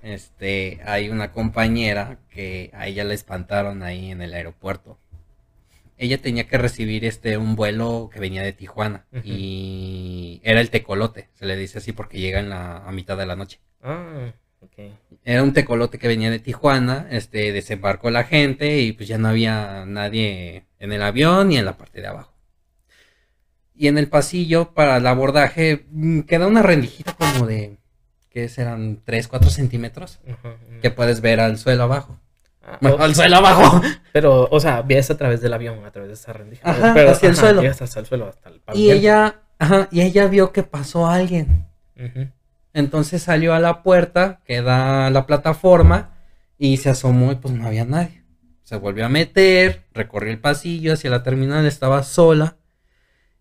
Este, hay una compañera que a ella la espantaron ahí en el aeropuerto. Ella tenía que recibir este un vuelo que venía de Tijuana y era el tecolote, se le dice así porque llega en la a mitad de la noche. Ah, ok. Era un tecolote que venía de Tijuana, este desembarcó la gente y pues ya no había nadie en el avión ni en la parte de abajo. Y en el pasillo para el abordaje mm, queda una rendijita como de, ¿qué serán? 3, 4 centímetros que puedes ver al suelo abajo. Ah, Bueno, o- al suelo abajo. Pero, o sea, ves a través del avión, a través de esa rendija. Ajá, pero, hacia el suelo. Hasta el suelo, hasta el Y ella, ajá, y ella vio que pasó alguien. Ujú. Entonces salió a la puerta que da la plataforma y se asomó y pues no había nadie. Se volvió a meter, recorrió el pasillo hacia la terminal, estaba sola.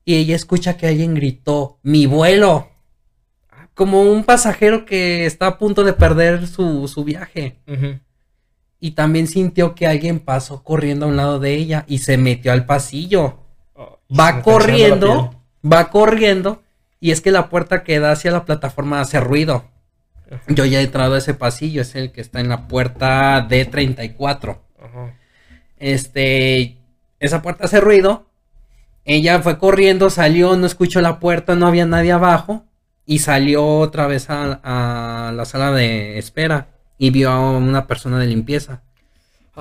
Y ella escucha que alguien gritó, mi vuelo. Como un pasajero que está a punto de perder su, su viaje. Y también sintió que alguien pasó corriendo a un lado de ella y se metió al pasillo. Oh, Va corriendo, va corriendo. Y es que la puerta que da hacia la plataforma hace ruido. Yo ya he entrado a ese pasillo, es el que está en la puerta D34. ajá. Este, esa puerta hace ruido. Ella fue corriendo, salió, no escuchó la puerta, no había nadie abajo. Y salió otra vez a, a la sala de espera y vio a una persona de limpieza.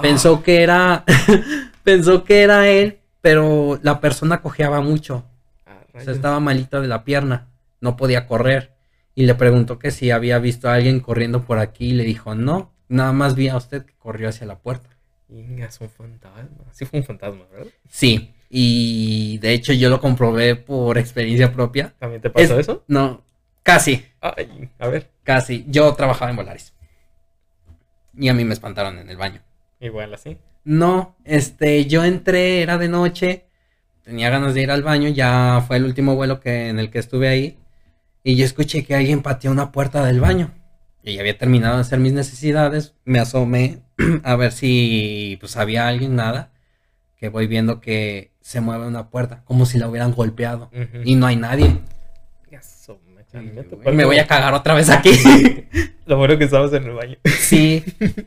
Pensó que era, pensó que era él, pero la persona cojeaba mucho. Ah, O sea, estaba malita de la pierna, no podía correr. Y le preguntó que si había visto a alguien corriendo por aquí y le dijo, no, nada más vi a usted que corrió hacia la puerta. Es un fantasma. Sí fue un fantasma, ¿verdad? Sí, y de hecho yo lo comprobé por experiencia propia. ¿También te pasó Es- eso? No, casi, Ay, a ver. casi. Yo trabajaba en Volaris. Y a mí me espantaron en el baño. Igual así. No, este, yo entré, era de noche, tenía ganas de ir al baño, ya fue el último vuelo que, en el que estuve ahí, y yo escuché que alguien pateó una puerta del baño. Y ya había terminado de hacer mis necesidades, me asomé a ver si pues había alguien, nada, que voy viendo que se mueve una puerta, como si la hubieran golpeado, y no hay nadie. Ni me voy a cagar otra vez aquí. Lo bueno que estabas en el baño. Sí.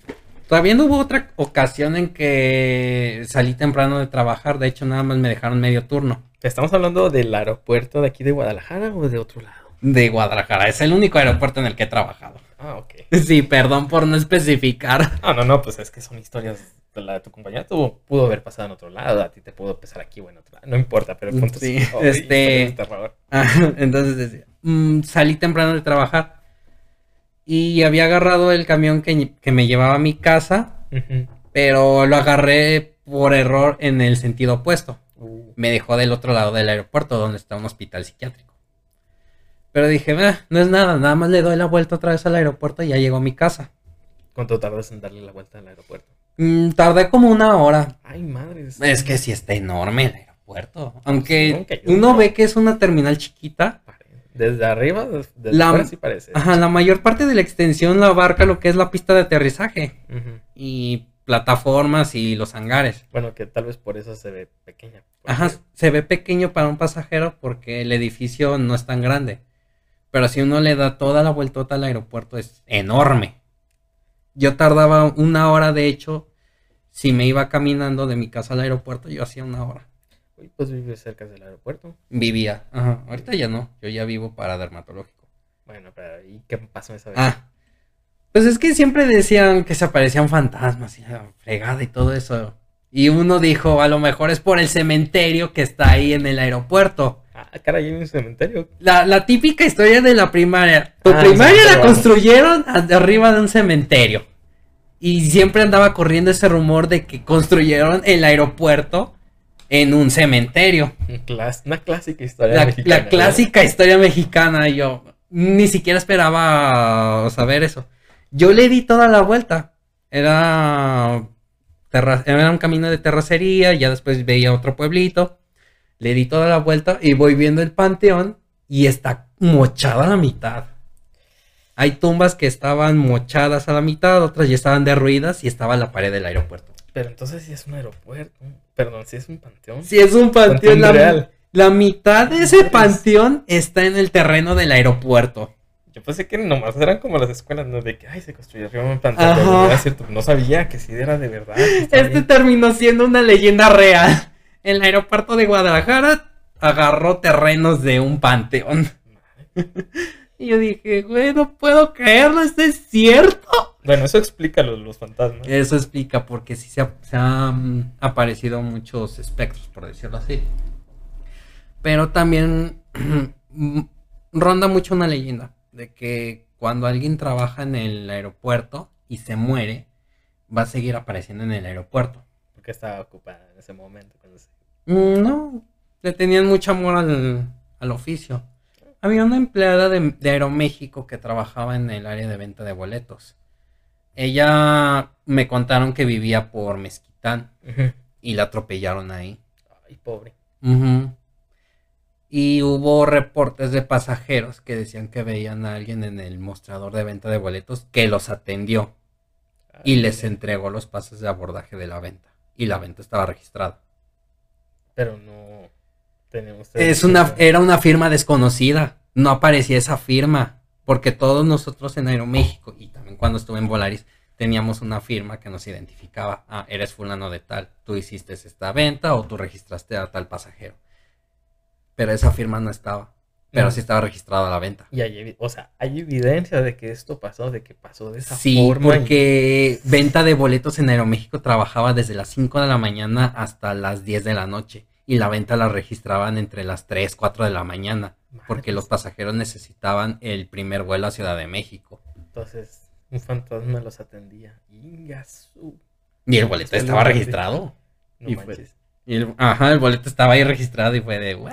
Todavía no hubo otra ocasión en que salí temprano de trabajar. De hecho, nada más me dejaron medio turno. ¿Estamos hablando del aeropuerto de aquí de Guadalajara o de otro lado? De Guadalajara. Es el único aeropuerto en el que he trabajado. Ah, ok. Sí, perdón por no especificar. Ah, no, no, pues es que son historias la de tu compañera. Tuvo, pudo haber pasado en otro lado, a ti te pudo empezar aquí o en otro lado. No importa, pero el punto Sí, es ay, este- Entonces decía, mm, salí temprano de trabajar. Y había agarrado el camión que, que me llevaba a mi casa. Pero lo agarré por error en el sentido opuesto. Uh, me dejó del otro lado del aeropuerto donde está un hospital psiquiátrico. Pero dije, "Ah, no es nada, nada más le doy la vuelta otra vez al aeropuerto y ya llego a mi casa. ¿Cuánto tardas en darle la vuelta al aeropuerto? Mm, tardé como una hora. Ay, madre. Es que sí está enorme el aeropuerto. Aunque uno ve que es una terminal chiquita. Desde arriba, desde La- sí parece. Ajá, la mayor parte de la extensión la abarca lo que es la pista de aterrizaje Ujú. y plataformas y los hangares. Bueno, que tal vez por eso se ve pequeña. porque- Ajá, se ve pequeño para un pasajero porque el edificio no es tan grande. Pero si uno le da toda la vueltota al aeropuerto es enorme. Yo tardaba una hora, de hecho, si me iba caminando de mi casa al aeropuerto, yo hacía una hora. Uy, pues vives cerca del aeropuerto. Vivía. Ajá. Ahorita ya no, yo ya vivo para dermatológico. Bueno, pero ¿y qué pasó esa vez? Ah. Pues es que siempre decían que se aparecían fantasmas y la fregada y todo eso. Y uno dijo, a lo mejor es por el cementerio que está ahí en el aeropuerto. Ah, caray, hay un cementerio. La, la típica historia de la primaria. Tu Ah, primaria la construyeron arriba de un cementerio. Y siempre andaba corriendo ese rumor de que construyeron el aeropuerto en un cementerio. Una clásica historia La, mexicana, la clásica historia mexicana. y Yo ni siquiera esperaba saber eso. Yo le di toda la vuelta. Era, terra- era un camino de terracería. Ya después veía otro pueblito. Le di toda la vuelta y voy viendo el panteón. Y está mochada a la mitad. Hay tumbas que estaban mochadas a la mitad, otras ya estaban derruidas y estaba la pared del aeropuerto. Pero entonces sí es un aeropuerto. Perdón, sí es un panteón. Si es un panteón, la, real. la mitad de ese panteón está en el terreno del aeropuerto. Yo pensé que nomás eran como las escuelas, ¿no? De que, ay, se construyó arriba un panteón. Era cierto, no sabía que sí era de verdad. Este terminó siendo una leyenda real. El aeropuerto de Guadalajara agarró terrenos de un panteón. Y yo dije, güey, no puedo creerlo, ¿esto es cierto? Bueno, eso explica los, los fantasmas. Eso explica porque sí se, ha- se han aparecido muchos espectros, por decirlo así. Pero también ronda mucho una leyenda de que cuando alguien trabaja en el aeropuerto y se muere, va a seguir apareciendo en el aeropuerto. Porque estaba ocupada en ese momento. Mm, no, le tenían mucho amor al, al oficio. Había una empleada de, de, Aeroméxico que trabajaba en el área de venta de boletos. Ella me contaron que vivía por Mezquitán y la atropellaron ahí. Ay, pobre. Y hubo reportes de pasajeros que decían que veían a alguien en el mostrador de venta de boletos que los atendió y les entregó los pases de abordaje de la venta. Y la venta estaba registrada. Pero no tenemos. Es una, era una firma desconocida. No aparecía esa firma. Porque todos nosotros en Aeroméxico y también cuando estuve en Volaris teníamos una firma que nos identificaba. Ah, eres fulano de tal. Tú hiciste esta venta o tú registraste a tal pasajero. Pero esa firma no estaba. Pero sí estaba registrada la venta. Y hay, o sea, hay evidencia de que esto pasó, de que pasó de esa sí, forma. Sí, porque venta de boletos en Aeroméxico trabajaba desde las 5 de la mañana hasta las 10 de la noche. Y la venta la registraban entre las 3, 4 de la mañana. Porque los pasajeros necesitaban el primer vuelo a Ciudad de México. Entonces, un fantasma los atendía. Y el boleto estaba registrado. No y y el, ajá, el boleto estaba ahí registrado y fue de, ¿what?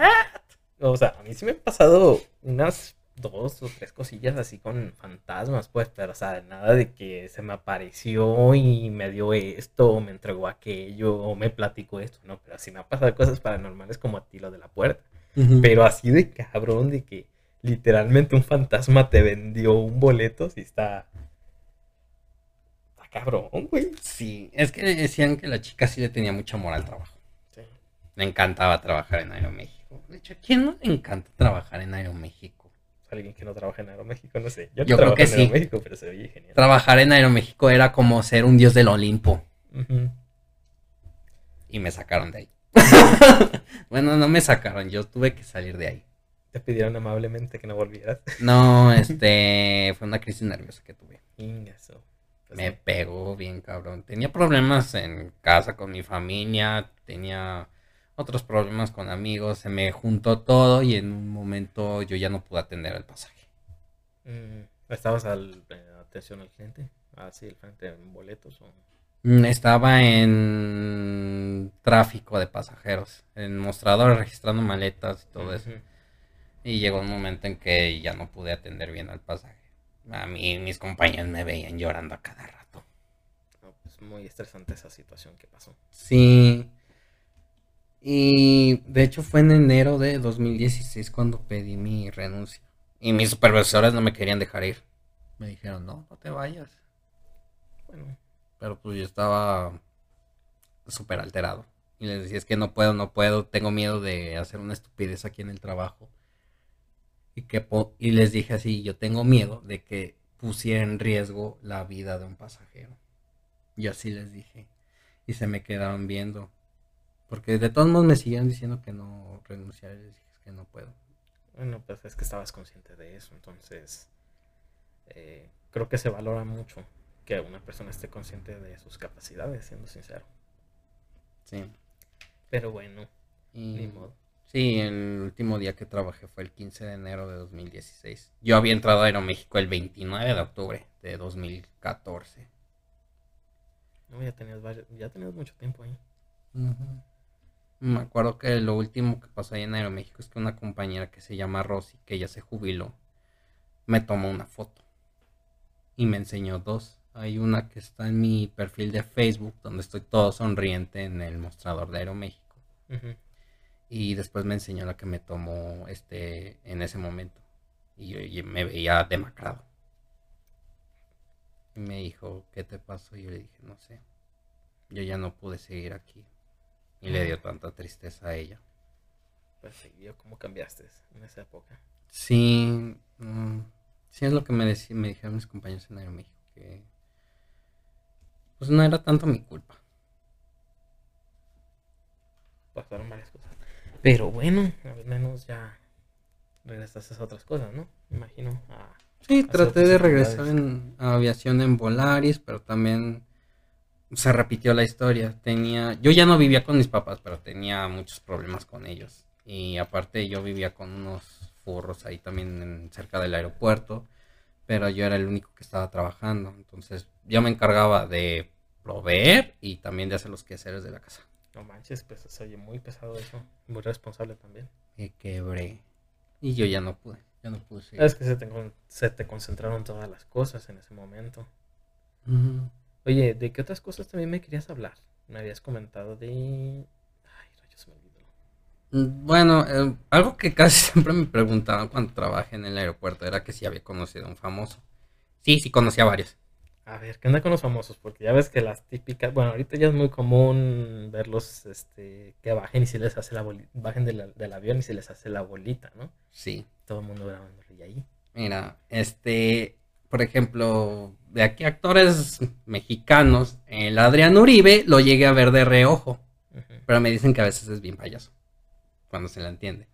O sea, a mí sí me han pasado unas dos o tres cosillas así con fantasmas, pues, pero, o sea, nada de que se me apareció y me dio esto, o me entregó aquello, o me platicó esto, no, pero sí me han pasado cosas paranormales como a ti lo de la puerta. Pero así de cabrón, de que literalmente un fantasma te vendió un boleto, sí está. Está cabrón, güey. Sí, es que decían que la chica sí le tenía mucho amor al trabajo. Sí. Le encantaba trabajar en Aeroméxico. De hecho, ¿a quién no le encanta trabajar en Aeroméxico? Alguien que no trabaja en Aeroméxico, no sé. Yo, creo que en sí. Aeroméxico, pero se genial. Trabajar en Aeroméxico era como ser un dios del Olimpo. Y me sacaron de ahí. bueno, no me sacaron, yo tuve que salir de ahí. ¿Te pidieron amablemente que no volvieras? no, este, fue una crisis nerviosa que tuve. Ingaso. Pues me pegó bien, cabrón. Tenía problemas en casa con mi familia, tenía otros problemas con amigos, se me juntó todo y en un momento yo ya no pude atender el pasaje. Mm, ¿Estabas al, eh, atención al cliente? ¿Así el frente en boletos? O... Mm, estaba en tráfico de pasajeros, en mostradores registrando maletas y todo eso. Y llegó un momento en que ya no pude atender bien al pasaje. A mí mis compañeros me veían llorando a cada rato. pues muy estresante esa situación que pasó. Sí. Y de hecho fue en enero de 2016 cuando pedí mi renuncia. Y mis supervisores no me querían dejar ir. Me dijeron, no, no te vayas. Bueno, pero pues yo estaba súper alterado. Y les decía, es que no puedo, no puedo, tengo miedo de hacer una estupidez aquí en el trabajo. Y, que y les dije así, yo tengo miedo de que pusiera en riesgo la vida de un pasajero. Y así les dije. Y se me quedaron viendo. Porque de todos modos me siguen diciendo que no renunciar y les dije que no puedo. Bueno, pues es que estabas consciente de eso, entonces eh, creo que se valora mucho que una persona esté consciente de sus capacidades, siendo sincero. Sí. Pero bueno, ni modo. Sí, el último día que trabajé fue el 15 de enero de 2016. Yo había entrado a Aeroméxico el 29 de octubre de 2014. No, ya tenías, ya tenías mucho tiempo ahí. Me acuerdo que lo último que pasó ahí en Aeroméxico es que una compañera que se llama Rosy, que ya se jubiló, me tomó una foto y me enseñó dos. Hay una que está en mi perfil de Facebook, donde estoy todo sonriente en el mostrador de Aeroméxico. Y después me enseñó la que me tomó este en ese momento. Y yo me veía demacrado. Y me dijo, ¿qué te pasó? Y yo le dije, no sé. Yo ya no pude seguir aquí. Y le dio tanta tristeza a ella. Pues sí, cómo cambiaste en esa época. Sí, mm, sí es lo que me, me dijeron mis compañeros en Aeroméxico, que pues no era tanto mi culpa. Pasaron varias cosas. Pero bueno, al menos ya regresaste a otras cosas, ¿no? Me imagino. sí, traté de regresar en, a aviación en Volaris, pero también se repitió la historia. Tenía, yo ya no vivía con mis papás, pero tenía muchos problemas con ellos. Y aparte yo vivía con unos furros ahí también en- cerca del aeropuerto, pero yo era el único que estaba trabajando. Entonces yo me encargaba de proveer y también de hacer los quehaceres de la casa. No manches, pues se oye muy pesado eso. Muy responsable también. Me quebré. Y yo ya no pude, ya no pude seguir. Es que se te, con- se te concentraron todas las cosas en ese momento. Ujú. Oye, ¿de qué otras cosas también me querías hablar? Me habías comentado de... Ay, rayos, se me olvidó. Mm, Bueno, eh, algo que casi siempre me preguntaban cuando trabajé en el aeropuerto era que si había conocido a un famoso. Sí, sí conocía a varios. A ver, ¿qué onda con los famosos? Porque ya ves que las típicas... Bueno, ahorita ya es muy común verlos este, que bajen y si les hace la bolita... Bajen de la- del avión y se les hace la bolita, ¿no? Sí. Todo el mundo grabándolo y ahí. Mira, este, por ejemplo, de aquí actores mexicanos, el Adrián Uribe lo llegué a ver de reojo, pero me dicen que a veces es bien payaso, cuando se la entiende.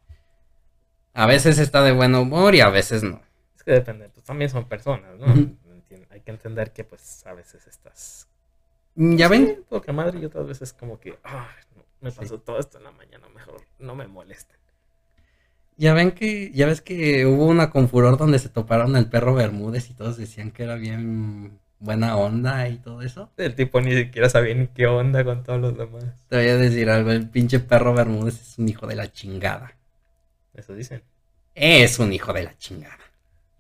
A veces está de buen humor y a veces no. Es que depende, pues también son personas, ¿no? Hay que entender que pues a veces estás... ¿Ya ven? Sí, Poca madre y otras veces como que... "Ay, no, me Sí. pasó todo esto en la mañana, mejor no me molesten. Ya ven que, ya ves que hubo una con furor donde se toparon al perro Bermúdez y todos decían que era bien buena onda y todo eso. El tipo ni siquiera sabía ni qué onda con todos los demás. Te voy a decir algo, el pinche perro Bermúdez es un hijo de la chingada. Eso dicen. Es un hijo de la chingada.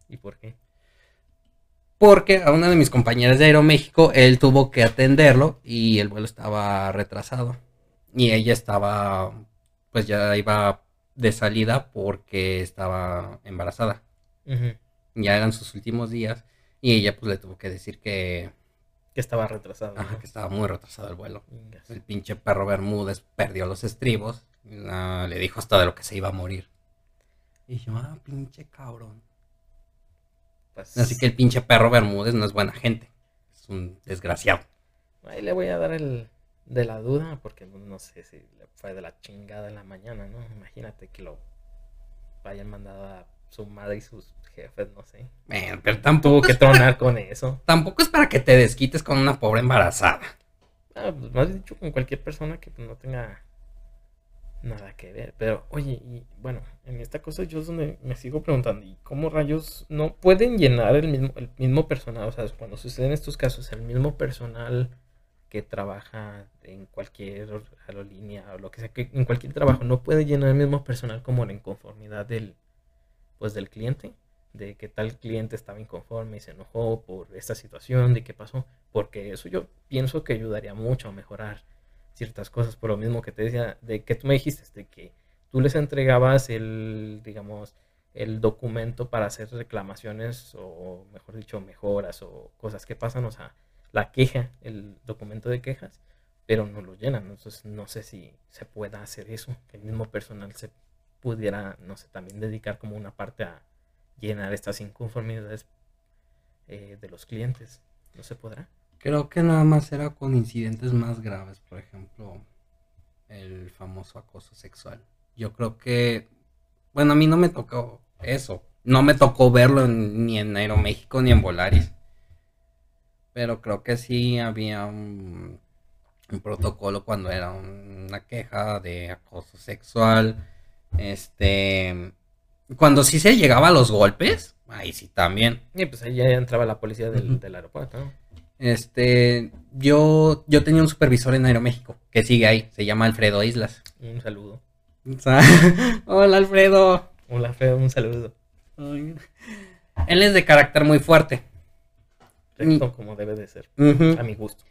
¿Y por qué? Porque a una de mis compañeras de Aeroméxico, él tuvo que atenderlo y el vuelo estaba retrasado. Y ella estaba, pues ya iba de salida porque estaba embarazada. Ya eran sus últimos días y ella pues le tuvo que decir que, Que estaba retrasado. ajá, ¿no? que estaba muy retrasado el vuelo. El pinche perro Bermúdez perdió los estribos. le dijo hasta de lo que se iba a morir. Y yo, ah, pinche cabrón. Pues, Así que el pinche perro Bermúdez no es buena gente. Es un desgraciado. Ahí le voy a dar el de la duda porque no, no sé si le fue de la chingada en la mañana, ¿no? Imagínate que lo hayan mandado a su madre y sus jefes, no sé. Pero tampoco, que tronar con eso. tampoco es para que te desquites con una pobre embarazada. Ah, pues más dicho con cualquier persona que pues, no tenga nada que ver. Pero, oye, y bueno, en esta cosa yo es donde me sigo preguntando, ¿y cómo rayos no pueden llenar el mismo, el mismo personal? O sea, cuando suceden estos casos, el mismo personal que trabaja en cualquier aerolínea o lo que sea, que en cualquier trabajo, no puede llenar el mismo personal como la inconformidad del, pues, del cliente, de que tal cliente estaba inconforme y se enojó por esta situación, de qué pasó, porque eso yo pienso que ayudaría mucho a mejorar ciertas cosas, por lo mismo que te decía, de que tú me dijiste, de que tú les entregabas el, digamos, el documento para hacer reclamaciones o, mejor dicho, mejoras o cosas que pasan, o sea, la queja, el documento de quejas, pero no lo llenan, entonces no sé si se pueda hacer eso, que el mismo personal se pudiera, no sé, también dedicar como una parte a llenar estas inconformidades eh, de los clientes, ¿no se podrá? Creo que nada más era con incidentes más graves, por ejemplo, el famoso acoso sexual. Yo creo que, bueno, a mí no me tocó eso. No me tocó verlo en- ni en Aeroméxico ni en Volaris. Pero creo que sí había un, un protocolo cuando era una queja de acoso sexual. Este, cuando sí se llegaba a los golpes, ahí sí también. Y pues ahí ya entraba la policía del, aeropuerto, ¿no? Este, yo, yo tenía un supervisor en Aeroméxico que sigue ahí, se llama Alfredo Islas. Un saludo. Hola Alfredo. Hola, Fred, un saludo. Él es de carácter muy fuerte. Recto como debe de ser, a mi gusto.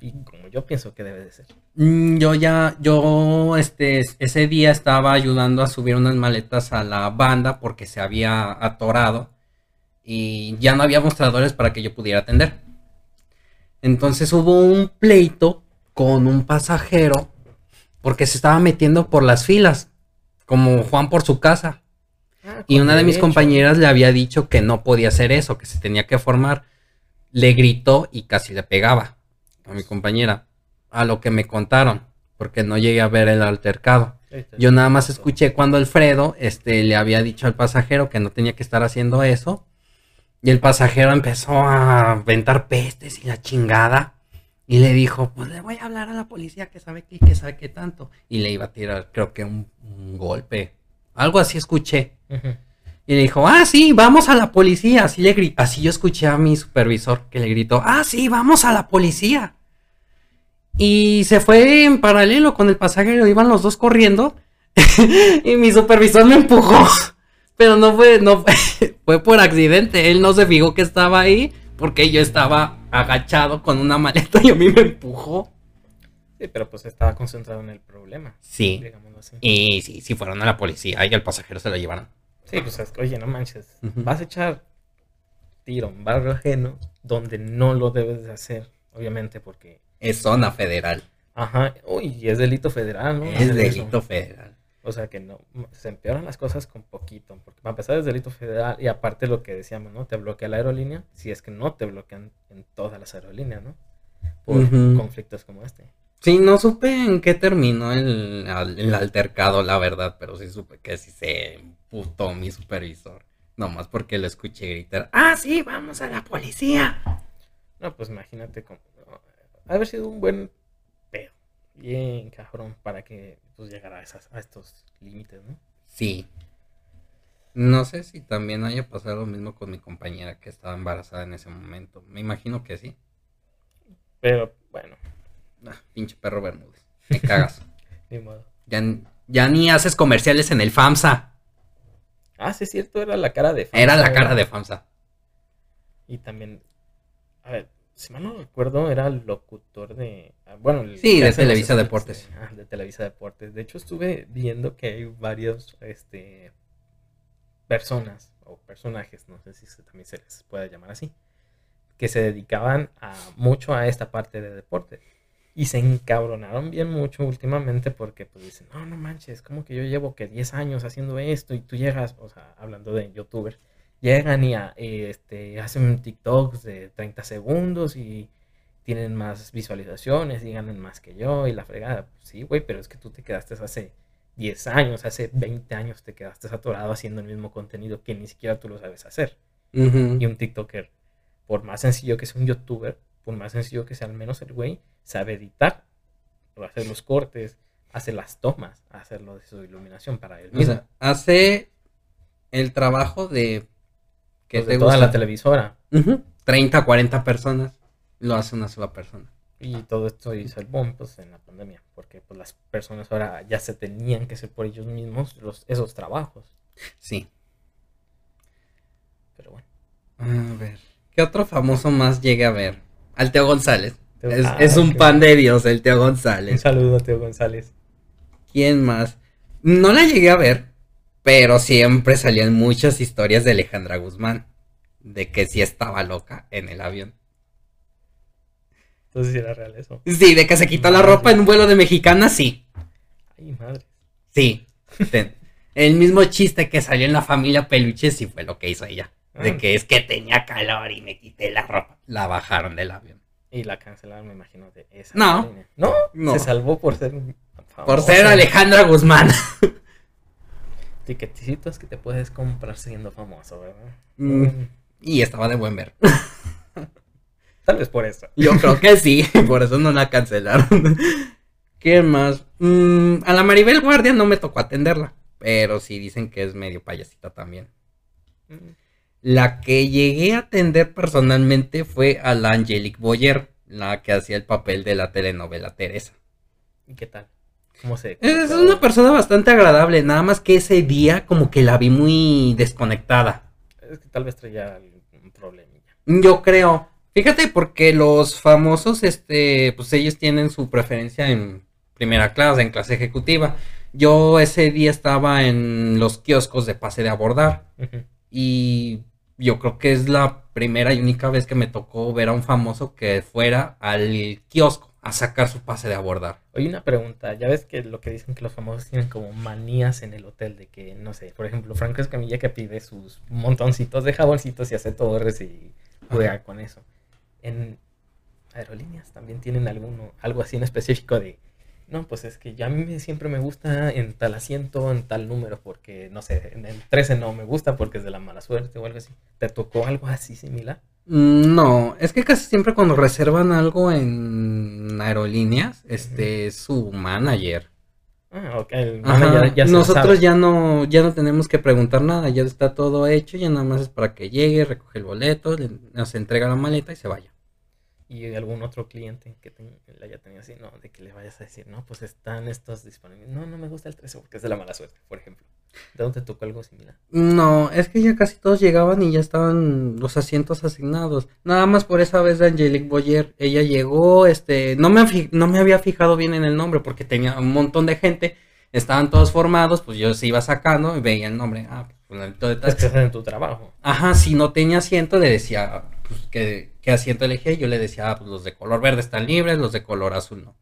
Y como yo pienso que debe de ser. Mm, Yo ya, yo este, ese día estaba ayudando a subir unas maletas a la banda porque se había atorado y ya no había mostradores para que yo pudiera atender. Entonces hubo un pleito con un pasajero porque se estaba metiendo por las filas, como Juan por su casa. Ah, Y una de mis compañeras le había dicho que no podía hacer eso, que se tenía que formar. Le gritó y casi le pegaba a mi compañera, a lo que me contaron, porque no llegué a ver el altercado. Yo nada más escuché cuando Alfredo este, le había dicho al pasajero que no tenía que estar haciendo eso. Y el pasajero empezó a aventar pestes y la chingada. Y le dijo, pues le voy a hablar a la policía que sabe qué, que sabe qué tanto. Y le iba a tirar, creo que un, un golpe. Algo así escuché. Ujú. Y le dijo, ah, sí, vamos a la policía. Así, le gri- así yo escuché a mi supervisor que le gritó, ah, sí, vamos a la policía. Y se fue en paralelo con el pasajero, iban los dos corriendo. y mi supervisor me empujó. Pero no fue, no fue, fue por accidente. Él no se fijó que estaba ahí porque yo estaba agachado con una maleta y a mí me empujó. Sí, pero pues estaba concentrado en el problema, Sí. digámoslo así. Y sí, sí fueron a la policía y al pasajero se lo llevaron. Sí, pues oye, no manches, vas a echar tiro en barrio ajeno donde no lo debes de hacer, obviamente, porque, Es zona federal. ajá, uy, es delito federal, ¿no? Es delito federal. O sea que no, se empeoran las cosas con poquito, porque para empezar es delito federal y aparte lo que decíamos, ¿no? Te bloquea la aerolínea, si es que no te bloquean en todas las aerolíneas, ¿no? Por conflictos como este. Sí, no supe en qué terminó el, el altercado, la verdad, pero sí supe que sí se emputó mi supervisor. Nomás porque lo escuché gritar, ah, sí, vamos a la policía. No, pues imagínate cómo. Haber sido un buen pedo. Bien cabrón para que pues llegara a, esas, a estos límites, ¿no? Sí. No sé si también haya pasado lo mismo con mi compañera que estaba embarazada en ese momento. Me imagino que sí. Pero bueno, Ah, pinche perro Bermúdez. Me cagas. ni modo. ya, ya ni haces comerciales en el FAMSA. Ah, sí, es cierto, era la cara de Era la cara de FAMSA. Y también, a ver, si mal no recuerdo, era el locutor de. ah, Bueno, el Sí, de Televisa Deportes. De, ah, de Televisa Deportes. De hecho, estuve viendo que hay varios este, personas o personajes, no sé si se- también se les puede llamar así, que se dedicaban a, mucho a esta parte de deporte. Y se encabronaron bien mucho últimamente porque pues dicen, no, no manches, como que yo llevo que 10 años haciendo esto y tú llegas, o sea, hablando de youtubers, llegan y a- eh, este, hacen TikToks de 30 segundos y tienen más visualizaciones y ganan más que yo y la fregada. Pues sí, güey, pero es que tú te quedaste hace 10 años, hace 20 años te quedaste atorado haciendo el mismo contenido que ni siquiera tú lo sabes hacer. Y un TikToker, por más sencillo que sea un youtuber, por más sencillo que sea al menos el güey, sabe editar, hacer los cortes, hacer las tomas, hacerlo de su iluminación para él O mismo. sea, hace el trabajo de que te de toda gusta. la televisora. Ujú. 30, 40 personas. Lo hace una sola persona. Y todo esto hizo el boom pues, en la pandemia, porque pues, las personas ahora ya se tenían que hacer por ellos mismos los, esos trabajos. Sí. Pero bueno. A ver. ¿Qué otro famoso más llegue a ver? Al Teo González. Teo- Es, Ah, es un pan de Dios, el Teo Un González. saludo a Teo González. ¿Quién más? No la llegué a ver, pero siempre salían muchas historias de Alejandra Guzmán. De que sí estaba loca en el avión. Entonces sí era real eso. Sí, de que se quitó la ropa en un vuelo de mexicana, sí. Ay, madre. Sí. El mismo chiste que salió en la familia Peluche sí fue lo que hizo ella. De Ah. que es que tenía calor y me quité la ropa. La bajaron del avión. Y la cancelaron, me imagino, de esa No. ¿No? No. Se salvó por ser Por ser Alejandra Guzmán. Tiquetecitos que te puedes comprar siendo famoso, ¿verdad? Mm. Mm, Y estaba de buen ver. Tal vez por eso. Yo creo que sí, por eso no la cancelaron. ¿Qué más? Mm, a la Maribel Guardia no me tocó atenderla, pero sí dicen que es medio payasita también. Mm, La que llegué a atender personalmente fue a la Angelique Boyer, la que hacía el papel de la telenovela Teresa. ¿Y qué tal? ¿Cómo se.? Es una persona bastante agradable, nada más que ese día como que la vi muy desconectada. Es que tal vez traía un problemilla. Yo creo. Fíjate, porque los famosos, este, pues ellos tienen su preferencia en primera clase, en clase ejecutiva. Yo ese día estaba en los kioscos de pase de abordar y yo creo que es la primera y única vez que me tocó ver a un famoso que fuera al kiosco a sacar su pase de abordar. Oye, una pregunta. Ya ves que lo que dicen que los famosos tienen como manías en el hotel de que, no sé, por ejemplo, Franco Escamilla que pide sus montoncitos de jaboncitos y hace torres y juega con eso. En aerolíneas también tienen alguno, algo así en específico de, no, pues es que ya a mí me- siempre me gusta en tal asiento, en tal número, porque, no sé, en el 13 no me gusta porque es de la mala suerte o algo así. ¿Te tocó algo así similar? Mm, No, es que casi siempre cuando reservan algo en aerolíneas, este es su manager. Ah, ok. el Ajá, manager ya se Nosotros sabe. ya no, ya no tenemos que preguntar nada, ya está todo hecho, ya nada más es para que llegue, recoge el boleto, le- nos entrega la maleta y se vaya. Y algún otro cliente que ten- le haya tenido así, no, de que le vayas a decir, no, pues están estos disponibles. No, no me gusta el 13 porque es de la mala suerte, por ejemplo. ¿De dónde te tocó algo similar? No, es que ya casi todos llegaban y ya estaban los asientos asignados. Nada más por esa vez de Angelique Boyer. Ella llegó, este, no me, no me había fijado bien en el nombre porque tenía un montón de gente. Estaban todos formados, pues yo se iba sacando y veía el nombre. Ah, pues de tal. Es que estás en tu trabajo. Ajá, si no tenía asiento, le decía pues, que, qué asiento elegía. y Yo le decía, ah, pues los de color verde están libres, los de color azul no.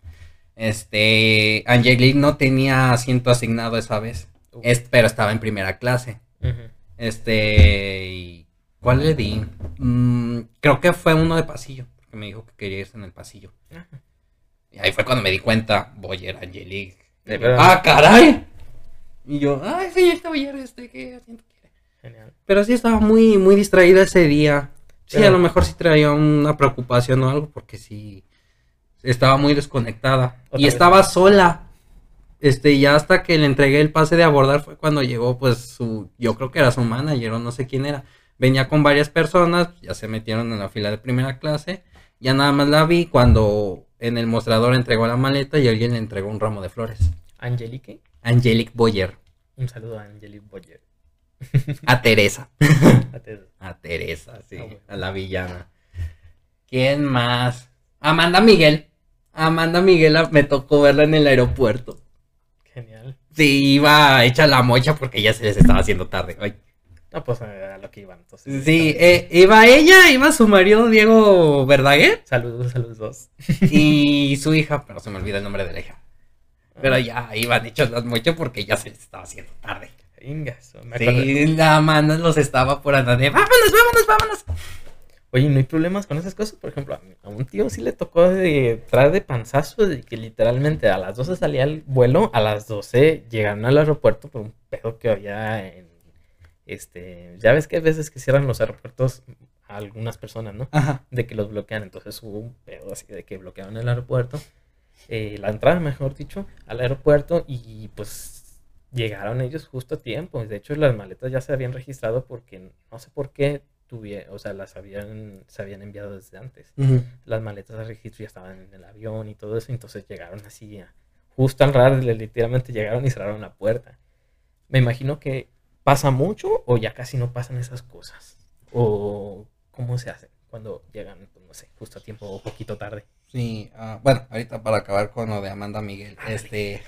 Este, Angelique no tenía asiento asignado esa vez, Uh, es- pero estaba en primera clase. Este, y ¿cuál le di? Mm, creo que fue uno de pasillo, porque me dijo que quería irse en el pasillo. Y ahí fue cuando me di cuenta, Boyer, Angelique. De verdad. ¡Ah, caray! Y yo, ay, señorita Boyer, este, ¿qué asiento quiere? Genial. Pero sí estaba muy, muy distraída ese día. Sí, Pero- a lo mejor sí traía una preocupación o algo, porque sí estaba muy desconectada. Otra Y vez. estaba sola. Este, ya hasta que le entregué el pase de abordar fue cuando llegó, pues, su, yo creo que era su manager o no sé quién era. Venía con varias personas, ya se metieron en la fila de primera clase. Ya nada más la vi cuando en el mostrador entregó la maleta y alguien le entregó un ramo de flores. Angelique, Angelique Boyer. un saludo a Angelique Boyer. A Teresa. A Ted. A Teresa, sí, Ah, bueno. a la villana. ¿Quién más? Amanda Miguel. Amanda Miguel ah, me tocó verla en el aeropuerto. Genial. Sí, iba hecha la mocha porque ya se les estaba haciendo tarde. Ay. No, pues a lo que iban entonces. Sí, eh, iba ella, iba su marido Diego Verdaguer Saludos a los dos. y su hija, pero se me olvida el nombre de la hija. Pero ya iban hechos las mochas porque ya se les estaba haciendo tarde. Acuerdo. Sí, la Amanda los estaba por andar de vámonos, vámonos, vámonos. Oye, ¿no hay problemas con esas cosas? Por ejemplo, a, a un tío sí le tocó de traer de panzazo de que literalmente a las 12 salía el vuelo, a las 12 llegaron al aeropuerto por un pedo que había en... Este, ya ves que hay veces que cierran los aeropuertos a algunas personas, ¿no? Ajá. De que los bloquean, entonces hubo un pedo así de que bloqueaban el aeropuerto, eh, la entrada, mejor dicho, al aeropuerto y pues llegaron ellos justo a tiempo. De hecho, las maletas ya se habían registrado porque no sé por qué tuvieron, o sea, las habían, se habían enviado desde antes. Las maletas de registro ya estaban en el avión y todo eso, entonces llegaron así, a- justo al radar, literalmente llegaron y cerraron la puerta. Me imagino que pasa mucho o ya casi no pasan esas cosas. O cómo se hace cuando llegan, pues, no sé, justo a tiempo o poquito tarde. Sí, ah, bueno, ahorita para acabar con lo de Amanda Miguel, este,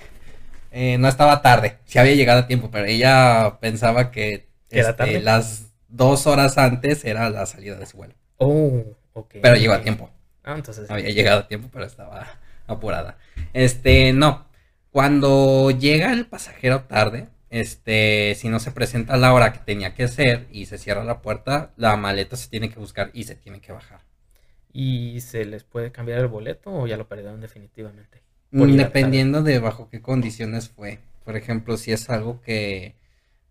eh, no estaba tarde, sí había llegado a tiempo, pero ella pensaba que ¿Que era este, tarde? las dos horas antes era la salida de su vuelo, Oh, ok. pero llegó a tiempo, Ah, entonces. había llegado a tiempo, pero estaba apurada. Este, no, cuando llega el pasajero tarde, este, si no se presenta a la hora que tenía que ser y se cierra la puerta, la maleta se tiene que buscar y se tiene que bajar. ¿Y se les puede cambiar el boleto o ya lo perdieron definitivamente? Mm, Dependiendo de bajo qué condiciones fue. Por ejemplo, si es algo que...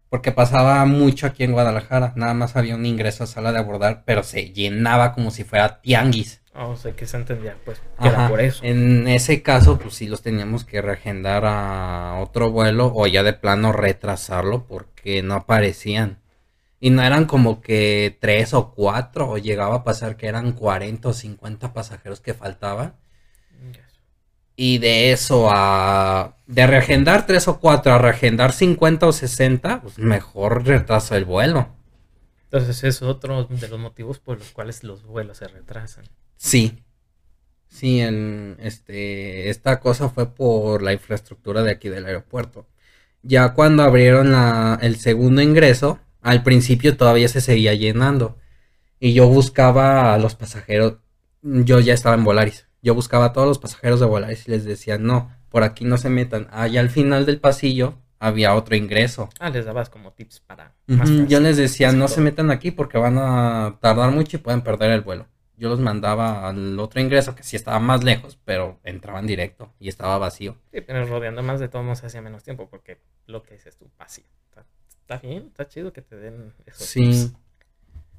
Porque pasaba mucho aquí en Guadalajara. Nada más había un ingreso a sala de abordar, pero se llenaba como si fuera tianguis. Ah, o sea, que se entendía, pues, que era por eso. En ese caso, pues sí los teníamos que reagendar a otro vuelo o ya de plano retrasarlo porque no aparecían. Y no eran como que tres o cuatro, o llegaba a pasar que eran 40 o 50 pasajeros que faltaban. Y de eso a... De reagendar 3 o 4 a reagendar 50 o 60, pues mejor retraso el vuelo. Entonces es otro de los motivos por los cuales los vuelos se retrasan. Sí. Sí, el, este, esta cosa fue por la infraestructura de aquí del aeropuerto. Ya cuando abrieron la, el segundo ingreso, al principio todavía se seguía llenando. Y yo buscaba a los pasajeros, yo ya estaba en Volaris. Yo buscaba a todos los pasajeros de Volaris y les decía, no, por aquí no se metan. Allá al final del pasillo había otro ingreso. Ah, les dabas como tips para más Yo les decía, no todo. se metan aquí porque van a tardar mucho y pueden perder el vuelo. Yo los mandaba al otro ingreso que sí estaba más lejos, pero entraban directo y estaba vacío. Sí, pero rodeando más de todos modos hacía menos tiempo porque lo que dices tú, vacío. Está, está bien, está chido que te den esos Sí. tips.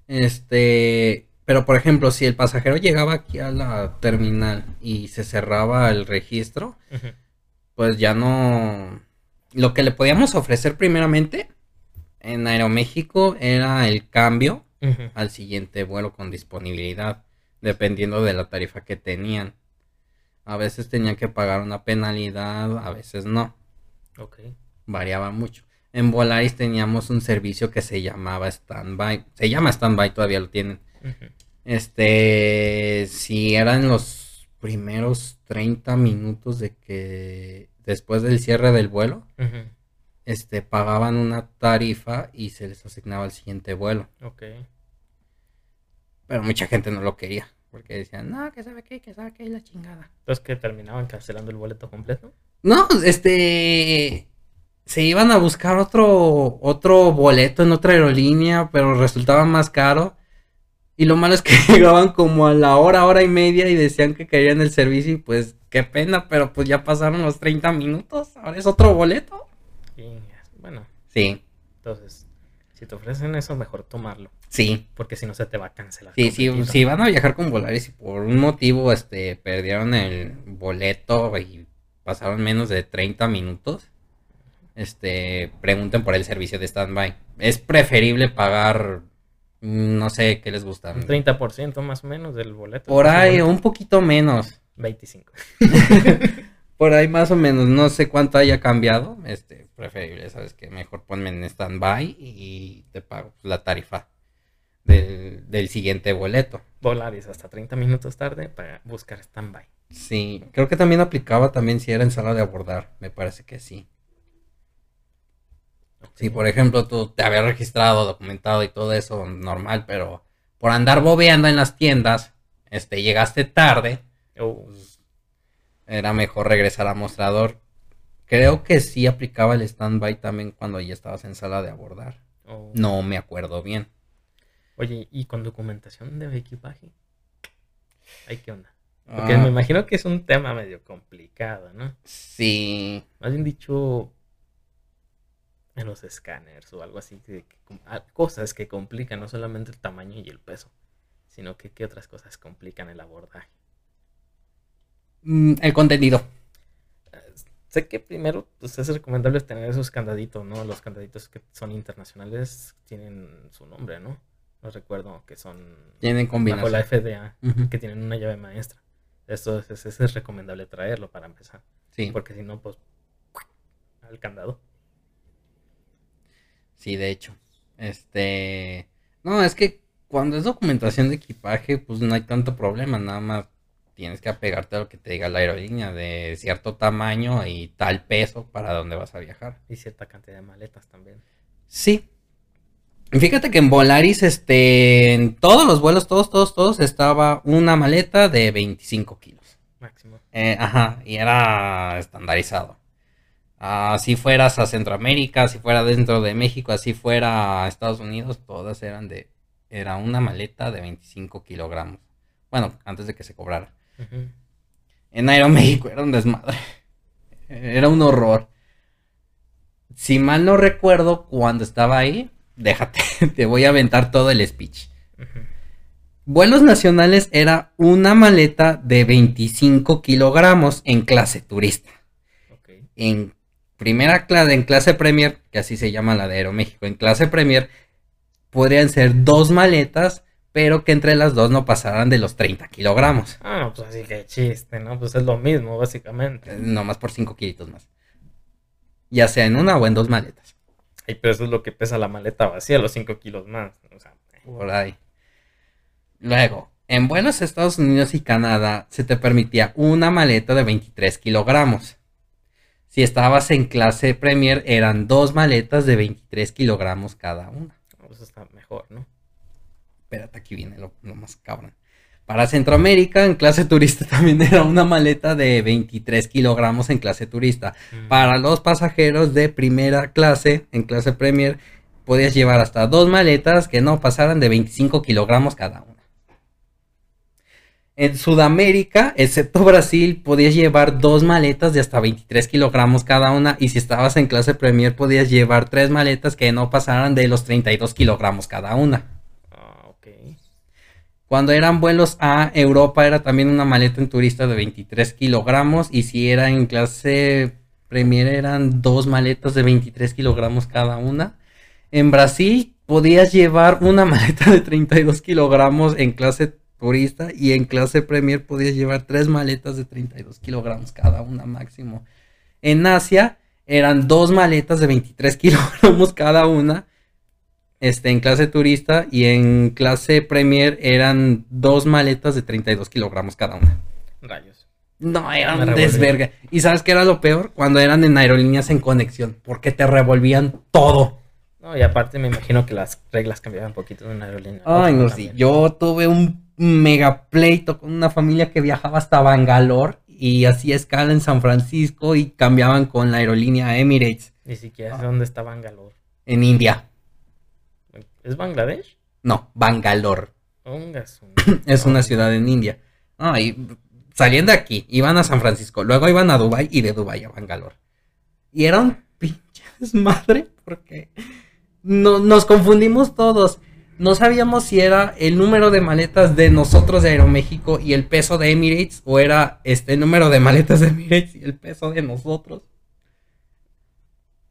Este, Pero por ejemplo, si el pasajero llegaba aquí a la terminal y se cerraba el registro, pues ya no... Lo que le podíamos ofrecer primeramente en Aeroméxico era el cambio al siguiente vuelo con disponibilidad, dependiendo de la tarifa que tenían. A veces tenían que pagar una penalidad, a veces no, Ok. variaba mucho. En Volaris teníamos un servicio que se llamaba Standby, se llama Standby, todavía lo tienen. Este, si eran los primeros 30 minutos de que después del cierre del vuelo, este, pagaban una tarifa y se les asignaba el siguiente vuelo. Ok. Pero mucha gente no lo quería, porque decían, no, que sabe qué, que sabe qué, la chingada. Entonces que terminaban cancelando el boleto completo. No, este, se iban a buscar otro, otro boleto en otra aerolínea, pero resultaba más caro. Y lo malo es que llegaban como a la hora, hora y media y decían que querían el servicio y pues qué pena, pero pues ya pasaron los 30 minutos, ahora es otro boleto. Y bueno, Sí, entonces, si te ofrecen eso, mejor tomarlo. sí. Porque si no se te va a cancelar. Sí, sí, si van a viajar con Volaris y por un motivo este perdieron el boleto y pasaron menos de 30 minutos, este pregunten por el servicio de standby. Es preferible pagar no sé qué les gusta. Un 30% más o menos del boleto. Por ahí un poquito menos. 25. Por ahí más o menos, no sé cuánto haya cambiado. Este, preferible, sabes que mejor ponme en standby y te pago la tarifa del, del siguiente boleto. Volaris hasta 30 minutos tarde para buscar standby. Sí, creo que también aplicaba también si era en sala de abordar, me parece que sí. Si por ejemplo tú te habías registrado, documentado y todo eso normal, pero por andar bobeando en las tiendas, este llegaste tarde, Oh, pues, era mejor regresar a mostrador. Creo que sí aplicaba el standby también cuando ya estabas en sala de abordar. oh. No me acuerdo bien. Oye, ¿y con documentación de equipaje? Ay, ¿qué onda? Porque Ah, me imagino que es un tema medio complicado, ¿no? sí, Más bien dicho, en los escáneres o algo así, que, que ah, cosas que complican no solamente el tamaño y el peso, sino que qué otras cosas complican el abordaje. Mm, el contenido. Sé que primero pues, es recomendable tener esos candaditos, ¿no? Los candaditos que son internacionales tienen su nombre, ¿no? No recuerdo que son Tienen bajo la combinación. FDA, que tienen una llave maestra. Esto es, es, es recomendable traerlo para empezar, Sí. porque si no, pues al candado. Sí, de hecho. Este. No, es que cuando es documentación de equipaje, pues no hay tanto problema. Nada más tienes que apegarte a lo que te diga la aerolínea de cierto tamaño y tal peso para dónde vas a viajar. Y cierta cantidad de maletas también. Sí. Fíjate que en Volaris, este, en todos los vuelos, todos, todos, todos, estaba una maleta de 25 kilos. Máximo. Eh, ajá, y era estandarizado. Ah, si fueras a Centroamérica, si fuera dentro de México, así fuera a Estados Unidos, todas eran de... Era una maleta de 25 kilogramos. Bueno, antes de que se cobrara. En Aeroméxico era un desmadre. Era un horror. Si mal no recuerdo, cuando estaba ahí, déjate, te voy a aventar todo el speech. Vuelos nacionales era una maleta de 25 kilogramos en clase turista. Ok. En primera clase, en clase Premier, que así se llama la de Aeroméxico, en clase Premier podrían ser dos maletas, pero que entre las dos no pasaran de los 30 kilogramos. Ah, pues así que chiste, ¿no? Pues es lo mismo, básicamente. Eh, No más por 5 kilitos más. Ya sea en una o en dos maletas. Ay, pero eso es lo que pesa la maleta vacía, los 5 kilos más. O sea, Por ahí. Luego, en vuelos a Estados Unidos y Canadá se te permitía una maleta de 23 kilogramos. Si estabas en clase Premier eran dos maletas de 23 kilogramos cada una. pues está mejor, ¿no? Espérate, aquí viene lo, lo más cabrón. Para Centroamérica, en clase turista también era una maleta de 23 kilogramos en clase turista. Mm. Para los pasajeros de primera clase, en clase Premier, podías llevar hasta dos maletas que no pasaran de 25 kilogramos cada una. En Sudamérica, excepto Brasil, podías llevar dos maletas de hasta 23 kilogramos cada una. Y si estabas en clase Premier, podías llevar tres maletas que no pasaran de los 32 kilogramos cada una. Ah, ok. Cuando eran vuelos a Europa era también una maleta en turista de 23 kilogramos y si era en clase Premier eran dos maletas de 23 kilogramos cada una. En Brasil podías llevar una maleta de 32 kilogramos en clase turista y en clase Premier podías llevar tres maletas de 32 kilogramos cada una máximo. En Asia eran dos maletas de 23 kilogramos cada una este, en clase turista y en clase Premier eran dos maletas de 32 kilogramos cada una. Rayos. No, era Me un revolví. desverga. ¿Y sabes qué era lo peor? Cuando eran en aerolíneas en conexión, porque te revolvían todo. No, y aparte me imagino que las reglas cambiaban un poquito de una aerolínea. Ay, no, sí. Yo tuve un mega pleito con una familia que viajaba hasta Bangalore y hacía escala en San Francisco y cambiaban con la aerolínea Emirates Ni siquiera Ah. sé dónde está Bangalore. en India. ¿Es Bangladesh? No, Bangalore. Es una ciudad en India. Ah, y salían de aquí, iban a San Francisco, luego iban a Dubai y de Dubai a Bangalore. Y era un pinche desmadre porque no, nos confundimos todos. No sabíamos si era el número de maletas de nosotros de Aeroméxico y el peso de Emirates o era este el número de maletas de Emirates y el peso de nosotros.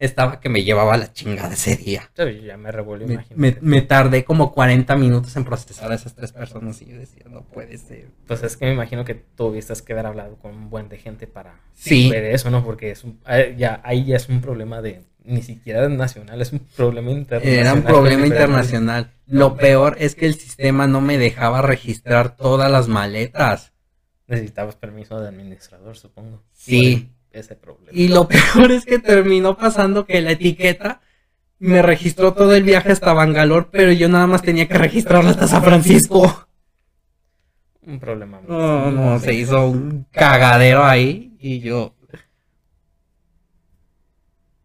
Estaba que me llevaba la chingada ese día. Sí, ya me revolvió, Me, me- me tardé como 40 minutos en procesar a esas tres personas y yo decía, no puede ser. Pues es que me imagino que tuviste que haber hablado con un buen de gente para Sí. ver eso, ¿no? Porque es un, eh, ya, ahí ya es un problema de, ni siquiera nacional, es un problema internacional. Era un problema internacional. Lo peor es que el sistema no me dejaba registrar todas las maletas. Necesitabas permiso de administrador, supongo. Sí. Ese problema. Y lo peor es que terminó pasando que la etiqueta me registró todo el viaje hasta Bangalore, pero yo nada más tenía que registrarla hasta San Francisco. Un problema. No, no, se hizo un cagadero ahí y yo...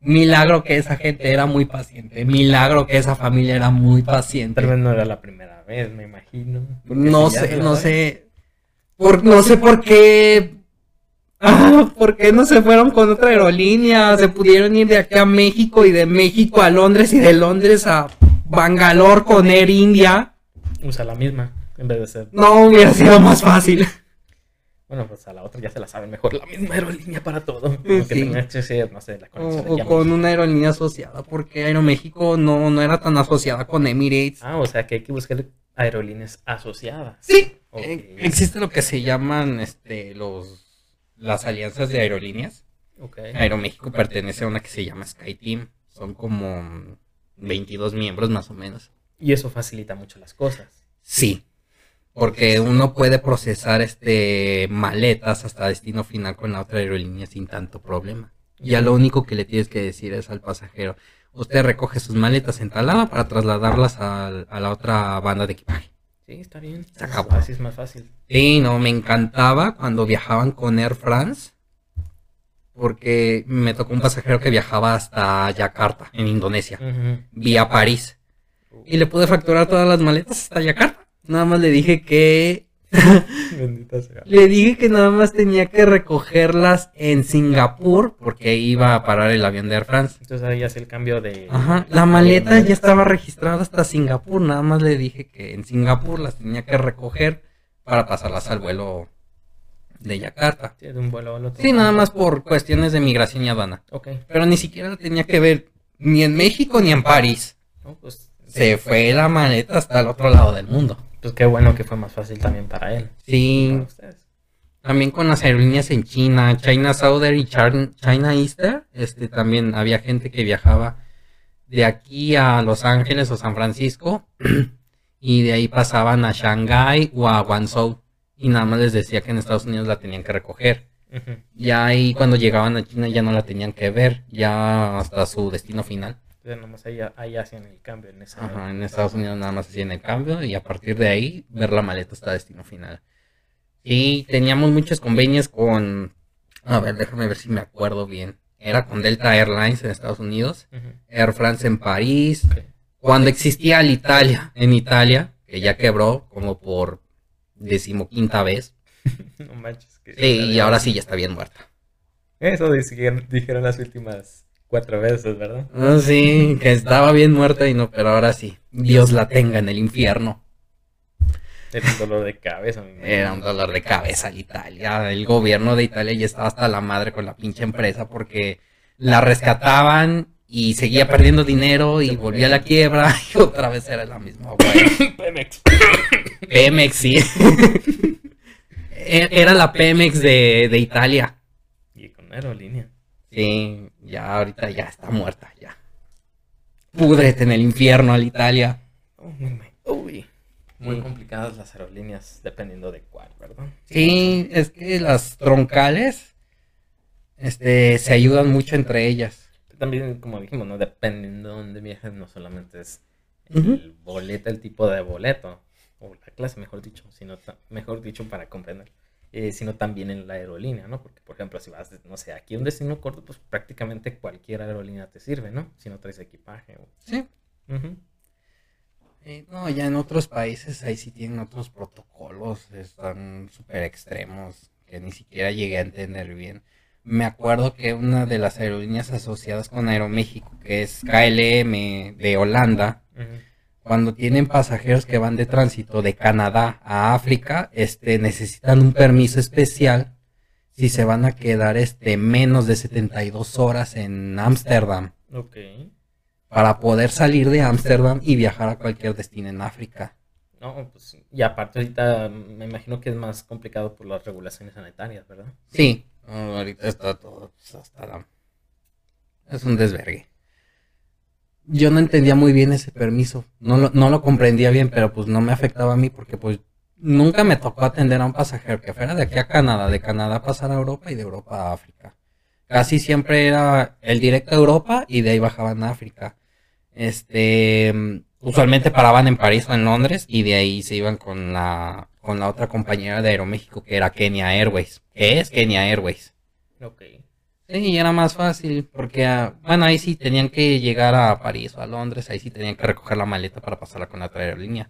Milagro que esa gente era muy paciente. Milagro que esa familia era muy paciente. Tal vez no era la primera vez, me imagino. No si sé, no sé. Por, no sé por qué. Ah, ¿Por qué no se fueron con otra aerolínea? Se pudieron ir de aquí a México y de México a Londres y de Londres a Bangalore con Air India. Usa la misma, en vez de ser. No hubiera sido más fácil. Bueno, pues a la otra ya se la saben mejor. La misma aerolínea para todo. Sí. Aunque tenga que ser, no sé, la O, conexión con una aerolínea asociada, porque Aeroméxico no, no era tan asociada con Emirates. Ah, o sea que hay que buscar aerolíneas asociadas. Sí, eh, existe lo que se llaman este, los, las alianzas de aerolíneas. Aeroméxico pertenece a una que se llama SkyTeam. Son como 22 miembros más o menos. Y eso facilita mucho las cosas. Sí. Porque uno puede procesar este maletas hasta destino final con la otra aerolínea sin tanto problema. Ya lo único que le tienes que decir es al pasajero, usted recoge sus maletas en tal lado para trasladarlas a, la otra banda de equipaje. Sí, está bien. Se acabó. Así es más fácil. Sí, no, me encantaba cuando viajaban con Air France. Porque me tocó un pasajero que viajaba hasta Yakarta, en Indonesia, vía París. Y le pude facturar todas las maletas hasta Yakarta. Nada más le dije que. Bendita sea. Le dije que nada más tenía que recogerlas en Singapur, porque iba a parar el avión de Air France. Entonces ahí hace el cambio de. Ajá, la maleta ya estaba registrada hasta Singapur. Nada más le dije que en Singapur las tenía que recoger para pasarlas al vuelo de Yakarta. Sí, de un vuelo al otro. Sí, nada más por cuestiones de migración y aduana. Ok. Pero ni siquiera la tenía que ver ni en México ni en París. No, pues, Se fue la maleta hasta el otro lado del mundo. Pues qué bueno que fue más fácil también para él. Sí, Para también con las aerolíneas en China, China Southern y China Eastern, este también había gente que viajaba de aquí a Los Ángeles o San Francisco y de ahí pasaban a Shanghai o a Guangzhou y nada más les decía que en Estados Unidos la tenían que recoger. Ujú. Ya ahí cuando llegaban a China ya no la tenían que ver, ya hasta su destino final. Entonces nomás ahí, ahí hacían el cambio en esa. Ajá, en Estados Unidos nada más hacían el cambio y a partir de ahí ver la maleta hasta destino final. Y teníamos muchos convenios con, a ver, déjame ver si me acuerdo bien. Era con Delta Airlines en Estados Unidos. Air France en París, cuando existía Alitalia en Italia, que ya quebró como por decimoquinta vez. No manches. que- Sí, y ahora sí ya está bien muerta. Eso dijeron, dijeron las últimas cuatro veces, ¿verdad? Ah, sí, que estaba bien muerta y no, pero ahora sí. Dios la tenga en el infierno. Era un dolor de cabeza. Era un dolor de cabeza Italia. El gobierno de Italia ya estaba hasta la madre con la pinche empresa porque la rescataban y seguía perdiendo dinero y volvía a la quiebra y otra vez era la misma, güey. Pemex. Pemex, sí. E- Era la Pemex de, de Italia. Y con aerolínea. Sí, ya ahorita ya está muerta, ya. Púdrete en el infierno al Italia. Oh, Uy. Muy Sí. complicadas las aerolíneas dependiendo de cuál, ¿verdad? Sí, es que las troncales este, se ayudan mucho entre ellas. También, como dijimos, ¿no? Dependiendo de dónde viajes, no solamente es el boleto, el tipo de boleto, o la clase, mejor dicho, sino mejor dicho para comprender, eh, sino también en la aerolínea, ¿no? Porque, por ejemplo, si vas, de- no sé, aquí a un destino corto, pues prácticamente cualquier aerolínea te sirve, ¿no? Si no traes equipaje. o- Sí. Ujú. Eh, no, ya en otros países ahí sí tienen otros protocolos, están súper extremos, que ni siquiera llegué a entender bien. Me acuerdo que una de las aerolíneas asociadas con Aeroméxico, que es KLM de Holanda, Ujú. Cuando tienen pasajeros que van de tránsito de Canadá a África, este, necesitan un permiso especial si se van a quedar este, menos de 72 horas en Ámsterdam Ok. para poder salir de Ámsterdam y viajar a cualquier destino en África. No, pues, y aparte ahorita me imagino que es más complicado por las regulaciones sanitarias, ¿verdad? Sí, ahorita está todo pues, hasta la... Es un desvergue. Yo no entendía muy bien ese permiso, no lo, no lo comprendía bien, pero pues no me afectaba a mí porque pues nunca me tocó atender a un pasajero que fuera de aquí a Canadá, de Canadá pasar a Europa y de Europa a África. Casi siempre era el directo a Europa y de ahí bajaban a África. Este, usualmente paraban en París o en Londres y de ahí se iban con la, con la otra compañera de Aeroméxico que era Kenya Airways, que es Kenya Airways. Ok. Sí, y era más fácil porque, ah, bueno, ahí sí tenían que llegar a París o a Londres, ahí sí tenían que recoger la maleta para pasarla con la otra aerolínea.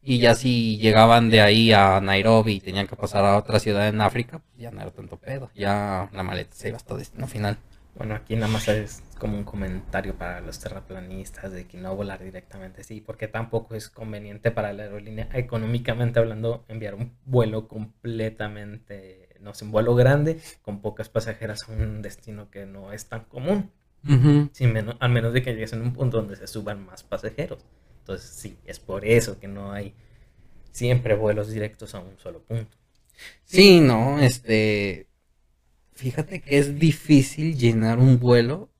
Y ya si llegaban de ahí a Nairobi y tenían que pasar a otra ciudad en África, pues ya no era tanto pedo, ya la maleta se iba hasta destino final. Bueno, aquí nada más es como un comentario para los terraplanistas de que no volar directamente, sí, porque tampoco es conveniente para la aerolínea, económicamente hablando, enviar un vuelo completamente, no sé, un vuelo grande con pocas pasajeras a un destino que no es tan común, sin menos, al menos de que llegues en un punto donde se suban más pasajeros. Entonces, sí, es por eso que no hay siempre vuelos directos a un solo punto. Sí, no, este, fíjate que es difícil llenar un vuelo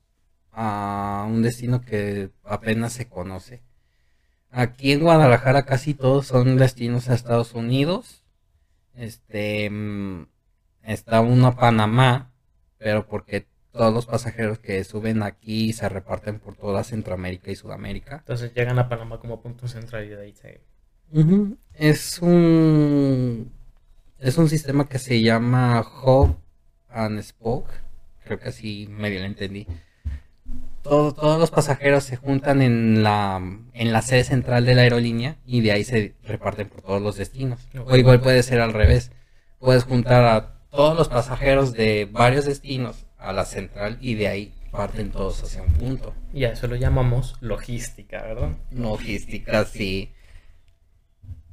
a un destino que apenas se conoce. Aquí en Guadalajara casi todos son destinos a Estados Unidos. Este, mm, está uno a Panamá, pero porque todos los pasajeros que suben aquí se reparten por toda Centroamérica y Sudamérica. Entonces llegan a Panamá como punto central y de ahí se... Es un es un sistema que se llama Hub and Spoke. Creo que así medio lo entendí. Todo- todos los pasajeros se juntan en la en la sede central de la aerolínea y de ahí se reparten por todos los destinos. O igual puede ser al revés. Puedes juntar a todos los pasajeros de varios destinos a la central y de ahí parten todos hacia un punto. Y a eso lo llamamos logística, ¿verdad? Logística, sí.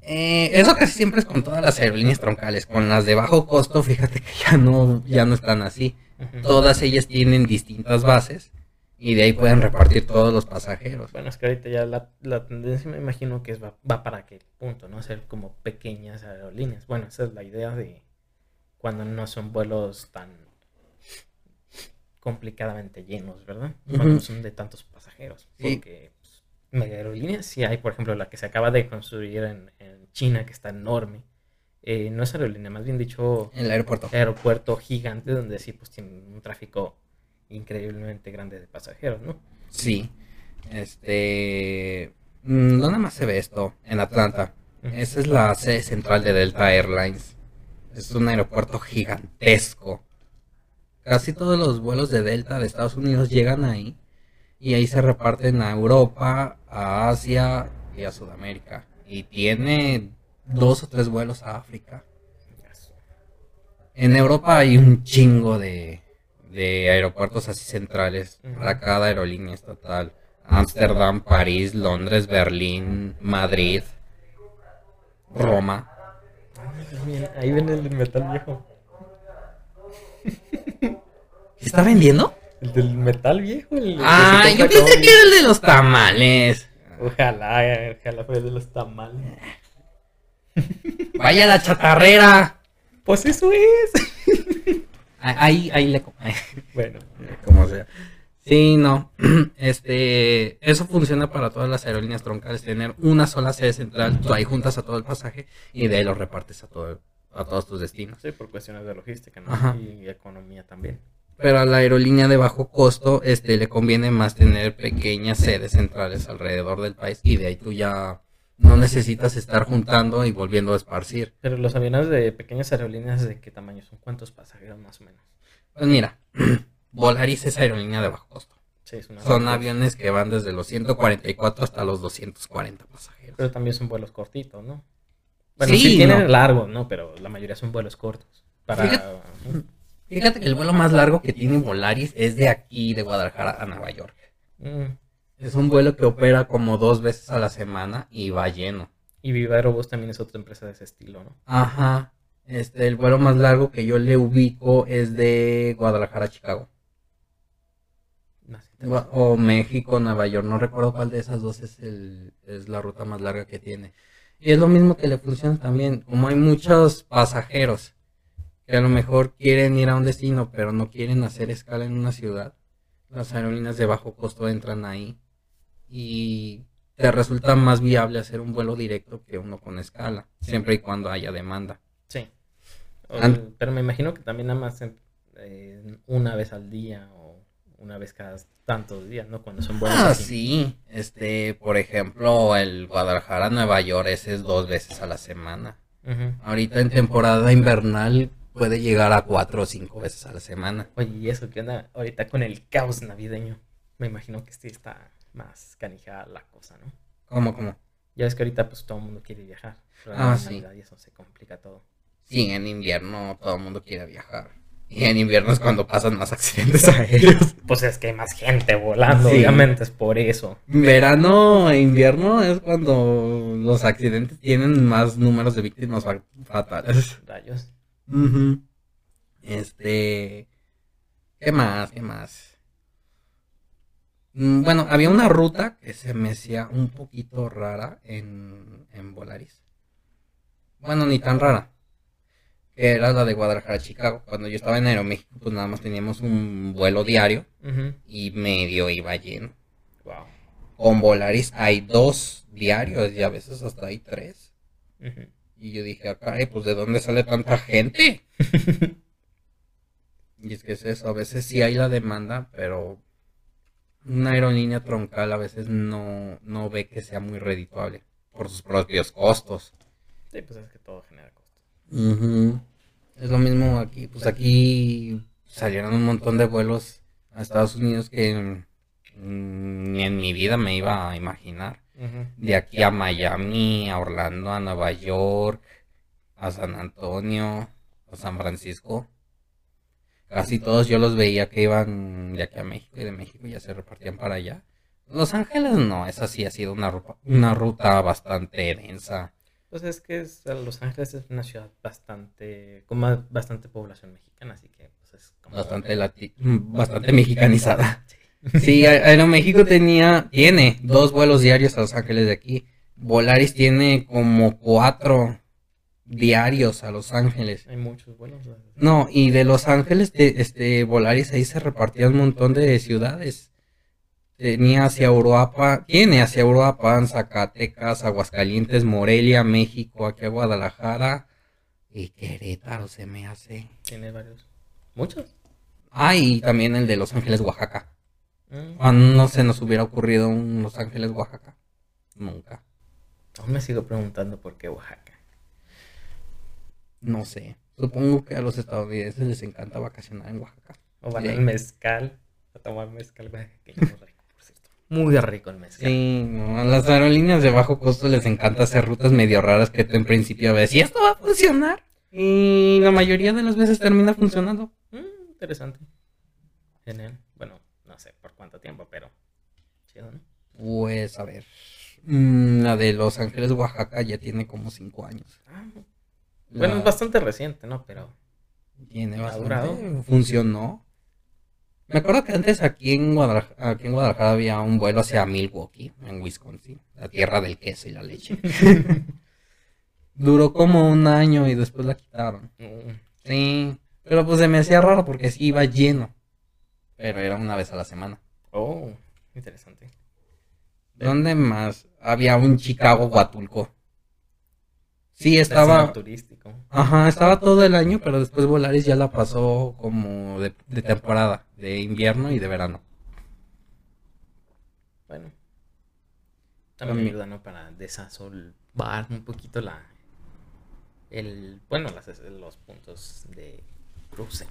Eh, eso casi siempre es con todas las aerolíneas troncales. Con las de bajo costo, fíjate que ya no, ya no están así. Todas ellas tienen distintas bases y de ahí pueden repartir todos los pasajeros. Bueno, es que ahorita ya la, la tendencia me imagino que es va, va para aquel punto, ¿no? Hacer como pequeñas aerolíneas. Bueno, esa es la idea de cuando no son vuelos tan complicadamente llenos, ¿verdad? Cuando Ujú. no son de tantos pasajeros. Sí. Porque pues, mega aerolíneas sí hay, por ejemplo, la que se acaba de construir en, en China, que está enorme. Eh, no es aerolínea, más bien dicho, En el aeropuerto. aeropuerto gigante donde sí pues tiene un tráfico increíblemente grande de pasajeros, ¿no? Sí. Este. mm, ¿Dónde más se ve esto? En Atlanta. Esa es la sede central de Delta Airlines. Es un aeropuerto gigantesco. Casi todos los vuelos de Delta de Estados Unidos llegan ahí. Y ahí se reparten a Europa, a Asia y a Sudamérica. Y tiene dos o tres vuelos a África. En Europa hay un chingo de, de aeropuertos así centrales para cada aerolínea estatal. Ámsterdam, París, Londres, Berlín, Madrid. Roma. Ahí ven el metal viejo. ¿Qué está vendiendo? El del metal viejo. El Ah, yo pensé que era el de los tamales. Ojalá, ojalá fuera de los tamales. Vaya la chatarrera. Pues eso es. Ahí, ahí le... Bueno, como sea. Sí, no. Este, eso funciona para todas las aerolíneas troncales, tener una sola sede central, tú ahí juntas a todo el pasaje y de ahí lo repartes a todo, a todos tus destinos. sí, por cuestiones de logística ¿no? Ajá. y economía también. Pero a la aerolínea de bajo costo, este, le conviene más tener pequeñas sedes centrales alrededor del país y de ahí tú ya no necesitas estar juntando y volviendo a esparcir. Pero los aviones de pequeñas aerolíneas, ¿de qué tamaño son? ¿Cuántos pasajeros más o menos? Pues mira, Volaris es aerolínea de bajo costo. Sí, es una Son aviones que van desde los 144 hasta los 240 pasajeros. Pero también son vuelos cortitos, ¿no? Bueno, Sí, sí, tienen no. largos, ¿no? Pero la mayoría son vuelos cortos. Para... Fíjate- Fíjate que el vuelo más largo que tiene Volaris es de aquí, de Guadalajara a Nueva York. Mm. Es un vuelo que opera como dos veces a la semana y va lleno. Y Viva Aerobús también es otra empresa de ese estilo, ¿no? Ajá. Este, el vuelo más largo que yo le ubico es de Guadalajara a Chicago. O México, Nueva York. No recuerdo cuál de esas dos es, el, es la ruta más larga que tiene. Y es lo mismo que le funciona también. Como hay muchos pasajeros que a lo mejor quieren ir a un destino, pero no quieren hacer escala en una ciudad, las aerolíneas de bajo costo entran ahí y te resulta más viable hacer un vuelo directo que uno con escala, siempre y cuando haya demanda. Sí. O- pero me imagino que también nada más eh, una vez al día o una vez cada tantos días, ¿no? Cuando son vuelos Ah, así. sí. Este, por ejemplo, el Guadalajara Nueva York, ese es dos veces a la semana. Ujú. Ahorita en temporada invernal puede llegar a cuatro o cinco veces a la semana. Oye, y eso que onda ahorita con el caos navideño. Me imagino que sí está más canijada la cosa, ¿no? ¿Cómo, cómo? Ya ves que ahorita pues todo el mundo quiere viajar. Pero Ah, sí. Y eso se complica todo. Sí, en invierno todo el mundo quiere viajar. Y en invierno es cuando pasan más accidentes aéreos. Pues es que hay más gente volando, Sí. obviamente es por eso. Verano e invierno es cuando los accidentes tienen más números de víctimas fa- fatales. Rayos. Este. ¿Qué más? ¿Qué más? Mm, Bueno, había una ruta que se me hacía un poquito rara en, en Volaris. Bueno, ni tan rara. Que era la de Guadalajara a Chicago. Cuando yo estaba en Aeroméxico, pues nada más teníamos un vuelo diario y medio iba lleno. Wow. Con Volaris hay dos diarios y a veces hasta hay tres. Y yo dije, ah, caray, pues ¿de dónde sale tanta gente? Y es que es eso, a veces sí hay la demanda, pero una aerolínea troncal a veces no, no ve que sea muy redituable por sus propios costos. Sí, pues es que todo genera Es lo mismo aquí, pues aquí salieron un montón de vuelos a Estados Unidos que ni en mi vida me iba a imaginar. De aquí a Miami, a Orlando, a Nueva York, a San Antonio, a San Francisco. Casi todos yo los veía que iban de aquí a México y de México ya se repartían para allá. Los Ángeles no, esa sí ha sido una ruta, una ruta bastante densa. Pues es que es- Los Ángeles es una ciudad bastante, con más- bastante población mexicana, así que pues es como... Bastante, lati- bastante mexicanizada. Sí, A- Aeroméxico tenía, tiene dos vuelos diarios a Los Ángeles de aquí. Volaris tiene como cuatro diarios a Los Ángeles. Hay muchos vuelos. No, y de Los Ángeles, de, este, Volaris ahí se repartía un montón de ciudades. Tenía hacia Europa, tiene hacia Europa, Zacatecas, Aguascalientes, Morelia, México, aquí a Guadalajara y Querétaro se me hace. Tiene varios. Muchos. Ah, y también el de Los Ángeles, Oaxaca. Mm. Ah, no se nos hubiera ocurrido un Los Ángeles, Oaxaca. Nunca. Aún me sigo preguntando por qué Oaxaca. No sé. Supongo que a los estadounidenses les encanta vacacionar en Oaxaca. O van Sí. al mezcal. A tomar mezcal oaxaqueño, muy rico, el mezcal. Sí, no, a las aerolíneas de bajo costo les encanta hacer rutas medio raras que tú en principio ves y esto va a funcionar. Y la mayoría de las veces termina funcionando. Mm, interesante. Genial. Bueno, no sé por cuánto tiempo, pero chido, ¿no? Pues a ver. Mm, la de Los Ángeles, Oaxaca, ya tiene como cinco años. Ah, bueno, La- es bastante reciente, ¿no? Pero Tiene ¿Ha bastante. durado? Funcionó. Me acuerdo que antes aquí en, Guadalajara, aquí en Guadalajara había un vuelo hacia Milwaukee, en Wisconsin, la tierra del queso y la leche. Duró como un año y después la quitaron. mm, Sí, pero pues se me hacía raro porque sí iba lleno. Pero era una vez a la semana. Oh, interesante. ¿Dónde más? Había un Chicago Huatulco. Sí, estaba. turístico. Ajá, estaba todo el año, pero después Volaris ya la pasó como de, de temporada, de invierno y de verano. Bueno. También ayuda, ¿no? Para desasolvar un poquito la... El, bueno, las, los puntos de cruce.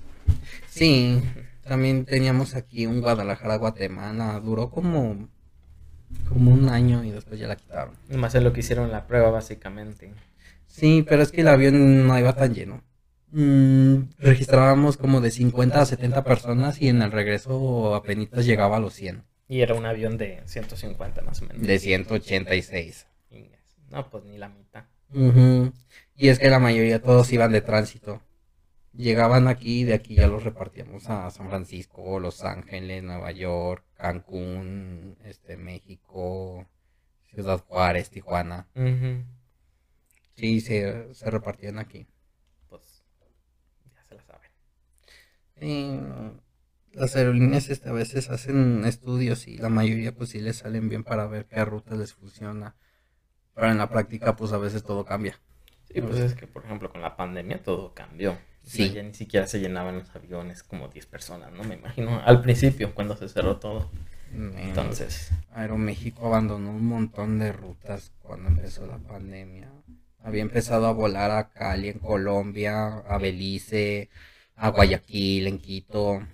Sí, también teníamos aquí un Guadalajara, Guatemala. Duró como, como un año y después ya la quitaron. Más es lo que hicieron la prueba, básicamente. Sí, pero es que el avión no iba tan lleno. Mm, registrábamos como de 50 a 70 personas y en el regreso apenas llegaba a los 100. Y era un avión de 150 más o menos. De 186. Ingas. No, pues ni la mitad. Y es que la mayoría todos iban de tránsito. Llegaban aquí y de aquí ya los repartíamos a San Francisco, Los Ángeles, Nueva York, Cancún, este, México, Ciudad Juárez, Tijuana. Sí, se, se repartían aquí. Pues ya se la saben. Las aerolíneas este, a veces hacen estudios y la mayoría pues sí les salen bien para ver qué ruta les funciona. Pero en la práctica pues a veces todo cambia. Sí, pues es que, por ejemplo, con la pandemia todo cambió. Sí. Sí. Ya ni siquiera se llenaban los aviones como 10 personas, ¿no? Me imagino al principio, cuando se cerró todo. Entonces, Aeroméxico abandonó un montón de rutas cuando empezó la pandemia. Había empezado a volar a Cali en Colombia, a Belice, a Guayaquil en Quito.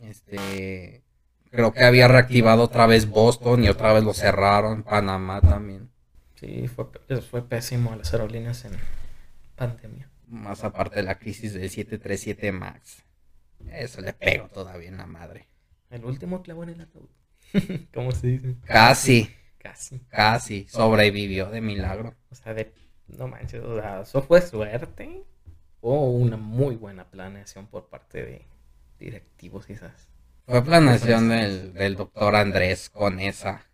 Este, creo que había reactivado otra vez Boston y otra vez lo cerraron, Panamá también. sí, fue, eso fue pésimo a las aerolíneas en pandemia. Más aparte de la crisis del 737 Max. Eso le pegó todavía en la madre. El último clavo en el ataúd. ¿Cómo se dice? Casi, Casi. casi sobrevivió de milagro. O sea, de, no manches, o sea, eso fue suerte o una muy buena planeación por parte de directivos quizás. Fue planeación del, del doctor Andrés con esa.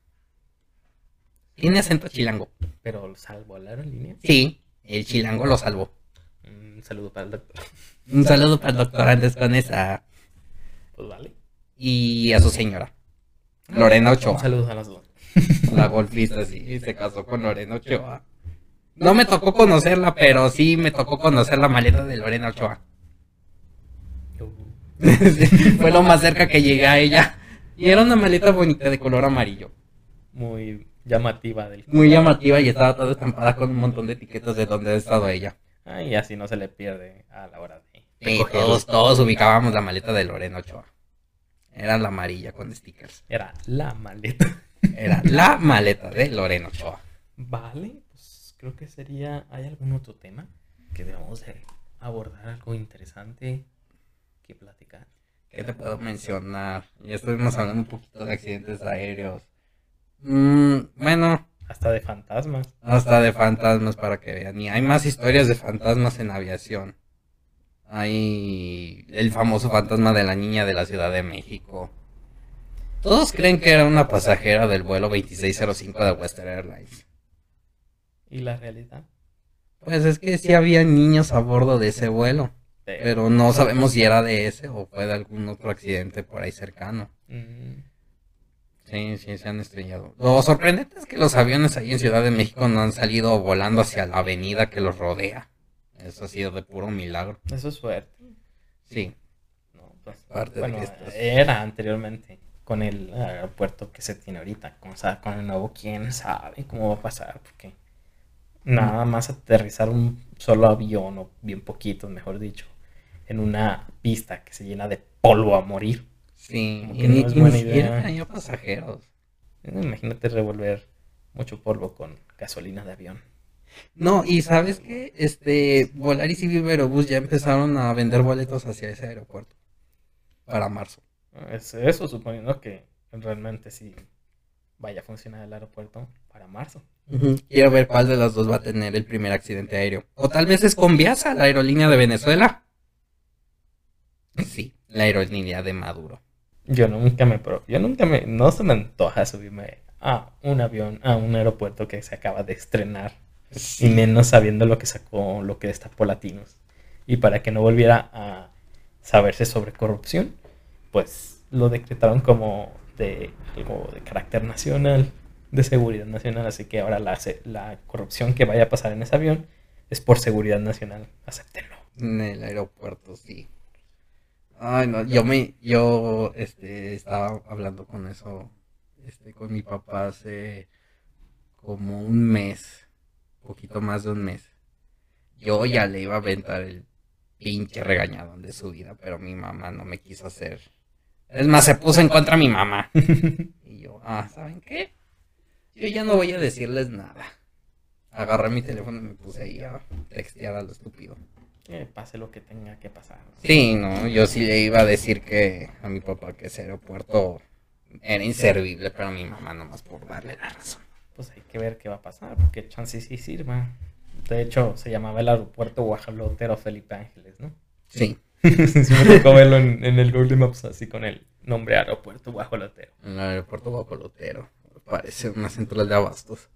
Tiene acento chilango. Pero salvó a la aerolínea. Sí, el chilango lo salvó. Un saludo para el doctor. Un saludo para el doctor Andrés con esa. Pues vale. Y a su señora. Lorena Un Ochoa. saludo a las dos. La golfista, sí, se casó con Lorena Ochoa. No me tocó conocerla, pero sí me tocó conocer la maleta de Lorena Ochoa. Fue lo más cerca que llegué a ella. Y era una maleta bonita de color amarillo. Muy llamativa del Muy llamativa y estaba toda estampada con un montón de etiquetas de donde ha estado ella. Ah, y así no se le pierde a la hora de, Sí, todos, todos ubicábamos la maleta de Lorena Ochoa. Era la amarilla con stickers. Era la maleta. Era la maleta de Lorena Ochoa. Vale, creo que sería. ¿Hay algún otro tema que debamos de abordar? Algo interesante que platicar. ¿Qué te puedo mencionar? Ya estuvimos hablando un poquito de accidentes aéreos. Mm, bueno, Hasta de fantasmas. hasta de fantasmas para que vean. Y hay más historias de fantasmas en aviación. Hay el famoso fantasma de la niña de la Ciudad de México. Todos creen que era una pasajera del vuelo 2605 de Western Airlines. Y la realidad. Pues es que sí había niños a bordo de ese vuelo, pero no sabemos si era de ese o fue de algún otro accidente por ahí cercano. Mm, Sí, sí, se han estrellado. Lo sorprendente es que los aviones ahí en Ciudad de México no han salido volando hacia la avenida que los rodea. Eso ha sido de puro milagro. eso es suerte. Sí, No, pues, Parte bueno, estos- era anteriormente con el aeropuerto que se tiene ahorita. Con, con el nuevo, quién sabe cómo va a pasar. Porque nada más aterrizar un solo avión, o bien poquitos, mejor dicho, en una pista que se llena de polvo a morir. sí. Y no es y buena idea. pasajeros. Eh, Imagínate revolver mucho polvo con gasolina de avión. No, y sabes que este Volaris y Viva Aerobús ya empezaron a vender boletos hacia ese aeropuerto para marzo. Es eso, suponiendo que realmente sí vaya a funcionar el aeropuerto para marzo. Quiero ver cuál de los dos va a tener el primer accidente aéreo. O tal vez es con Viasa, la aerolínea de Venezuela. Sí, la aerolínea de Maduro. Yo nunca me, pro- yo nunca me, no se me antoja subirme a un avión, a un aeropuerto que se acaba de estrenar. Y menos sabiendo lo que sacó, lo que destapó Latinos. Y para que no volviera a saberse sobre corrupción, pues lo decretaron como de algo de carácter nacional, de seguridad nacional. Así que ahora la, la corrupción que vaya a pasar en ese avión es por seguridad nacional. Acéptenlo. En el aeropuerto, sí. Ay, no, yo me, yo, este, estaba hablando con eso, este, con mi papá hace como un mes, poquito más de un mes. Yo ya le iba a aventar el pinche regañadón de su vida, pero mi mamá no me quiso hacer. Es más, se puso en contra de mi mamá. Y yo, ah, ¿saben qué? Yo ya no voy a decirles nada. Agarré mi teléfono y me puse ahí a textear a lo estúpido. Que pase lo que tenga que pasar. Sí, no, yo sí le iba a decir que a mi papá que ese aeropuerto era inservible, pero mi mamá nomás por darle la razón. pues hay que ver qué va a pasar, porque chance sí sirva. De hecho, se llamaba el aeropuerto Guajalotero Felipe Ángeles, ¿no? Sí, sí me tocó verlo en, en el Google Maps así con el nombre aeropuerto Guajalotero. en el aeropuerto guapolotero. Parece una central de abastos.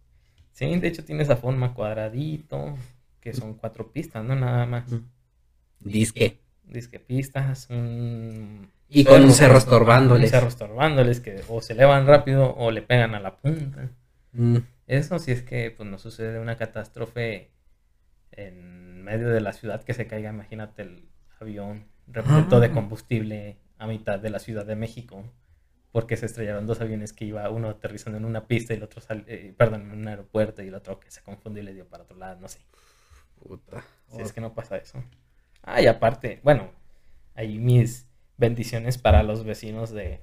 Sí, de hecho tiene esa forma cuadradito, que son cuatro pistas, ¿no? Nada más. Disque. Disque pistas, un... Y con un cerro Un estorbándoles. cerro estorbándoles que o se elevan rápido o le pegan a la punta. Mm, Eso si es que pues no sucede una catástrofe en medio de la ciudad que se caiga, imagínate el avión repleto de Ah. combustible a mitad de la Ciudad de México, porque se estrellaron dos aviones que iba uno aterrizando en una pista y el otro, sal- eh, perdón, en un aeropuerto y el otro que se confundió y le dio para otro lado, no sé, puta. si es que no pasa eso. Ah, y aparte, bueno, ahí mis bendiciones para los vecinos de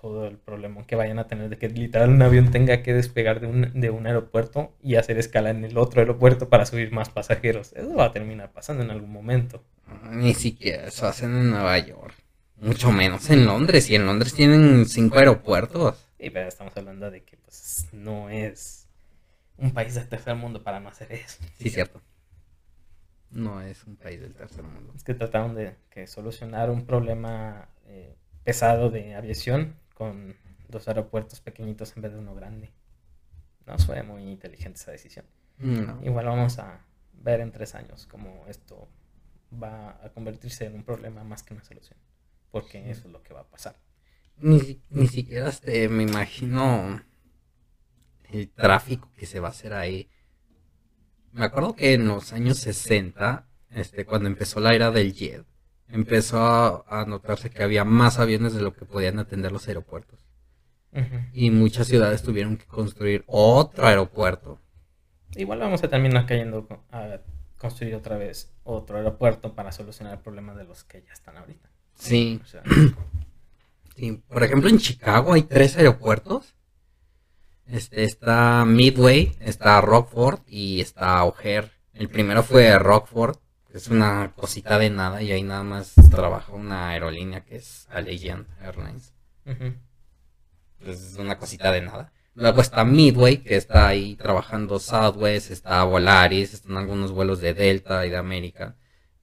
todo el problema que vayan a tener de que literal un avión tenga que despegar de un, de un aeropuerto y hacer escala en el otro aeropuerto para subir más pasajeros. Eso va a terminar pasando en algún momento. Ah, Ni siquiera eso hacen en Nueva York. Mucho menos en Londres. Y en Londres tienen cinco aeropuertos. Y pero estamos hablando de que pues no es un país del tercer mundo para no hacer eso. Sí, cierto. No es un país del tercer mundo. Es que trataron de que solucionar un problema eh, pesado de aviación con dos aeropuertos pequeñitos en vez de uno grande. No fue muy inteligente esa decisión. No. Igual vamos a ver en tres años cómo esto va a convertirse en un problema más que una solución. Porque Sí. eso es lo que va a pasar. Ni, ni siquiera este, me imagino el tráfico que se va a hacer ahí. Me acuerdo que en los años 60, este, cuando empezó la era del jet, empezó a, a notarse que había más aviones de lo que podían atender los aeropuertos. Y muchas ciudades tuvieron que construir otro aeropuerto. Igual vamos a terminar cayendo a construir otra vez otro aeropuerto para solucionar el problema de los que ya están ahorita. Sí, O sea, sí. Por ejemplo, en Chicago hay tres aeropuertos. Este, está Midway, está Rockford y está O'Hare. El primero fue Rockford, que es una cosita de nada y ahí nada más trabaja una aerolínea que es Allegiant Airlines. Pues es una cosita de nada. Luego está Midway, que está ahí trabajando Southwest, está Volaris, están algunos vuelos de Delta y de América,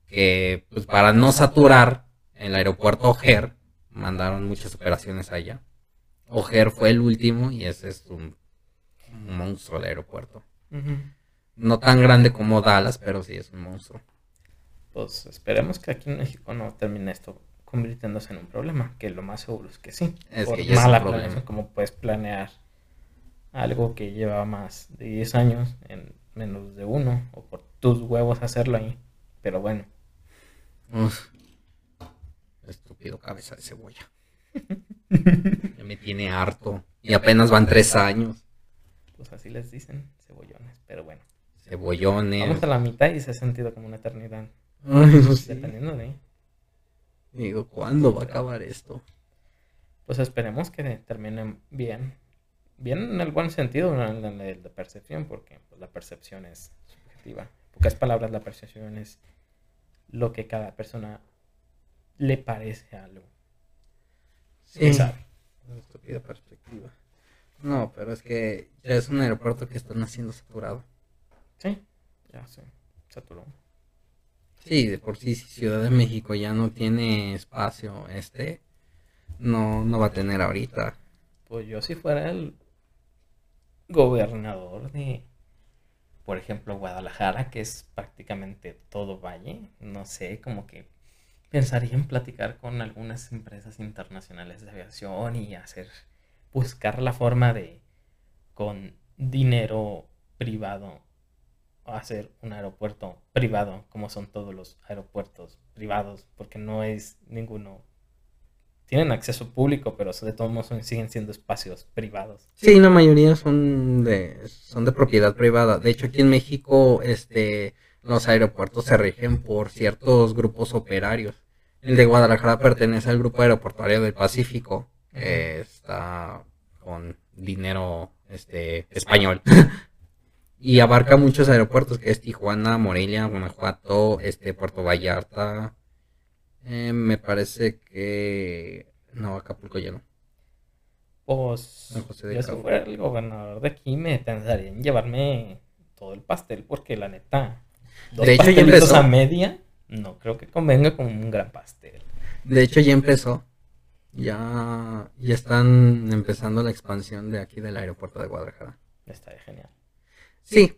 que pues para no saturar el aeropuerto O'Hare, mandaron muchas operaciones allá. O'Hare fue el último y ese es un, un monstruo el aeropuerto. No tan grande como Dallas, pero sí es un monstruo. Pues esperemos que aquí en México no termine esto convirtiéndose en un problema, que lo más seguro es que sí. Es Por que ya es un mala problema. como puedes planear algo que lleva más de 10 años en menos de uno, o por tus huevos hacerlo ahí. Pero bueno, Uf. Estúpido cabeza de cebolla. Ya me tiene harto. Y apenas van tres años. pues así les dicen, cebollones. Pero bueno, Cebollones. vamos a la mitad y se ha sentido como una eternidad, Ay, dependiendo de... Digo, ¿cuándo va a acabar esto? Pues esperemos que termine bien. Bien en el buen sentido, no en el de percepción, porque pues, la percepción es subjetiva. En pocas palabras, la percepción es lo que cada persona le parece algo. ¿Quién sabe? Estúpida perspectiva. No, pero es que ya es un aeropuerto que están haciendo saturado. Sí, ya se saturó. Sí, de por sí, si Ciudad de México ya no tiene espacio, este, no, no va a tener ahorita. Pues yo si fuera el gobernador de, por ejemplo, Guadalajara, que es prácticamente todo valle, no sé, como que pensaría en platicar con algunas empresas internacionales de aviación y hacer, buscar la forma de, con dinero privado, hacer un aeropuerto privado, como son todos los aeropuertos privados, porque no es ninguno tienen acceso público, pero de todos modos siguen siendo espacios privados. Sí, la mayoría son de, son de propiedad privada. De hecho, aquí en México, este, los aeropuertos se rigen por ciertos grupos operarios. El de Guadalajara pertenece al grupo aeroportuario del Pacífico. está con dinero este, español. y abarca muchos aeropuertos, que es Tijuana, Morelia, Guanajuato, este, Puerto Vallarta, eh, me parece que. No, Acapulco ya no. Pues. yo si fuera el gobernador de aquí, me pensaría en llevarme todo el pastel, porque la neta. Dos de hecho, ya empezó. a media, no creo que convenga con un gran pastel. De hecho, ya empezó. Ya, ya están empezando la expansión de aquí del aeropuerto de Guadalajara. Está genial. Sí,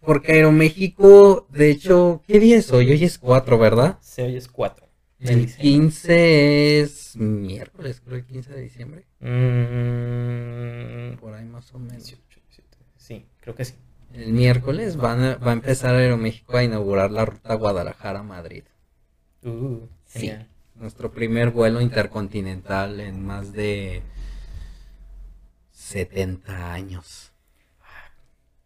porque Aeroméxico, de hecho, ¿qué día es hoy? Hoy es 4, ¿verdad? Sí, hoy es 4. El 15 es miércoles, creo, el 15 de diciembre. Mm. Por ahí más o menos. Sí, creo que sí. El miércoles va a empezar Aeroméxico a inaugurar la ruta Guadalajara-Madrid. Uh, sí, nuestro primer vuelo intercontinental en más de 70 años.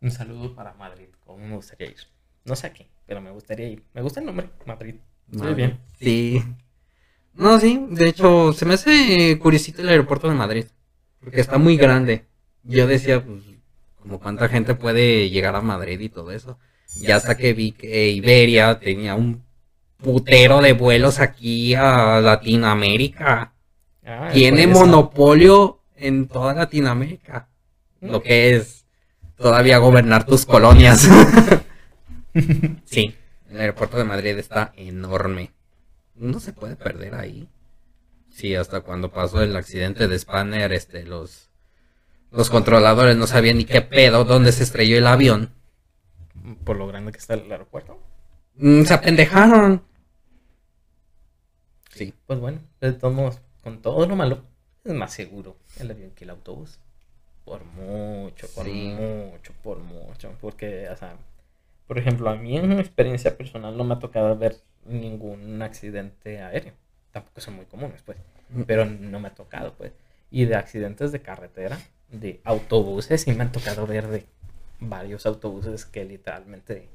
Un saludo para Madrid, como me gustaría ir. No sé a qué, pero me gustaría ir. Me gusta el nombre, Madrid. Muy bien. Sí. No, sí, de hecho, se me hace curiosito el aeropuerto de Madrid, porque está muy grande. Yo decía, pues, como cuánta gente puede llegar a Madrid y todo eso. Y hasta que vi que Iberia tenía un putero de vuelos aquí a Latinoamérica. Ah, Tiene monopolio en toda Latinoamérica. Lo que es todavía gobernar tus colonias. sí. El aeropuerto de Madrid está enorme. No se puede perder ahí. Sí, hasta cuando pasó el accidente de Spanner, este, los, los controladores no sabían ni qué pedo, dónde se estrelló el avión. Por lo grande que está el aeropuerto. Mm, se apendejaron. Sí. Pues bueno, de todos modos, con todo lo malo, es más seguro el avión que el autobús. Por mucho, por mucho, por mucho. Porque, o sea, por ejemplo, a mí en mi experiencia personal no me ha tocado ver ningún accidente aéreo. Tampoco son muy comunes, pues. Mm. Pero no me ha tocado, pues. Y de accidentes de carretera, de autobuses, sí me han tocado ver de varios autobuses que literalmente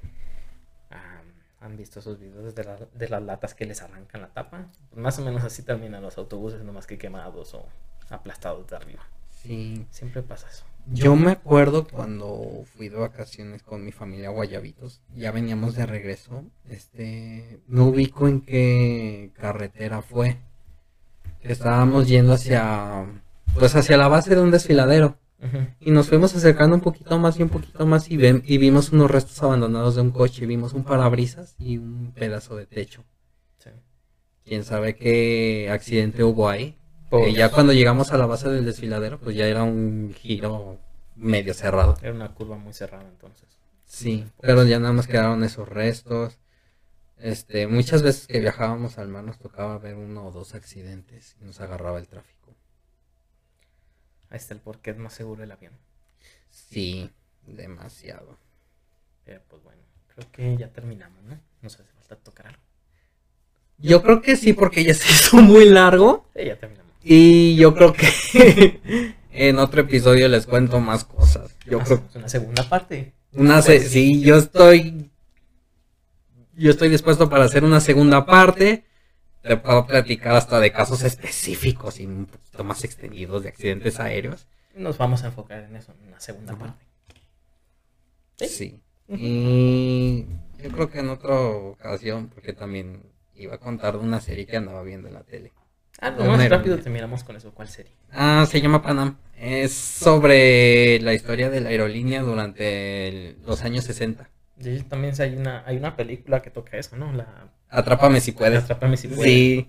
han visto esos videos de, de, las latas que les arrancan la tapa. Más o menos así terminan los autobuses, nomás que quemados o aplastados de arriba. Sí. Siempre pasa eso. Yo me acuerdo cuando fui de vacaciones con mi familia a Guayabitos, ya veníamos de regreso, este, no ubico en qué carretera fue. Estábamos yendo hacia, pues hacia la base de un desfiladero. Y nos fuimos acercando un poquito más y un poquito más y, y vimos unos restos abandonados de un coche, vimos un parabrisas y un pedazo de techo. Quién sabe qué accidente hubo ahí, y ya cuando llegamos a la base del desfiladero, pues ya era un giro medio cerrado. Era una curva muy cerrada entonces. Sí, pero ya nada más quedaron esos restos. Este, muchas veces que viajábamos al mar nos tocaba ver uno o dos accidentes y nos agarraba el tráfico. Ahí está el porqué es más seguro el avión. Sí, demasiado. Pero pues bueno, creo que ya terminamos, ¿no? Nos hace falta tocar algo. Yo creo que sí, porque ya se hizo muy largo. Sí, ya terminamos. Y yo creo que en otro episodio les cuento más cosas. Yo creo una segunda parte. Una sí, yo estoy yo estoy dispuesto para hacer una segunda parte. Te puedo platicar hasta de casos específicos y un poquito más extendidos de accidentes aéreos. Nos vamos a enfocar en eso, en una segunda parte. Sí. Y yo creo que en otra ocasión, porque también iba a contar de una serie que andaba viendo en la tele. Ah, no, más rápido terminamos con eso. ¿Cuál serie? Ah, se llama Panam. Es sobre la historia de la aerolínea durante el- los años 60. De hecho, también hay una, hay una película que toca eso, ¿no? La Atrápame si puedes. Atrápame si puedes. Sí.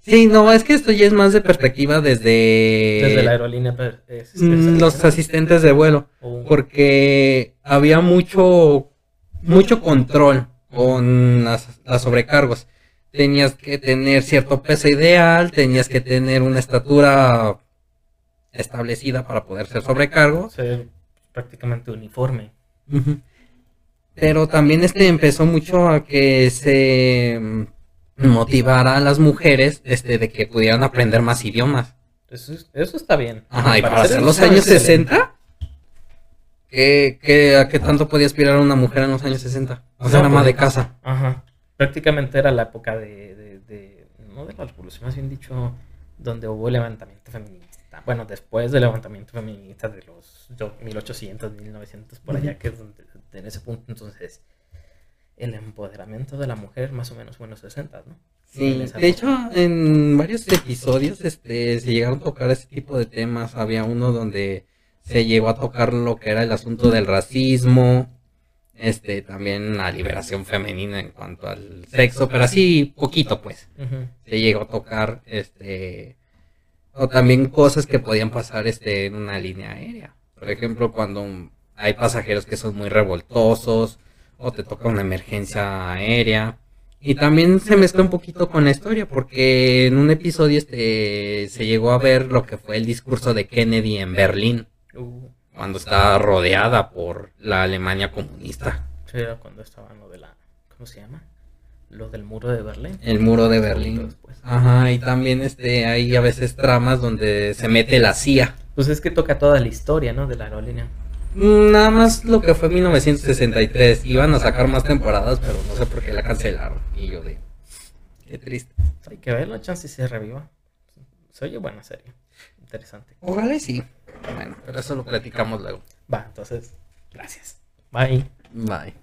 Sí, no, es que esto ya es más de perspectiva desde, Desde la aerolínea. mm, los asistentes de vuelo. o- Porque había mucho, mucho control con las, las sobrecargos. Tenías que tener cierto peso ideal, tenías que tener una estatura establecida para poder ser sobrecargo. ser prácticamente uniforme. Ujú. Pero también este empezó mucho a que se mm, motivara a las mujeres este, de que pudieran aprender más idiomas. Eso, es- eso está bien. Ajá, y para hacer los años excelente. 60, ¿qué, qué, a qué tanto podía aspirar una mujer en los años 60? O sea, No, ama pues, de casa. Ajá. Prácticamente era la época de, de, de- no de la revolución, más bien dicho, donde hubo levantamiento feminista. Bueno, después del levantamiento feminista de los yo- 1800, 1900, por allá, que es donde, en ese punto, entonces, el empoderamiento de la mujer más o menos fue en los 60, ¿no? Sí, de hecho, en varios episodios este, se llegaron a tocar ese tipo de temas. Había uno donde se llegó a tocar lo que era el asunto del racismo, este, también la liberación femenina en cuanto al sexo, pero así poquito, pues. Se llegó a tocar, este, o también cosas que podían pasar, este, en una línea aérea. Por ejemplo, cuando hay pasajeros que son muy revoltosos, o te toca una emergencia aérea. Y también se mezcla un poquito con la historia, porque en un episodio este se llegó a ver lo que fue el discurso de Kennedy en Berlín, Uh, cuando estaba rodeada por la Alemania comunista, sí, cuando estaba lo de la, ¿cómo se llama? Lo del muro de Berlín. el muro de Berlín. Ajá, y también este hay a veces tramas donde se mete la CIA. Pues es que toca toda la historia, ¿no? De la aerolínea. Nada más lo que fue 1963. Iban a sacar más temporadas, pero no sé por qué la cancelaron. Y yo de... Qué triste. Hay que verlo, chance si se reviva. Se oye buena serie. Interesante. Ojalá y sí. Bueno, pero eso lo platicamos luego. Va, entonces, gracias. Bye. Bye.